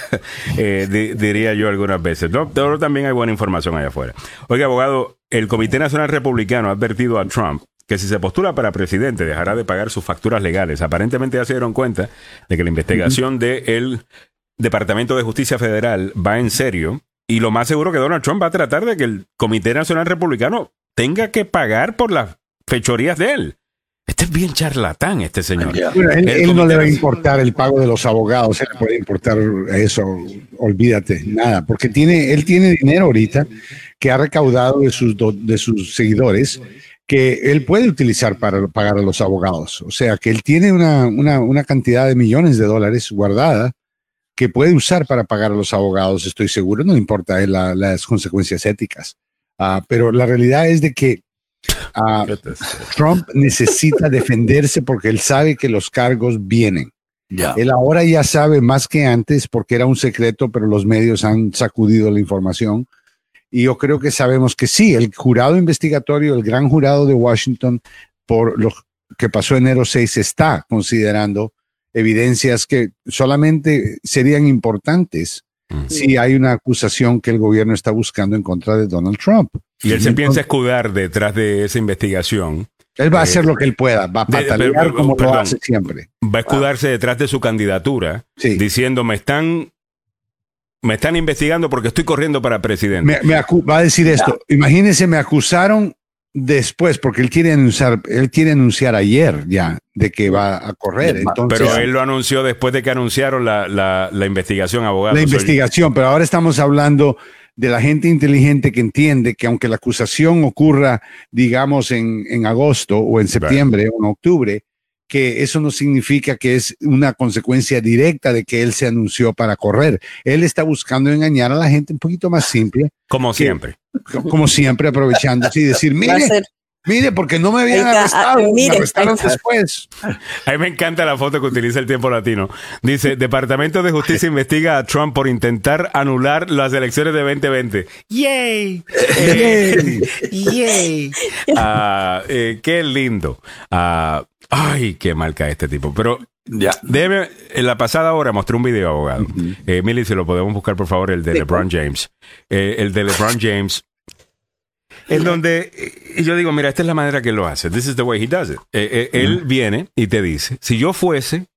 Speaker 1: eh, diría yo algunas veces. ¿no? Pero también hay buena información allá afuera. Oiga, abogado, el Comité Nacional Republicano ha advertido a Trump que si se postula para presidente dejará de pagar sus facturas legales. Aparentemente ya se dieron cuenta de que la investigación del Departamento de Justicia Federal va en serio y lo más seguro que Donald Trump va a tratar de que el Comité Nacional Republicano tenga que pagar por las fechorías de él. Este es bien charlatán, este señor.
Speaker 11: él, no le va a importar el pago de los abogados, él le puede importar eso, olvídate, nada, porque tiene, él tiene dinero ahorita que ha recaudado de sus, de sus seguidores que él puede utilizar para pagar a los abogados. O sea, que él tiene una, una, una cantidad de millones de dólares guardada que puede usar para pagar a los abogados, estoy seguro, no importa eh, las consecuencias éticas. Ah, pero la realidad es de que ah, Trump necesita defenderse porque él sabe que los cargos vienen. Él ahora ya sabe más que antes porque era un secreto, pero los medios han sacudido la información. Y yo creo que sabemos que sí, el jurado investigatorio, el gran jurado de Washington, por lo que pasó enero 6, está considerando evidencias que solamente serían importantes si hay una acusación que el gobierno está buscando en contra de Donald Trump.
Speaker 1: Y él se piensa escudar detrás de esa investigación.
Speaker 11: Él va a hacer eh, lo que él pueda, va a patalear como lo hace siempre.
Speaker 1: Va a escudarse detrás de su candidatura, diciendo me están me están investigando porque estoy corriendo para presidente.
Speaker 11: Me, va a decir esto. Imagínense, me acusaron después, porque él quiere anunciar, él quiere anunciar ayer ya de que va a correr. Entonces,
Speaker 1: pero él lo anunció después de que anunciaron la, la, la investigación, abogado.
Speaker 11: La investigación, pero ahora estamos hablando de la gente inteligente que entiende que aunque la acusación ocurra, digamos, en, en agosto o en septiembre o en octubre, que eso no significa que es una consecuencia directa de que él se anunció para correr. Él está buscando engañar a la gente un poquito más simple.
Speaker 1: Como siempre.
Speaker 11: Como siempre, aprovechando y decir, mire, mire, porque no me habían arrestado, me arrestaron después.
Speaker 1: A mí me encanta la foto que utiliza el tiempo latino. Dice, Departamento de Justicia investiga a Trump por intentar anular las elecciones de 2020. ¡Yay! ¡Yay! ¡Yay! Ah, eh, ¡Qué lindo! Uh, Ay, qué mal cae este tipo. Pero ya. Déjeme, en la pasada hora mostré un video, abogado. Eh, Milly, si lo podemos buscar, por favor, el de LeBron James. Eh, el de LeBron James. En donde eh, yo digo, mira, esta es la manera que él lo hace. This is the way he does it. Él viene y te dice, si yo fuese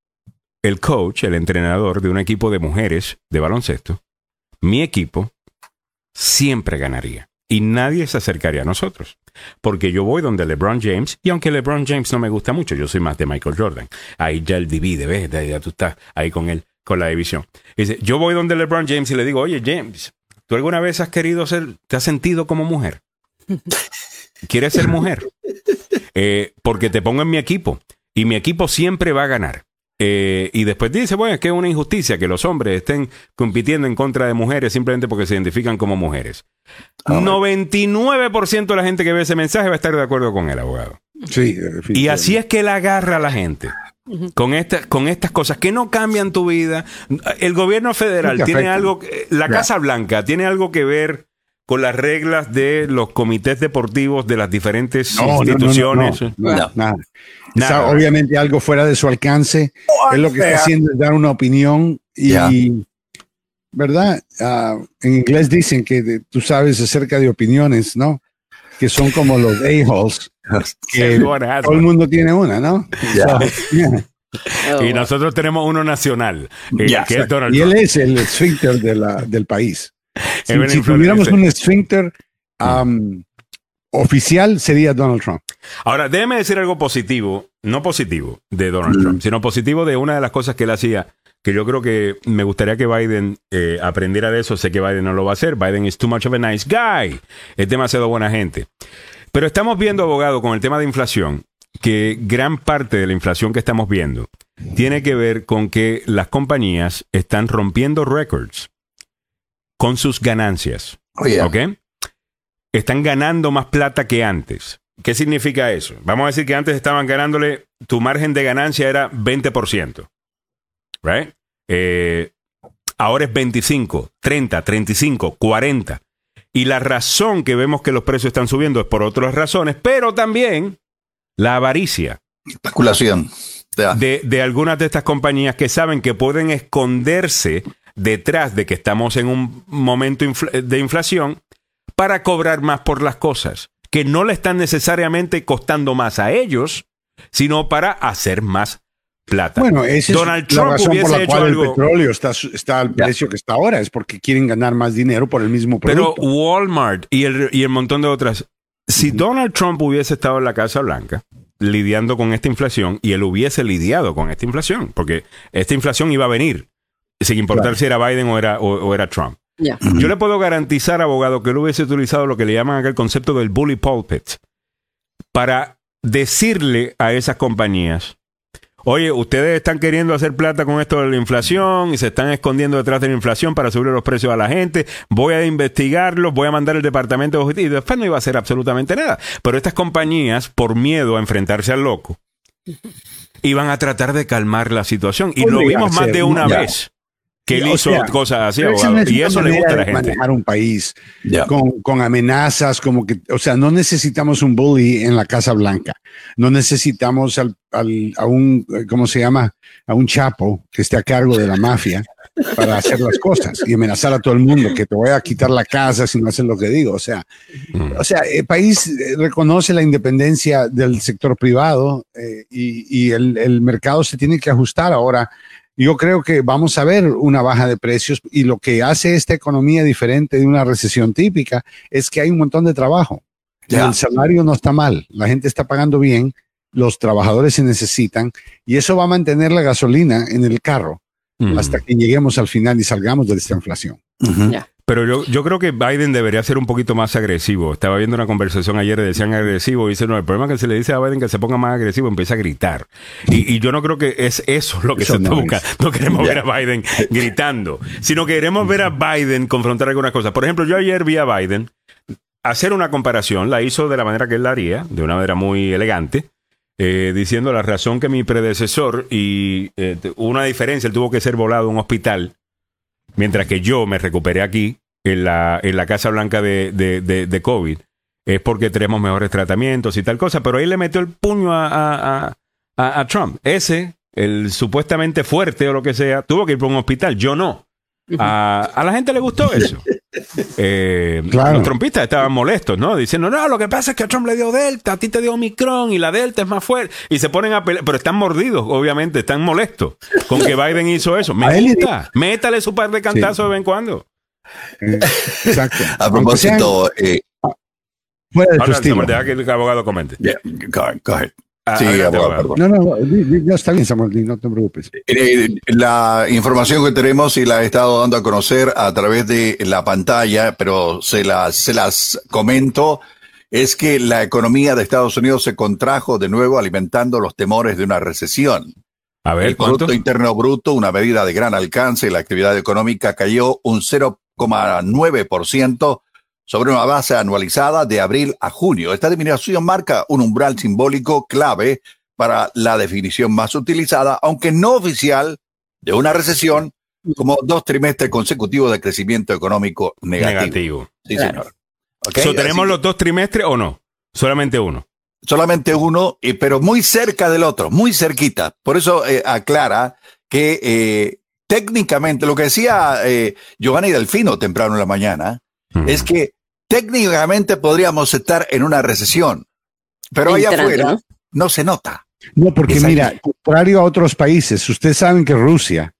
Speaker 1: el coach, el entrenador de un equipo de mujeres de baloncesto, mi equipo siempre ganaría y nadie se acercaría a nosotros. Porque yo voy donde LeBron James, y aunque LeBron James no me gusta mucho, yo soy más de Michael Jordan. Ahí ya él divide, ¿ves? Ya tú estás ahí con él, con la división. Dice, yo voy donde LeBron James y le digo, oye, James, ¿tú alguna vez has querido ser, te has sentido como mujer? ¿Quieres ser mujer? Eh, porque te pongo en mi equipo y mi equipo siempre va a ganar. Eh, y después dice, bueno, es que es una injusticia que los hombres estén compitiendo en contra de mujeres simplemente porque se identifican como mujeres. 99% de la gente que ve ese mensaje va a estar de acuerdo con el abogado.
Speaker 11: Sí,
Speaker 1: y así es que él agarra a la gente. Con, esta, con estas cosas que no cambian tu vida. El gobierno federal tiene algo, la Casa Blanca tiene algo que ver con las reglas de los comités deportivos de las diferentes instituciones.
Speaker 11: No, nada. obviamente algo fuera de su alcance. es lo que está haciendo es dar una opinión y, ¿verdad? Ah, en inglés dicen que tú sabes acerca de opiniones, ¿no? Que son como los a-holes. que todo el mundo tiene una, ¿no?
Speaker 1: y nosotros tenemos uno nacional,
Speaker 11: eh, y él es el esfínter de del país. Si, tuviéramos un esfínter oficial, sería Donald Trump.
Speaker 1: Ahora, déjeme decir algo positivo, no positivo de Donald Trump, sino positivo de una de las cosas que él hacía, que yo creo que me gustaría que Biden eh, aprendiera de eso. Sé que Biden no lo va a hacer. Biden is too much of a nice guy. Es demasiado buena gente. Pero estamos viendo, abogado, con el tema de inflación, que gran parte de la inflación que estamos viendo tiene que ver con que las compañías están rompiendo récords con sus ganancias. Oh, ¿Ok? Están ganando más plata que antes. ¿Qué significa eso? Vamos a decir que antes estaban ganándole, tu margen de ganancia era 20%. ¿Right? Eh, ahora es 25, 30, 35, 40. Y la razón que vemos que los precios están subiendo es por otras razones, pero también la avaricia.
Speaker 3: Especulación.
Speaker 1: De, de algunas de estas compañías que saben que pueden esconderse detrás de que estamos en un momento de inflación para cobrar más por las cosas, que no le están necesariamente costando más a ellos, sino para hacer más plata.
Speaker 11: Bueno, esa Donald es Trump la razón por la cual el petróleo está, está al precio que está ahora, es porque quieren ganar más dinero por el mismo producto.
Speaker 1: Pero Walmart y el, y el montón de otras, si Donald Trump hubiese estado en la Casa Blanca lidiando con esta inflación y él hubiese lidiado con esta inflación, porque esta inflación iba a venir, sin importar si era Biden o era, o, era Trump. Yo le puedo garantizar, abogado, que él hubiese utilizado lo que le llaman acá el concepto del bully pulpit para decirle a esas compañías, oye, ustedes están queriendo hacer plata con esto de la inflación y se están escondiendo detrás de la inflación para subir los precios a la gente, voy a investigarlos, voy a mandar el departamento de y después no iba a hacer absolutamente nada. Pero estas compañías, por miedo a enfrentarse al loco, iban a tratar de calmar la situación. Y lo vimos más de una vez que él hizo cosas así, y eso le gusta a la gente.
Speaker 11: Manejar un país con, con, amenazas, como que, o sea, no necesitamos un bully en la Casa Blanca, no necesitamos al, al, a un, ¿cómo se llama? A un chapo que esté a cargo de la mafia para hacer las cosas y amenazar a todo el mundo que te voy a quitar la casa si no haces lo que digo. O sea, mm. o sea, el país eh, reconoce la independencia del sector privado eh, y, y el, el mercado se tiene que ajustar ahora yo creo que vamos a ver una baja de precios y lo que hace esta economía diferente de una recesión típica es que hay un montón de trabajo. El salario no está mal, la gente está pagando bien, los trabajadores se necesitan y eso va a mantener la gasolina en el carro hasta que lleguemos al final y salgamos de esta inflación.
Speaker 1: Pero yo, yo creo que Biden debería ser un poquito más agresivo. Estaba viendo una conversación ayer, decían agresivo, y dice, no, el problema es que se le dice a Biden que se ponga más agresivo, empieza a gritar. Y, yo no creo que es eso lo que se no busca. No queremos ver a Biden gritando, sino que queremos ver a Biden confrontar algunas cosas. Por ejemplo, yo ayer vi a Biden hacer una comparación, la hizo de la manera que él la haría, de una manera muy elegante, eh, diciendo la razón que mi predecesor, y eh, una diferencia, él tuvo que ser volado a un hospital mientras que yo me recuperé aquí, en la, en la Casa Blanca de, de, COVID, es porque tenemos mejores tratamientos y tal cosa, pero ahí le metió el puño a, a, Trump. Ese, el supuestamente fuerte o lo que sea, tuvo que ir por un hospital, yo no. A, a la gente le gustó eso. Eh, los trompistas estaban molestos, ¿no? Diciendo, no, lo que pasa es que a Trump le dio Delta, a ti te dio Omicron y la Delta es más fuerte. Y se ponen a pelear, pero están mordidos, obviamente, están molestos con que Biden hizo eso. Me gusta, métale su par de cantazos de vez en cuando.
Speaker 3: Eh, exacto. a propósito, eh,
Speaker 1: fuera de tu estilo. Deja que el abogado comente.
Speaker 3: Ah, sí, abogado,
Speaker 11: No, no, ya está bien, Samuel, no te preocupes.
Speaker 3: Eh, la información que tenemos y la he estado dando a conocer a través de la pantalla, pero se las, se las comento, es que la economía de Estados Unidos se contrajo de nuevo alimentando los temores de una recesión.
Speaker 1: A ver,
Speaker 3: el Producto Interno Bruto, una medida de gran alcance, la actividad económica cayó un 0,9% sobre una base anualizada de abril a junio. Esta disminución marca un umbral simbólico clave para la definición más utilizada, aunque no oficial, de una recesión como dos trimestres consecutivos de crecimiento económico negativo.
Speaker 1: Sí, señor. ¿Tenemos los dos trimestres o no? Solamente uno.
Speaker 3: Solamente uno, pero muy cerca del otro, muy cerquita. Por eso eh, aclara que eh, técnicamente, lo que decía eh, Giovanni Delfino temprano en la mañana, es que técnicamente podríamos estar en una recesión, pero allá afuera ¿no? se nota.
Speaker 11: No, porque mira, contrario a otros países, ustedes saben que Rusia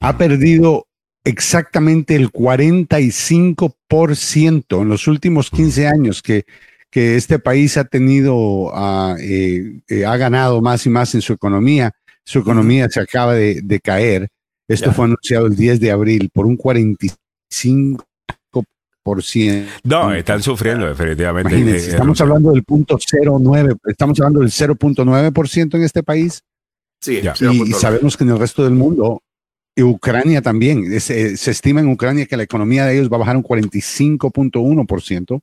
Speaker 11: ha perdido exactamente el 45% en los últimos 15 años que, que este país ha tenido, eh, eh, ha ganado más y más en su economía. Su economía se acaba de, caer. Esto fue anunciado el 10 de abril por un 45
Speaker 1: no, están sufriendo definitivamente.
Speaker 11: Eh, estamos hablando del punto 09, estamos hablando del 0.9% en este país.
Speaker 3: Sí,
Speaker 11: y, sabemos que en el resto del mundo, y Ucrania también, se, se estima en Ucrania que la economía de ellos va a bajar un 45.1%.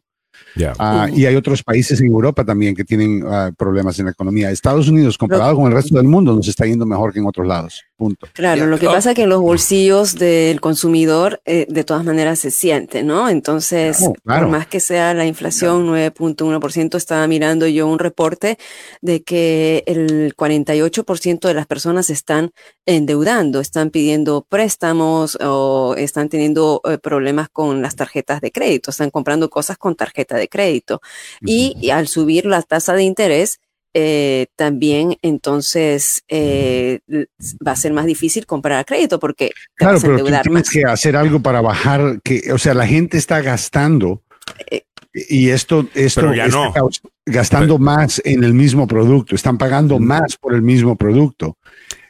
Speaker 11: Ah, y hay otros países en Europa también que tienen ah, problemas en la economía. Estados Unidos, comparado con el resto del mundo, nos está yendo mejor que en otros lados. Punto.
Speaker 2: Claro, lo que pasa es que en los bolsillos del consumidor eh, de todas maneras se siente, ¿no? Entonces, por más que sea la inflación 9.1%, estaba mirando yo un reporte de que el 48% de las personas están endeudando, están pidiendo préstamos o están teniendo eh, problemas con las tarjetas de crédito, están comprando cosas con tarjeta de crédito. y, al subir la tasa de interés, eh, también entonces eh, va a ser más difícil comprar a crédito porque
Speaker 11: claro, pero tú tienes que hacer algo para bajar, que, o sea, la gente está gastando y esto, esto está gastando más en el mismo producto, están pagando más por el mismo producto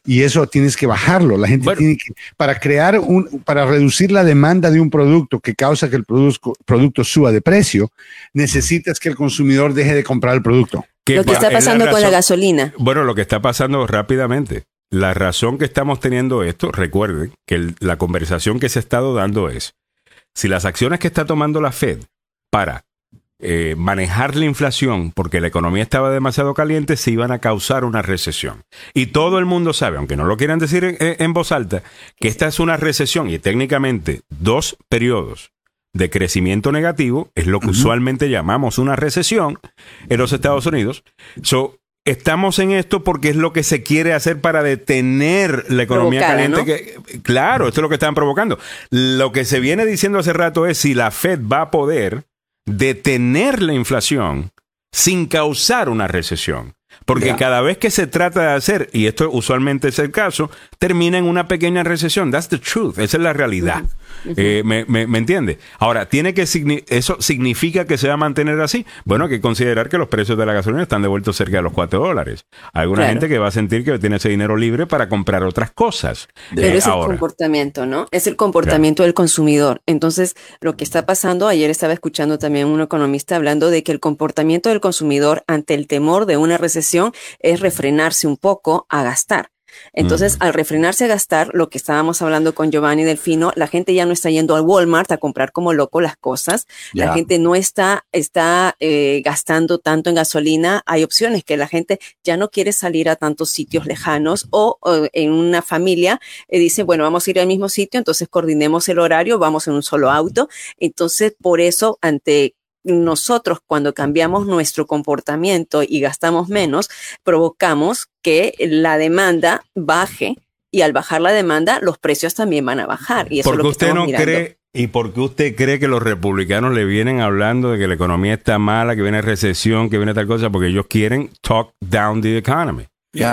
Speaker 11: y eso tienes que bajarlo. La gente tiene que, para crear un, para reducir la demanda de un producto que causa que el producto, producto suba de precio, necesitas que el consumidor deje de comprar el producto.
Speaker 2: lo que está pasando con la gasolina.
Speaker 1: Bueno, lo que está pasando rápidamente. La razón que estamos teniendo esto, recuerden que la conversación que se ha estado dando es, si las acciones que está tomando la Fed para eh, manejar la inflación porque la economía estaba demasiado caliente, se iban a causar una recesión. Y todo el mundo sabe, aunque no lo quieran decir en, voz alta, que esta es una recesión y técnicamente dos periodos de crecimiento negativo es lo que usualmente llamamos una recesión en los Estados Unidos. So, estamos en esto porque es lo que se quiere hacer para detener la economía caliente. claro, esto es lo que están provocando. Lo que se viene diciendo hace rato es si la Fed va a poder detener la inflación sin causar una recesión. Porque cada vez que se trata de hacer, y esto usualmente es el caso, termina en una pequeña recesión. That's the truth. Esa es la realidad. Eh, me, me, entiende? Ahora, ¿tiene que ¿eso significa que se va a mantener así? Bueno, hay que considerar que los precios de la gasolina están devueltos cerca de los 4 dólares. Hay alguna gente que va a sentir que tiene ese dinero libre para comprar otras cosas.
Speaker 2: Pero es el comportamiento, ¿no? Es el comportamiento del consumidor. Entonces, lo que está pasando, ayer estaba escuchando también un economista hablando de que el comportamiento del consumidor ante el temor de una recesión es refrenarse un poco a gastar. Entonces, al refrenarse a gastar, lo que estábamos hablando con Giovanni Delfino, la gente ya no está yendo al Walmart a comprar como loco las cosas. La gente no está, está eh, gastando tanto en gasolina. Hay opciones que la gente ya no quiere salir a tantos sitios lejanos o, en una familia eh, dice, bueno, vamos a ir al mismo sitio, entonces coordinemos el horario, vamos en un solo auto. Entonces, por eso, ante nosotros cuando cambiamos nuestro comportamiento y gastamos menos, provocamos que la demanda baje y al bajar la demanda los precios también van a bajar. Y eso es lo que
Speaker 1: usted no cree ¿Y por qué usted cree que los republicanos le vienen hablando de que la economía está mala, que viene recesión, que viene tal cosa? Porque ellos quieren talk down the economy.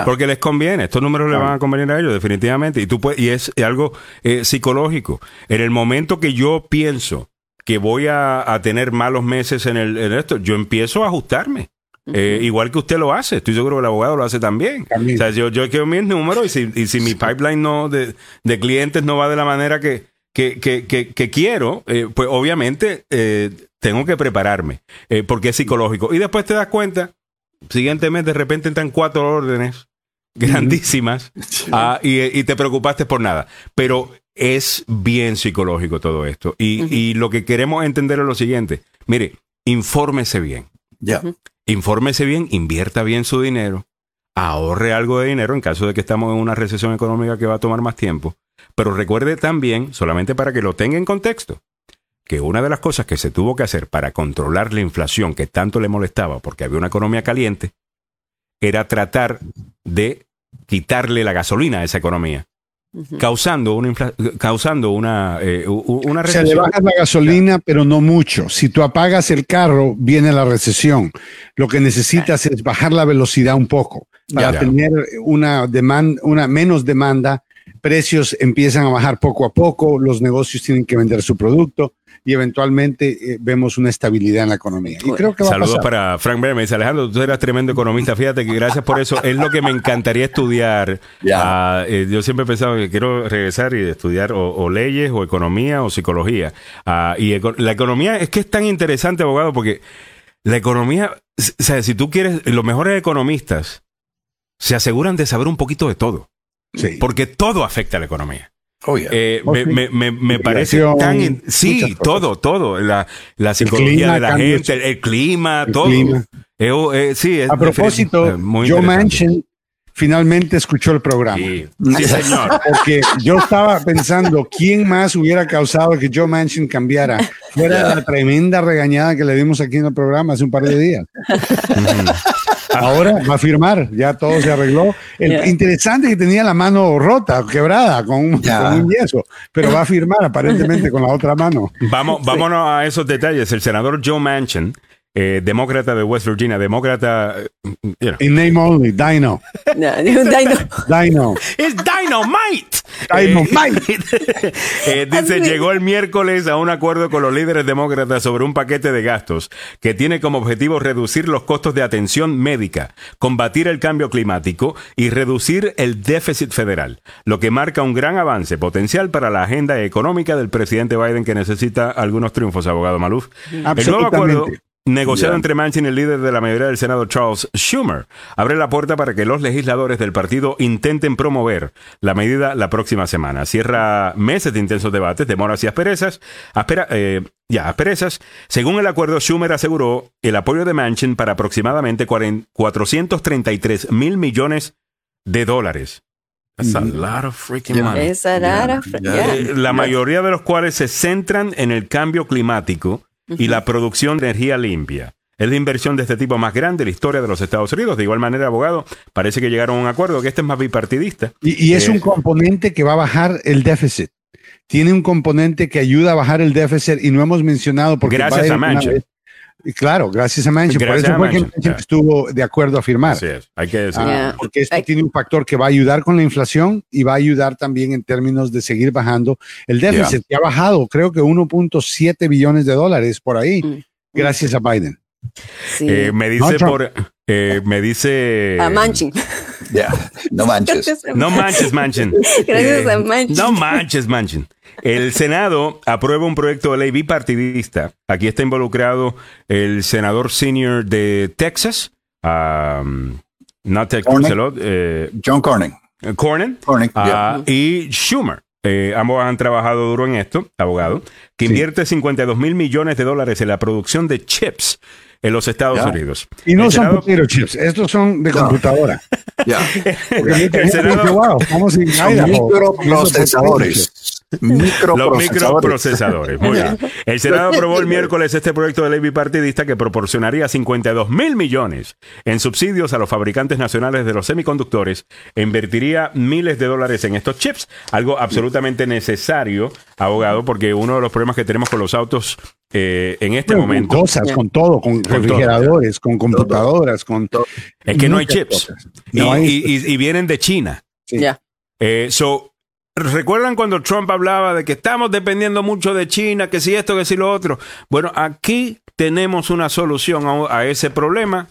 Speaker 1: Porque les conviene, estos números le van a convenir a ellos definitivamente. Y, tú puedes, y es algo eh, psicológico. En el momento que yo pienso que voy a, tener malos meses en, el, en esto, yo empiezo a ajustarme. Eh, igual que usted lo hace, estoy seguro que el abogado lo hace también. O sea, yo, yo quiero mis números y si, y si mi pipeline no de, de, clientes no va de la manera que, que, que, que, quiero, eh, pues obviamente eh, tengo que prepararme, porque es psicológico. Y después te das cuenta, siguiente mes de repente entran cuatro órdenes grandísimas ah, y, y, te preocupaste por nada. Pero es bien psicológico todo esto. Y, lo que queremos entender es lo siguiente. Mire, infórmese bien.
Speaker 3: Ya.
Speaker 1: Infórmese bien, invierta bien su dinero, ahorre algo de dinero en caso de que estamos en una recesión económica que va a tomar más tiempo. Pero recuerde también, solamente para que lo tenga en contexto, que una de las cosas que se tuvo que hacer para controlar la inflación que tanto le molestaba porque había una economía caliente, era tratar de quitarle la gasolina a esa economía causando una causando una, eh, una
Speaker 11: recesión. Se le baja la gasolina, pero no mucho. Si tú apagas el carro, viene la recesión. Lo que necesitas es bajar la velocidad un poco para tener una demanda, una menos demanda. Precios empiezan a bajar poco a poco, los negocios tienen que vender su producto y eventualmente eh, vemos una estabilidad en la economía. Y creo que
Speaker 1: Saludos para Frank Berme. Dice Alejandro, tú eras tremendo economista. Fíjate que gracias por eso. Es lo que me encantaría estudiar. Ah, eh, yo siempre he pensado que quiero regresar y estudiar o, leyes o economía o psicología. Ah, y la economía es que es tan interesante, abogado, porque la economía, o sea, si tú quieres, los mejores economistas se aseguran de saber un poquito de todo. Sí. Porque todo afecta a la economía.
Speaker 3: Oh,
Speaker 1: eh, oh, me, me, me, parece tan. sí, todo, todo. La, la psicología de la gente, el, clima, todo. Eh, oh, eh, sí,
Speaker 11: A propósito, Joe Manchin finalmente escuchó el programa. Sí, señor. Porque yo estaba pensando quién más hubiera causado que Joe Manchin cambiara. Fuera la tremenda regañada que le dimos aquí en el programa hace un par de días. Ahora va a firmar, ya todo se arregló. El interesante que tenía la mano rota, quebrada, con un, yeso, pero va a firmar aparentemente con la otra mano.
Speaker 1: Vamos, vámonos a esos detalles. El senador Joe Manchin eh, demócrata de West Virginia, demócrata.
Speaker 11: You In name only, Dino.
Speaker 2: Dino.
Speaker 11: Dino.
Speaker 1: Es Dynamite.
Speaker 11: Dynamite.
Speaker 1: eh, dice, llegó el miércoles a un acuerdo con los líderes demócratas sobre un paquete de gastos que tiene como objetivo reducir los costos de atención médica, combatir el cambio climático y reducir el déficit federal, lo que marca un gran avance potencial para la agenda económica del presidente Biden que necesita algunos triunfos, abogado Maluf. El nuevo acuerdo negociado entre Manchin y el líder de la mayoría del Senado, Charles Schumer, abre la puerta para que los legisladores del partido intenten promover la medida la próxima semana. Cierra meses de intensos debates, demoras y asperezas. Eh, ya, asperezas. Según el acuerdo, Schumer aseguró el apoyo de Manchin para aproximadamente 433 mil millones de dólares. That's a lot of freaking money. Eh, la mayoría de los cuales se centran en el cambio climático y la producción de energía limpia. Es la inversión de este tipo más grande de la historia de los Estados Unidos. De igual manera, abogado, parece que llegaron a un acuerdo que este es más bipartidista.
Speaker 11: Y, es un eh, componente que va a bajar el déficit. Tiene un componente que ayuda a bajar el déficit y no hemos mencionado porque
Speaker 1: gracias a Manchin.
Speaker 11: Claro, gracias a Manchin. Por eso fue que Manchin estuvo de acuerdo a firmar.
Speaker 1: Así es, hay que decir.
Speaker 11: Ah, porque esto tiene un factor que va a ayudar con la inflación y va a ayudar también en términos de seguir bajando el déficit, que ha bajado creo que 1.7 billones de dólares por ahí, mm. gracias a Biden.
Speaker 1: Eh, me dice por, eh, me dice.
Speaker 2: A Manchin.
Speaker 3: No manches.
Speaker 1: No manches, Manchin.
Speaker 2: Gracias a Manchin.
Speaker 1: No manches, Manchin. El Senado aprueba un proyecto de ley bipartidista. Aquí está involucrado el senador senior de Texas, um, no Texas,
Speaker 3: eh, John Cornyn.
Speaker 1: Cornyn, ah, y Schumer. Eh, ambos han trabajado duro en esto, abogado, que invierte 52 mil millones de dólares en la producción de chips en los Estados Unidos.
Speaker 11: Y no son Senado... chips, estos son de computadora. Ya. el Senado... wow, vamos
Speaker 3: microprocesadores.
Speaker 1: Los microprocesadores. Muy bien. El Senado aprobó el miércoles este proyecto de ley bipartidista que proporcionaría 52 mil millones en subsidios a los fabricantes nacionales de los semiconductores e invertiría miles de dólares en estos chips. Algo absolutamente necesario, abogado, porque uno de los problemas que tenemos con los autos eh, en este momento.
Speaker 11: Cosas, con todo, con, refrigeradores, con computadoras, con.
Speaker 1: Es que no hay chips. y, vienen de China.
Speaker 2: Ya.
Speaker 1: Eh, so, ¿Recuerdan cuando Trump hablaba de que estamos dependiendo mucho de China, que si esto, que si lo otro? Bueno, aquí tenemos una solución a, ese problema.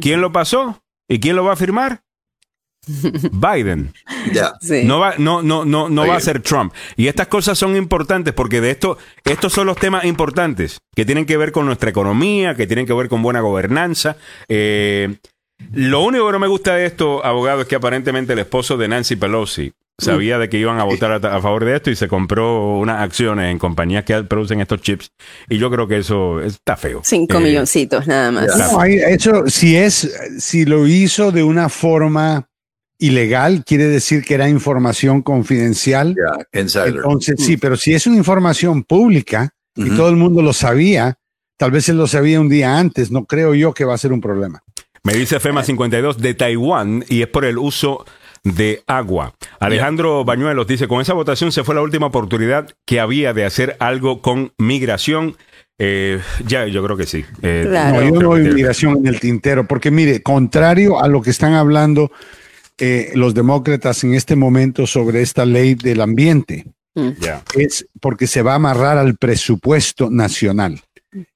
Speaker 1: ¿Quién lo pasó? ¿Y quién lo va a firmar? Biden. No va, no, no, no, no va a ser Trump. Y estas cosas son importantes porque de esto, estos son los temas importantes que tienen que ver con nuestra economía, que tienen que ver con buena gobernanza. Eh, lo único que no me gusta de esto, abogado, es que aparentemente el esposo de Nancy Pelosi sabía de que iban a votar a, favor de esto y se compró unas acciones en compañías que producen estos chips. Y yo creo que eso está feo.
Speaker 2: Cinco eh, milloncitos nada más.
Speaker 11: eso, si es, si lo hizo de una forma ilegal, quiere decir que era información confidencial. Entonces, sí, pero si es una información pública y todo el mundo lo sabía, tal vez él lo sabía un día antes, no creo yo que va a ser un problema.
Speaker 1: Me dice FEMA 52 de Taiwán y es por el uso de agua. Alejandro Bañuelos dice, con esa votación se fue la última oportunidad que había de hacer algo con migración. Eh, ya, yo creo que sí.
Speaker 11: Eh, no, yo no veo migración en el tintero, porque mire, contrario a lo que están hablando eh, los demócratas en este momento sobre esta ley del ambiente, mm. es porque se va a amarrar al presupuesto nacional.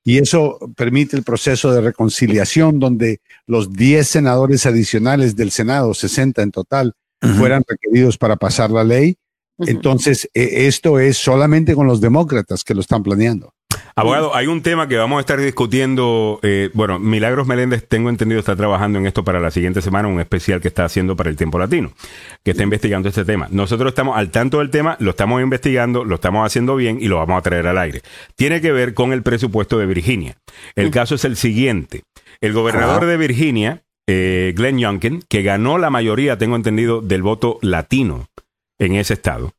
Speaker 11: Y eso permite el proceso de reconciliación donde los 10 senadores adicionales del Senado, 60 en total, fueran requeridos para pasar la ley. Entonces, e, esto es solamente con los demócratas que lo están planeando.
Speaker 1: Abogado, hay un tema que vamos a estar discutiendo. Eh, bueno, Milagros Meléndez, tengo entendido, está trabajando en esto para la siguiente semana, un especial que está haciendo para el tiempo latino, que está investigando este tema. Nosotros estamos al tanto del tema, lo estamos investigando, lo estamos haciendo bien y lo vamos a traer al aire. Tiene que ver con el presupuesto de Virginia. El caso es el siguiente. El gobernador de Virginia, eh, Glenn Youngkin, que ganó la mayoría, tengo entendido, del voto latino en ese estado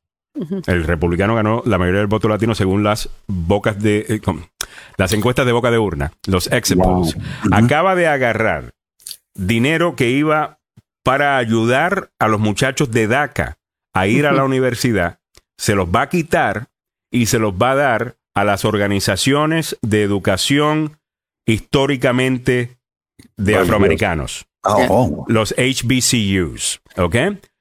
Speaker 1: el republicano ganó la mayoría del voto latino según las bocas de eh, las encuestas de boca de urna, los exit polls. Acaba de agarrar dinero que iba para ayudar a los muchachos de DACA a ir a la universidad, se los va a quitar y se los va a dar a las organizaciones de educación históricamente de afroamericanos. Oh. Los HBCUs, ¿ok?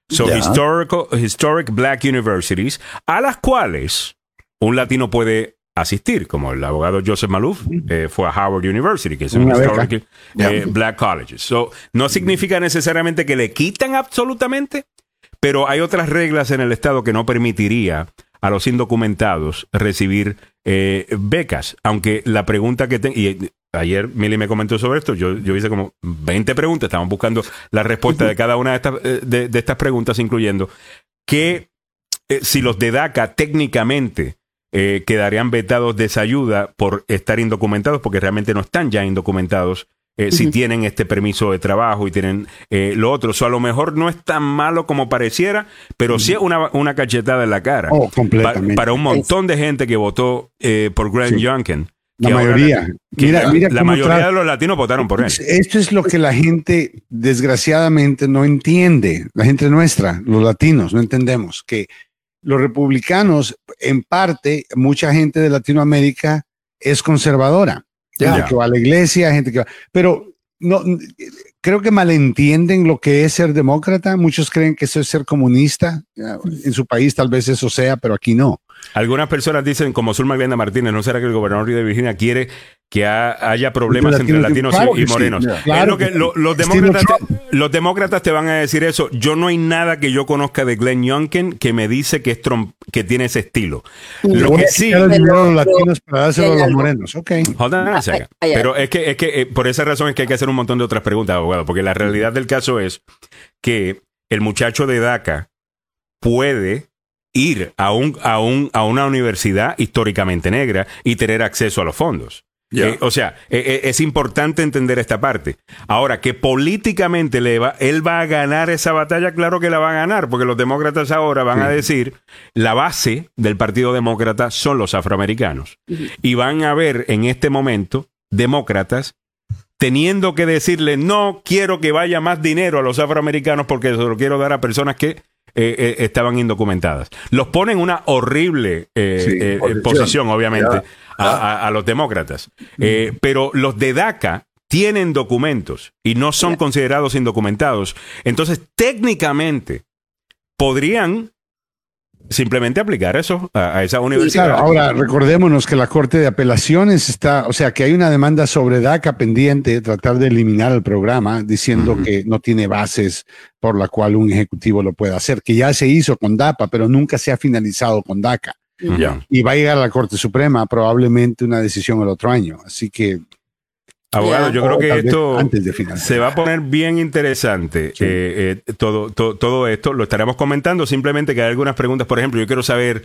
Speaker 1: So, historical, historic black universities, a las cuales un latino puede asistir, como el abogado Joseph Malouf eh, fue a Howard University, que es un historic eh, black college. So, no significa necesariamente que le quitan absolutamente, pero hay otras reglas en el Estado que no permitiría a los indocumentados recibir eh, becas. Aunque la pregunta que tengo, y ayer Mili me comentó sobre esto, yo, yo hice como 20 preguntas, estamos buscando la respuesta de cada una de estas, eh, de, estas preguntas, incluyendo que eh, si los de DACA técnicamente quedarían vetados de esa ayuda por estar indocumentados, porque realmente no están ya indocumentados eh, si tienen este permiso de trabajo y tienen eh, lo otro. O a lo mejor no es tan malo como pareciera, pero sí es una, una cachetada en la cara.
Speaker 11: Oh,
Speaker 1: para un montón de gente que votó eh, por Grant Youngkin.
Speaker 11: La mayoría. mira, mira
Speaker 1: la mayoría de los latinos votaron por él.
Speaker 11: Esto es lo que la gente, desgraciadamente, no entiende. La gente nuestra, los latinos, no entendemos que los republicanos, en parte, mucha gente de Latinoamérica es conservadora Gente que va a la iglesia, gente que va. Pero no, creo que malentienden lo que es ser demócrata. Muchos creen que eso es ser comunista. En su país tal vez eso sea, pero aquí no.
Speaker 1: Algunas personas dicen, como Zulma Glenda Martínez, ¿no será que el gobernador de Virginia quiere que haya problemas entre latinos y, morenos? Claro que los, demócratas te, los demócratas te van a decir eso. Yo no hay nada que yo conozca de Glenn Youngkin que me dice que es Trump, que tiene ese estilo. Lo que sí...
Speaker 11: los latinos para dárselo a los morenos. Ok.
Speaker 1: Pero es que, es que eh, por esa razón es que hay que hacer un montón de otras preguntas, abogado, porque la realidad del caso es que el muchacho de DACA puede ir a, un, a, un, a una universidad históricamente negra y tener acceso a los fondos. Eh, o sea, eh, eh, es importante entender esta parte. Ahora, que políticamente le va, él va a ganar esa batalla, claro que la va a ganar, porque los demócratas ahora van a decir, la base del Partido Demócrata son los afroamericanos. Y van a ver en este momento demócratas teniendo que decirle, no quiero que vaya más dinero a los afroamericanos porque se lo quiero dar a personas que eh, eh, estaban indocumentadas. Los ponen en una horrible eh, posición, obviamente, A, los demócratas. pero los de DACA tienen documentos y no son considerados indocumentados. Entonces, técnicamente, podrían simplemente aplicar eso a, esa universidad.
Speaker 11: Claro, ahora recordémonos que la Corte de Apelaciones está, o sea, que hay una demanda sobre DACA pendiente, tratar de eliminar el programa, diciendo que no tiene bases por la cual un ejecutivo lo pueda hacer, que ya se hizo con DAPA, pero nunca se ha finalizado con DACA. Y va a llegar a la Corte Suprema probablemente una decisión el otro año. Así que
Speaker 1: Abogado, yo creo que esto se va a poner bien interesante. Eh, eh, todo, todo esto lo estaremos comentando. Simplemente que hay algunas preguntas. Por ejemplo, yo quiero saber,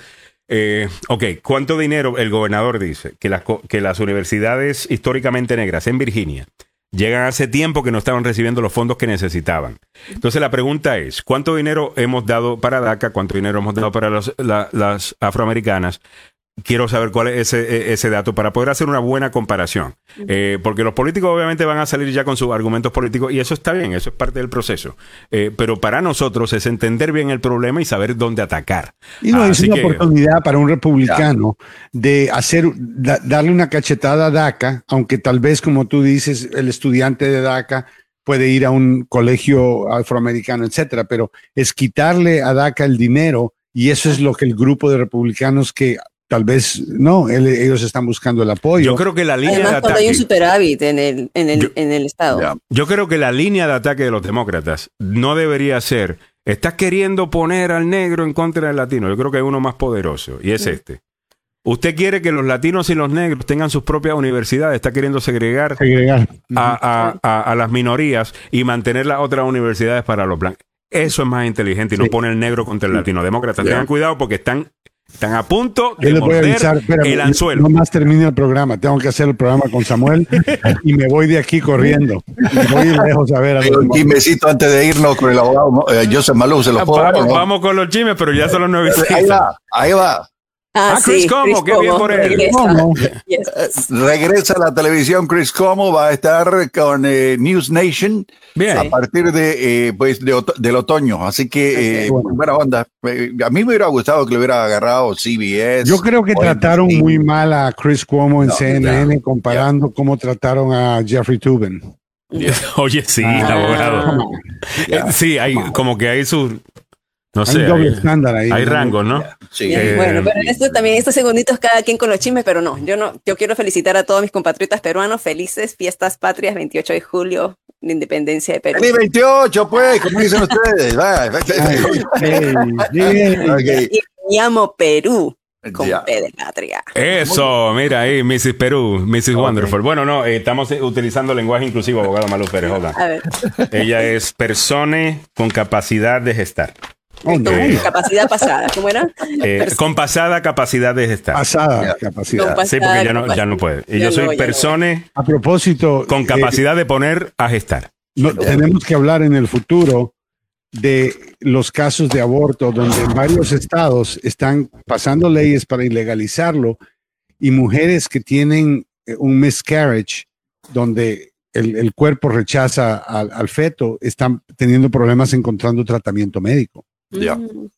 Speaker 1: eh, ok, ¿cuánto dinero el gobernador dice que las, que las universidades históricamente negras en Virginia llegan hace tiempo que no estaban recibiendo los fondos que necesitaban? Entonces la pregunta es, ¿cuánto dinero hemos dado para DACA? ¿Cuánto dinero hemos dado para las afroamericanas? Quiero saber cuál es ese, e, ese, dato para poder hacer una buena comparación. Eh, porque los políticos obviamente van a salir ya con sus argumentos políticos y eso está bien, eso es parte del proceso. Eh, pero para nosotros es entender bien el problema y saber dónde atacar.
Speaker 11: Y no, es una oportunidad para un republicano de hacer, darle una cachetada a DACA, aunque tal vez, como tú dices, el estudiante de DACA puede ir a un colegio afroamericano, etcétera, pero es quitarle a DACA el dinero y eso es lo que el grupo de republicanos que tal vez no, ellos están buscando el apoyo.
Speaker 1: Yo creo que la línea
Speaker 2: de ataque. hay un superávit en el, en el, en el Estado.
Speaker 1: Yo creo que la línea de ataque de los demócratas no debería ser. Estás queriendo poner al negro en contra del latino. Yo creo que hay uno más poderoso y es este. Usted quiere que los latinos y los negros tengan sus propias universidades, está queriendo segregar, A, las minorías y mantener las otras universidades para los blancos. Eso es más inteligente y no pone el negro contra el latino. Demócratas, tengan cuidado porque están están a punto de morder el anzuelo.
Speaker 11: No más termine el programa. Tengo que hacer el programa con Samuel y me voy de aquí corriendo. voy lejos a ver. A
Speaker 3: un chismecito antes de irnos con el abogado eh, Joseph Malou. Se lo
Speaker 1: vamos, vamos, con los chismes, pero ya son los nueve.
Speaker 3: Ahí va, ahí va.
Speaker 1: Ah, ah Chris Como, qué bien por él.
Speaker 3: Regresa. a la televisión Chris Como, va a estar con eh, News Nation a partir de, eh, pues, del otoño. Así que, eh, buena onda. a mí me hubiera gustado que le hubiera agarrado CBS.
Speaker 11: Yo creo que trataron muy mal a Chris Cuomo en CNN comparando cómo trataron a Jeffrey Tubin.
Speaker 1: Oye, sí, ah, abogado. sí, hay como que hay sus no sé,
Speaker 11: hay doble estándar ahí.
Speaker 1: Hay rangos, ¿no?
Speaker 2: Sí. bueno, pero esto también, estos segunditos cada quien con los chismes, pero no, yo no, yo quiero felicitar a todos mis compatriotas peruanos, felices fiestas patrias, 28 de julio, la independencia de Perú.
Speaker 3: ¡Feliz 28, pues! ¿Cómo dicen ustedes?
Speaker 2: Y me llamo Perú. Con P de patria.
Speaker 1: Eso, mira ahí, Mrs. Perú, Mrs. Wonderful. Bueno, no, eh, estamos utilizando lenguaje inclusivo, abogado Malú Pérez. A ver. Ella es persona con capacidad de gestar.
Speaker 2: Capacidad pasada, ¿cómo era?
Speaker 1: Eh, con pasada capacidad de gestar.
Speaker 11: Pasada capacidad.
Speaker 1: sí, porque ya no, ya no puede. Y yo soy persona.
Speaker 11: A propósito.
Speaker 1: Con capacidad de poner a gestar.
Speaker 11: tenemos que hablar en el futuro de los casos de aborto, donde en varios estados están pasando leyes para ilegalizarlo y mujeres que tienen eh, un miscarriage, donde el, cuerpo rechaza al, feto, están teniendo problemas encontrando tratamiento médico.
Speaker 3: Ya. Mm.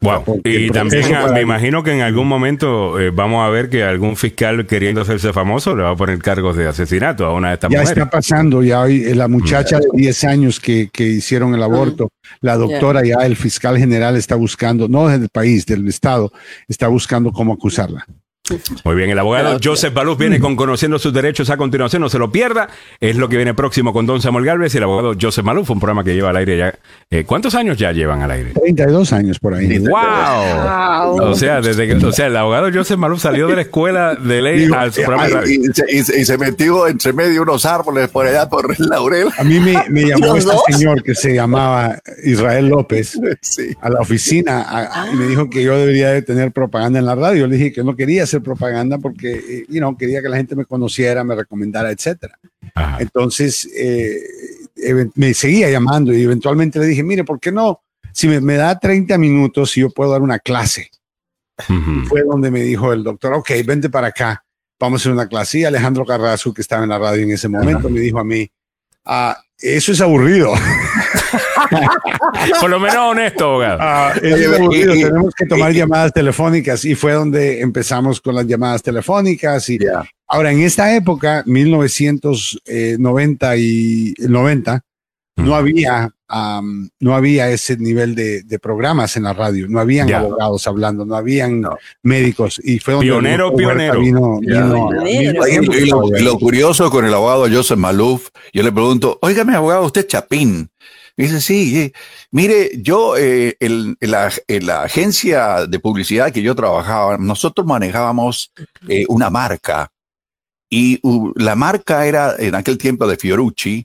Speaker 1: Wow. Y también me imagino que en algún momento eh, vamos a ver que algún fiscal queriendo hacerse famoso le va a poner cargos de asesinato a una de estas
Speaker 11: ya
Speaker 1: mujeres.
Speaker 11: Ya está pasando, ya hoy eh, la muchacha de 10 años que, que hicieron el aborto, la doctora ya, el fiscal general está buscando, no del país, del estado, está buscando cómo acusarla.
Speaker 1: Muy bien, el abogado Joseph Baluz viene con Conociendo sus Derechos a continuación, no se lo pierda. Es lo que viene próximo con Don Samuel Galvez y el abogado Joseph Maluf, un programa que lleva al aire ya. Eh, ¿Cuántos años ya llevan al aire?
Speaker 11: 32 años por ahí.
Speaker 1: ¡Wow! O sea, desde que, o sea, el abogado Joseph Maluf salió de la escuela de ley al programa
Speaker 3: y, y, se, metió entre medio unos árboles por allá por el laurel.
Speaker 11: A mí me, me llamó este señor que se llamaba Israel López a la oficina y me dijo que yo debería de tener propaganda en la radio. Le dije que no quería hacer propaganda porque eh, you know, quería que la gente me conociera, me recomendara, etcétera. Entonces eh, me seguía llamando y eventualmente le dije, mire, ¿por qué no? Si me, da 30 minutos y yo puedo dar una clase. Fue donde me dijo el doctor, ok, vente para acá, vamos a hacer una clase. Y Alejandro Carrasco, que estaba en la radio en ese momento, me dijo a mí, ah, eso es aburrido.
Speaker 1: Por lo menos honesto, abogado.
Speaker 11: Ah, Tenemos que tomar llamadas telefónicas y fue donde empezamos con las llamadas telefónicas. Y ahora, en esta época, 1990 y 90, no había, no había ese nivel de, programas en la radio, no habían abogados hablando, no habían médicos. Y fue
Speaker 1: pionero, pionero.
Speaker 3: y, lo, curioso con el abogado Joseph Maluf, yo le pregunto, oígame abogado, usted es Chapín. dice, sí, mire, yo eh, en, la, agencia de publicidad que yo trabajaba, nosotros manejábamos eh, una marca. Y la marca era en aquel tiempo de Fiorucci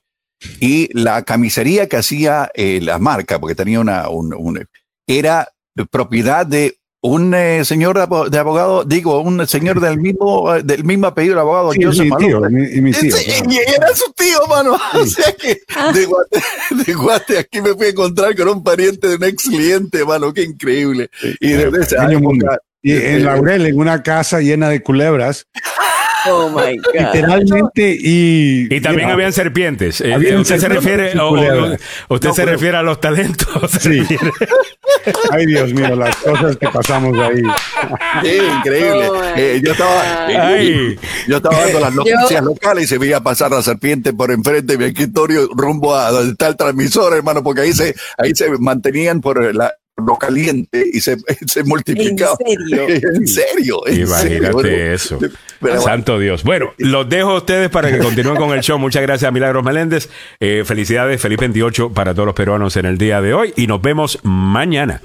Speaker 3: y la camisería que hacía eh, la marca, porque tenía una, un, era propiedad de un eh, señor de abogado, digo, un señor del mismo, del mismo apellido del abogado.
Speaker 11: Sí, mi tío, mi, mi tío,
Speaker 3: Y era su tío, mano. O sea que de Guate, de Guate, aquí me fui a encontrar con un pariente de un ex cliente, mano, qué increíble. y desde ese año,
Speaker 11: y en Laurel, en una casa llena de culebras,
Speaker 2: Oh my God.
Speaker 11: Literalmente y.
Speaker 1: Y también habían serpientes. Eh, usted se refiere, usted se refiere a los talentos.
Speaker 11: Sí. Ay, Dios mío, las cosas que pasamos ahí.
Speaker 3: Sí, increíble. Oh eh, yo estaba, yo estaba dando las noticias locales y se veía pasar la serpiente por enfrente de mi escritorio rumbo a donde está el transmisor, hermano, porque ahí se, ahí se mantenían por la, lo caliente y se, se multiplicaba.
Speaker 2: ¿En
Speaker 3: serio?
Speaker 1: ¿En serio? Imagínate eso. Santo Dios. Bueno, los dejo a ustedes para que continúen con el show. Muchas gracias, Milagros Meléndez. Eh, felicidades, feliz 28 para todos los peruanos en el día de hoy y nos vemos mañana.